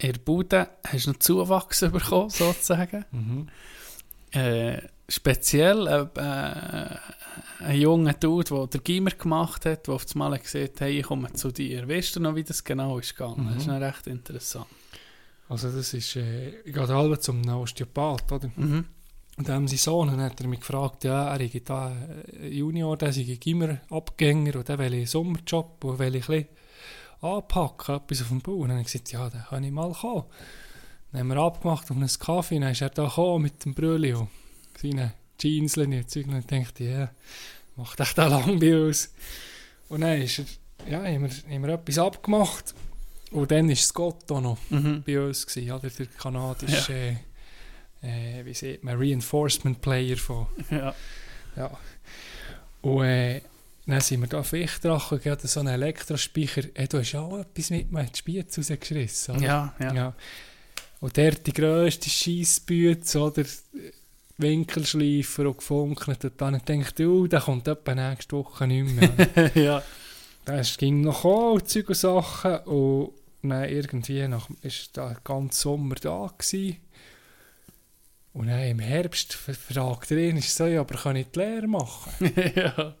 du in der Bude hast noch Zuwachs bekommen, sozusagen. Mhm. Äh, speziell äh, äh, ein junger Dude, der der Gimmer gemacht hat, der auf das Mal gesagt hat, hey, ich komme zu dir. Weißt du noch, wie das genau ist gegangen? Das ist Mhm. noch recht interessant. Also das ist, äh, ich gehe halb zum Osteopath, oder? Mhm. Und dann Sohn dann hat er mich gefragt, ja, er ist da Junior, der sei immer Abgänger und der will einen Sommerjob und will ich ein anpacken, etwas auf dem Bau. Und dann habe ich gesagt, ja, dann kann ich mal kommen. Dann haben wir abgemacht auf einen Kaffee, dann ist er da gekommen mit dem Brülli und seinen Jeans und Zeug. Und dann dachte ich, ja, macht echt da lang bei uns. Und dann ist er, ja, haben wir, haben wir etwas abgemacht. Und dann war Scott auch noch Mhm. bei uns, gewesen, oder? der kanadische, äh, äh, wie sieht man, Reinforcement Player von, Ja. ja. Und äh, dann sind wir da auf Wichtrach und hatten so einen Elektrospeicher. Äh, du hast ja auch etwas mit mir in die Spitze rausgerissen, oder? Ja, ja. ja. Und der die grösste Scheissbüte, oder? Winkelschleifer und gefunkelt. Und dann denkt du, der kommt etwa nächste Woche nicht mehr. ja. Es ging noch und Zeug und Sachen. Und dann irgendwie nach, ist der ganze Sommer da gewesen. Und dann im Herbst fragt er ihn, ist so, ja, aber kann ich die Lehre machen? ja.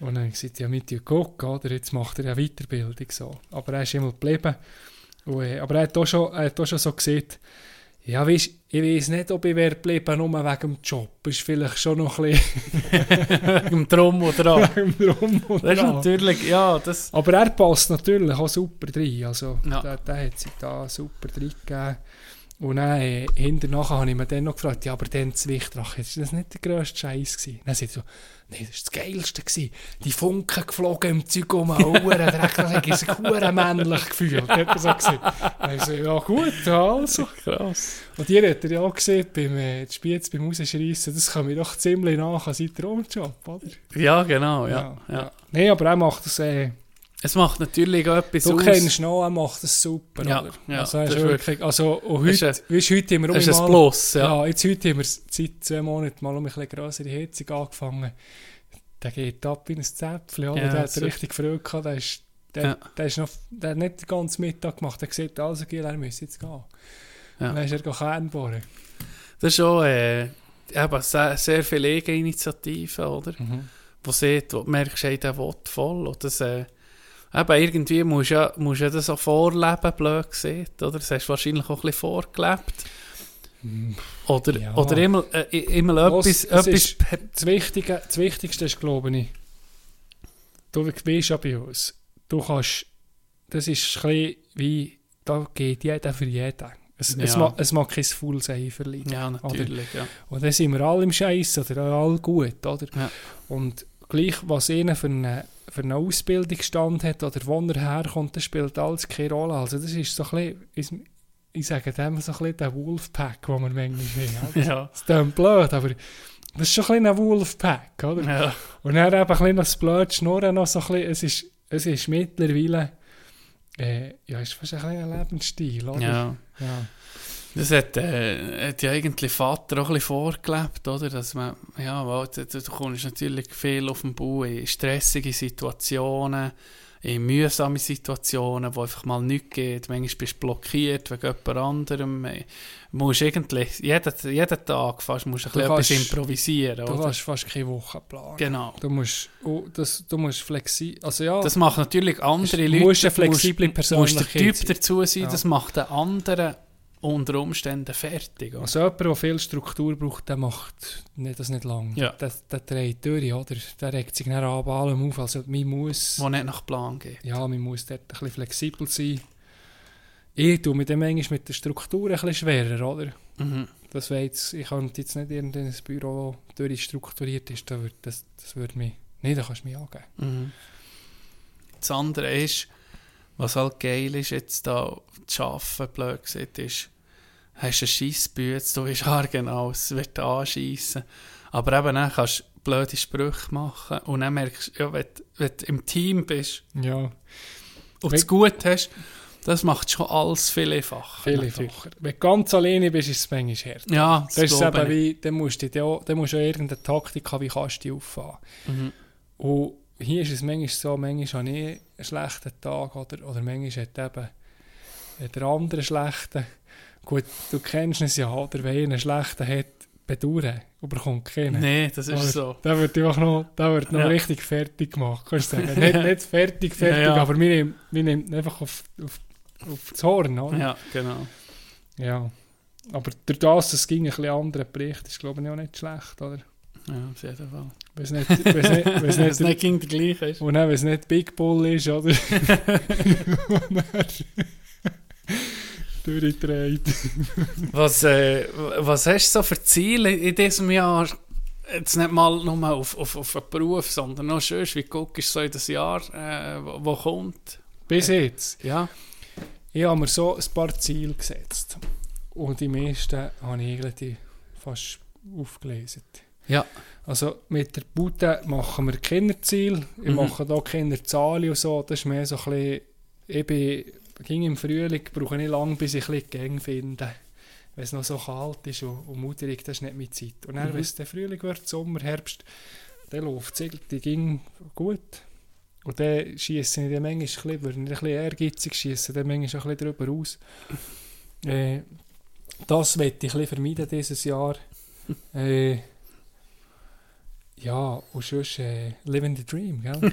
Und dann gesagt, ja, mit dir gucken, oder? Jetzt macht er ja Weiterbildung so. Aber er ist immer geblieben. Und, äh, aber er hat auch schon, er hat auch schon so gesagt, ja, weisst, ich weiß nicht, ob ich wäre geblieben, nur wegen dem Job. Ist vielleicht schon noch ein bisschen Im Drum oder dran. wegen dem Drum und Das ist natürlich, ja, das... Aber er passt natürlich auch super rein. Also, Ja. der, der hat sich da super drin gegeben. Und dann, äh, hinterher habe ich mir dann noch gefragt, ja, aber dann das Wichtrach, ist das nicht der grösste Scheiß gewesen? Dann er so, nee, das war das Geilste gewesen. Die Funken geflogen im Zeug um den Ohren, der hat sich hure männlich gefühlt, hat er so gesagt. Dann so, ja gut, also. Krass. Und ihr habt ja auch gesehen, beim äh, Spiez, beim Rausschreissen, das kann mir doch ziemlich nach an seinen Traumjob, oder? Ja, genau, ja. ja. Nein, aber er macht das, äh, Es macht natürlich auch etwas Du aus. kennst noch, er macht das super, Ja, oder? ja, also, das ist wirklich, also und ist heute, weißt, heute haben wir um Das ist ein Plus, ja. Ja, jetzt heute haben wir seit zwei Monaten mal um ein bisschen grössere Heizung angefangen. Der geht ab wie ein Zäpfchen, oder? Ja, der hat so- richtig Freude gehabt. Der, ist, der, Ja. der, ist noch, der hat nicht den ganzen Mittag gemacht. Er hat gesagt, also Gil, er muss jetzt gehen. Ja. Dann ist er Kern bohren. Das ist auch äh, eben sehr, sehr viele Eigeninitiativen, oder? Wo sieht, wo du merkst, hey, der will voll. Und das, äh, eben, irgendwie musst du ja, musst ja das auch vorleben, blöd gesehen, oder? Das hast du wahrscheinlich auch ein bisschen vorgelebt. Oder, Ja. oder immer, äh, immer Was, etwas, es etwas ist- Das, Wichtige, das Wichtigste ist, glaube ich, du weißt ja bei uns, du kannst, das ist ein bisschen wie, da geht jeder für jeden. Es, es, Ja. ma, es mag kein Full sein verlieren. Ja, natürlich, ja. Und dann sind wir alle im Scheiß oder alle gut, oder? Ja. Und gleich, was einer für einen, für einen Ausbildungsstand hat oder wo er herkommt, das spielt alles keine Rolle. Also das ist so ein bisschen, ich sage dem so ein bisschen der Wolfpack, den wir manchmal haben. Ja. Das klingt blöd, aber das ist schon ein bisschen ein Wolfpack, oder? ja. Und dann eben ein bisschen noch das blöde Schnurren noch so ein bisschen, es ist, es ist mittlerweile, äh, ja, ist fast ein ein Lebensstil, oder? ja. ja. Das hat, äh, hat ja eigentlich Vater auch ein bisschen vorgelebt, oder? Dass man, ja, weil du, du kommst natürlich viel auf den Bau in stressige Situationen, in mühsame Situationen, wo einfach mal nichts geht. Manchmal bist du blockiert wegen jemand anderem. Äh, Du musst eigentlich jeden, jeden Tag fast musst du ein Du bisschen etwas kannst- improvisieren, Du oder? hast fast keine Woche planen. Genau. Du musst, oh, das, du musst flexibel, also ja, Das macht natürlich andere Du Leute. musst eine flexible musst, musst der Typ sein. dazu sein, Ja. das macht den anderen unter Umständen fertig. oder? also jemand, der viel Struktur braucht, der macht das nicht lang. Ja. Der, der dreht durch, oder? Der regt sich dann ab allem auf, also man muss, Wo nicht nach Plan geht. ja, man muss dort ein bisschen flexibel sein. Ich tue mit dem manchmal mit der Struktur ein bisschen schwerer, oder? Mhm. Das jetzt, ich kann jetzt nicht irgendein Büro, das durchstrukturiert ist, das, das würde mich, nee, da kannst du mich angeben. Mhm. Das andere ist, was halt geil ist, jetzt da zu arbeiten, blöd gesagt, ist, hast einen Scheissbüts, du weißt genau, es wird anschiessen. Aber eben dann kannst du blöde Sprüche machen und dann merkst du, ja, wenn, du- wenn du im Team bist Ja, und es gut hast, das macht schon alles viel einfacher. viel einfacher. Wenn du ganz alleine bist, ist es manchmal härter. Ja, Das ist glaube eben ich. wie, dann musst du dann musst du irgendeine Taktik haben, wie kannst du die auffahren. Mhm. Und hier ist es manchmal so, manchmal habe ich einen schlechten Tag oder, oder manchmal hat eben der andere einen schlechten. Gut, du kennst es ja, oder wenn einer einen schlechten hat, bedauern, überkommt keiner. Nee, das ist Aber so. Der wird einfach noch, der wird noch Ja. richtig fertig gemacht, kannst du sagen. nicht, nicht fertig, fertig, Ja, ja. aber wir nehmen, wir nehmen einfach auf, auf, auf das Horn, oder? Ja, genau. Ja. Aber durch das, dass es ging ein bisschen anderen Bericht, ist glaube ich auch nicht schlecht, oder? Ja, auf jeden Fall. Wenn es nicht, wenn es nicht, nicht, nicht gegen der gleiche ist. und dann, wenn es nicht Big Bull ist, oder? Und durchdreht. Was, äh, was hast du so für Ziele in diesem Jahr? Jetzt nicht mal nur auf, auf, auf einen Beruf, sondern noch schön, wie guckst du so in das Jahr, äh, wo, wo kommt? Bis jetzt. Ja. Ich habe mir so ein paar Ziele gesetzt. Und die meisten habe ich eigentlich fast aufgelesen. Ja. Also mit der Bude machen wir Kinderziel. Ich Mhm. mache da Kinderzahlen und so. Das ist mehr so ein bisschen, ich bin, ging im Frühling, brauche ich lange, bis ich ein bisschen Gang finde. Wenn es noch so kalt ist und, und mutterig, das ist nicht meine Zeit. Und dann, Mhm. wenn es der Frühling wird, Sommer, Herbst, dann läuft es die ging gut. Und dann schieße ich dann manchmal ein bisschen, wenn ich ein bisschen ehrgeizig schieße, dann manchmal ein bisschen darüber aus. Äh, das möchte ich ein bisschen vermeiden dieses Jahr. Äh, ja, und sonst äh, Living the Dream, gell?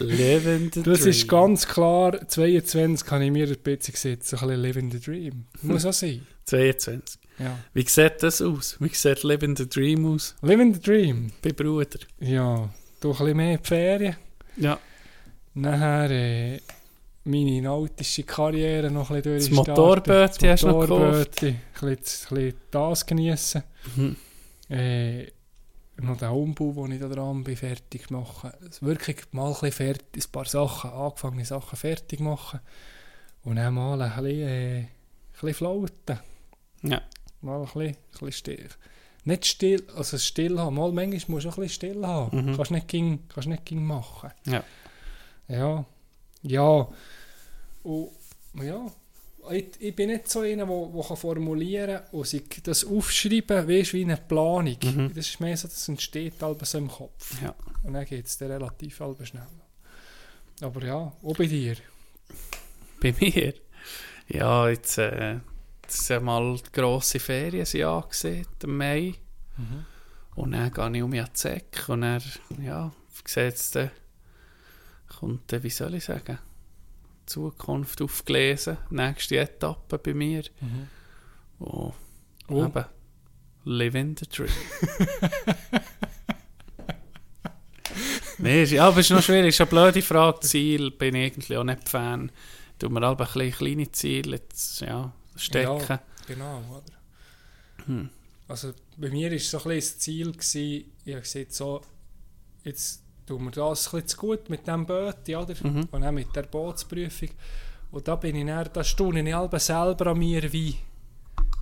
Living the Das dream. ist ganz klar, 22 kann ich mir ein bisschen gesetzt, so ein bisschen Living the Dream. Muss auch sein. 22. Ja. Wie sieht das aus? Wie sieht Living the Dream aus? Living the Dream, Bei Bruder. ja, du ein bisschen mehr Ferien. Ja. Nachher äh, meine nautische Karriere noch ein bisschen Das durchstarten. Motorbötchen Das hast du noch gekauft. Ein bisschen, ein bisschen das geniessen. Mhm. Äh, noch den Umbau, den ich da dran bin, fertig machen. Also wirklich mal ein, fertig, ein paar Sachen, angefangene Sachen fertig machen. Und dann mal ein bisschen, äh, ein bisschen floaten. Ja. Mal ein bisschen, ein bisschen still. Nicht still, also still haben. Mal manchmal musst du auch ein bisschen still haben. Mhm. Kannst nicht ging, kannst nicht ging machen. Ja. Ja. Ja. Und, ja. Ich, ich bin nicht so einer, der, formulieren kann und sich das aufschreiben weißt, wie eine Planung. Mhm. Das ist mehr so, das entsteht halb so im Kopf. Ja. Und dann geht es dann relativ halb schnell. Aber ja, auch bei dir. Bei mir? Ja, jetzt, äh, jetzt sind mal die grosse Ferien sind angesehen, im Mai. Und dann gehe ich um die Säcke und dann, ja, sieht es dann, kommt dann, wie soll ich sagen, Zukunft aufgelesen, nächste Etappe bei mir. Oh, Oh. eben, living the dream. nee, ja, aber es ist noch schwierig, es ist eine blöde Frage. Ziel bin ich irgendwie auch nicht Fan. Tut mir aber ein kleine Ziele jetzt, ja, stecken. Ja, genau, oder? Hm. Also bei mir war so ein bisschen das Ziel, gewesen, ich habe gesagt, so, jetzt tun wir das ein zu gut mit dem Boot, oder? Mhm. Und auch mit der Bootsprüfung. Und da bin ich dann, da staune ich halb selber an mir, wie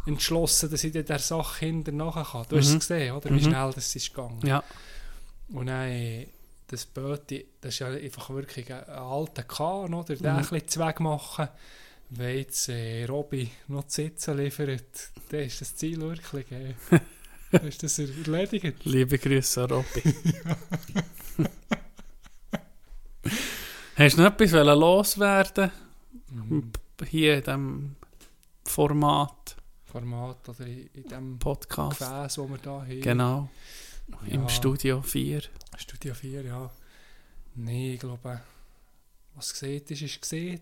entschlossen, dass ich der Sache hinter nachher kann. Du hast Mhm. es gesehen, oder? Wie Mhm. schnell das ist gegangen. Ja, Und dann, das Boot, das ist ja einfach wirklich ein, alter Kahn, oder? Den Mhm. ein bisschen Weg machen. Wenn jetzt äh, Robby noch die Sitze liefert, dann ist das Ziel wirklich, äh, dann ist das erledigt. liebe Grüße an Robby. Hast du noch etwas loswerden Mhm. hier in diesem Format, Format oder in, in dem Podcast? Gefäß, das wir hier haben. Genau, im Ja. Studio 4. Studio 4, ja. Nein, ich glaube, was gesehen ist, ist gesehen.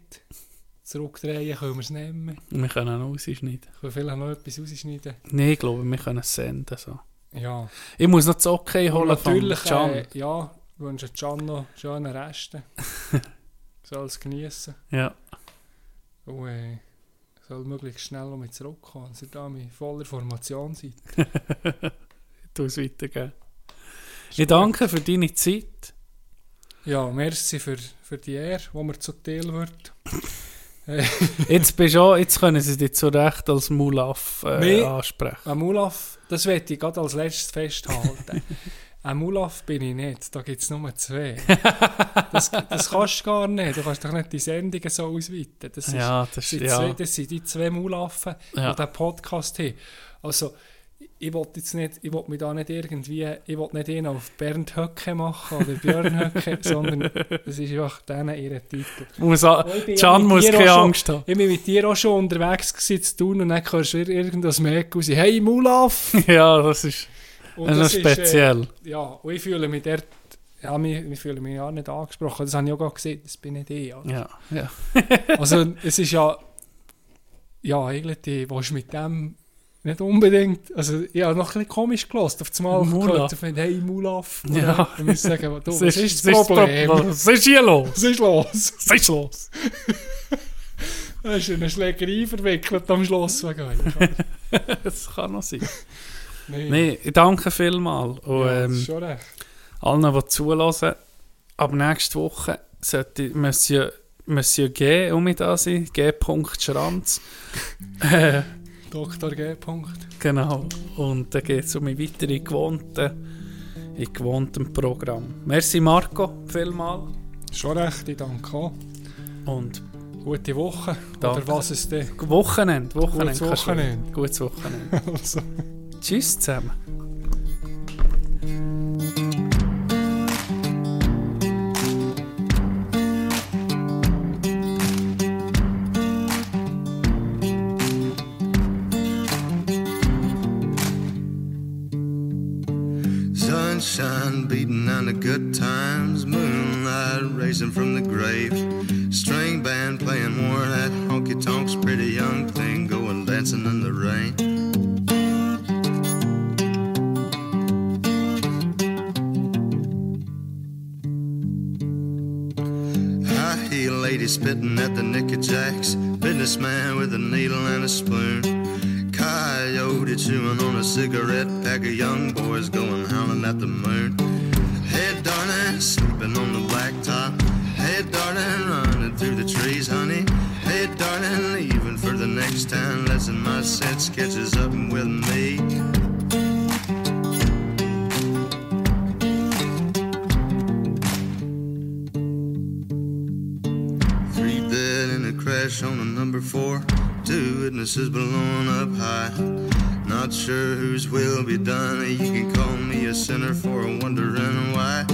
Zurückdrehen können wir es nicht mehr. Wir können rausschneiden. Ich kann vielleicht noch etwas rausschneiden. Nein, ich glaube, wir können es senden. So. Ja. Ich muss noch das Okay holen von natürlich, Can. äh, ja, wünsche Can noch schöne Reste. soll es genießen. Ja, Und äh, soll möglichst schnell noch mit zurückkommen. dass ihr da mit voller Formation seid. du es weitergeben. Ich danke für deine Zeit. Ja, merci für, für die Ehre, die mir zuteil wird. Jetzt, bist auch, jetzt können sie dich zu Recht als Mulaf äh, Nee. ansprechen. Ein Mulaf, das werde ich gerade als letztes festhalten. Ein Mulaf bin ich nicht, da gibt es nur zwei. Das, das kannst du gar nicht, du kannst doch nicht die Sendungen so ausweiten. Das, ist, Ja, das das, ist sind, ja. zwei, das sind die zwei Mulaffen, Ja. die diesen Podcast haben. Also, ich will jetzt nicht, ich will mich da nicht irgendwie, ich will nicht ihn auf Bernd Höcke machen oder Björn Höcke, sondern es ist einfach denen ihre Titel. Muss a, ja Can muss keine Angst haben. Ich bin mit dir auch schon unterwegs gewesen zu tun und dann hörst du ir- irgendwas Merk raus, hey Mulaf! Ja, das ist, Und das ist speziell. äh, ja, und ich fühle mich dort, ja, ich, ich fühle mich ja nicht angesprochen, das habe ich auch gerade gesehen, das bin nicht ich. Ja. ja, ja. Also es ist ja, ja eigentlich, die, du mit dem nicht unbedingt, also ich habe noch ein bisschen komisch gelost, auf einmal gehört, ich finde, hey Mulaf, Ja. ja. ich sagen, du, was Was ist das Problem? Was ist hier los? Was ist los? Was ist los? Da ist eine Schlägerei verwickelt am Schluss. wegen Das kann noch sein. Nee, Nee, ich danke vielmals. Und ja, ist ähm, schon recht. allen, die zulassen, ab nächste Woche sollte Monsieur, Monsieur G um mich da sein. G. Schranz. äh, Dr. G. Punkt. genau. Und dann geht es um die weitere gewohnte, in gewohntem Programm. Merci Marco, vielmals. Schon recht, ich danke auch. Und Gute Woche. Danke. Oder was ist denn? Wochenende. Wochenende. Gutes Wochenende. Gutes Wochenende. Also. Tschüss zusammen. Sunshine beating on the good times, moonlight racing from the grave. String band playing more of that honky tonks, pretty young thing going dancing in the rain. Spitting at the Nicky Jacks, businessman with a needle and a spoon. Coyote chewing on a cigarette, pack of young boys going howling at the moon. Hey, darling, sleeping on the blacktop. Hey, darling, running through the trees, honey. Hey, darling, leaving for the next town. Lesson my sense catches up with me. Three dead in a crash on a number four. Two witnesses blown up high. Not sure whose will be done. You can call me a sinner for wondering why.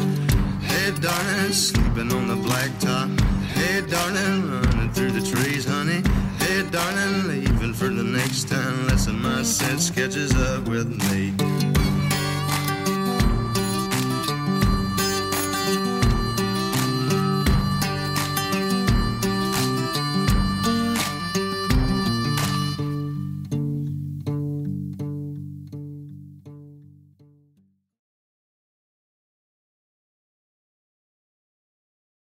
Hey, darling, sleeping on the blacktop. Hey, darling, running through the trees, honey. Hey, darling, leaving for the next town. Lesson my sense catches up with me.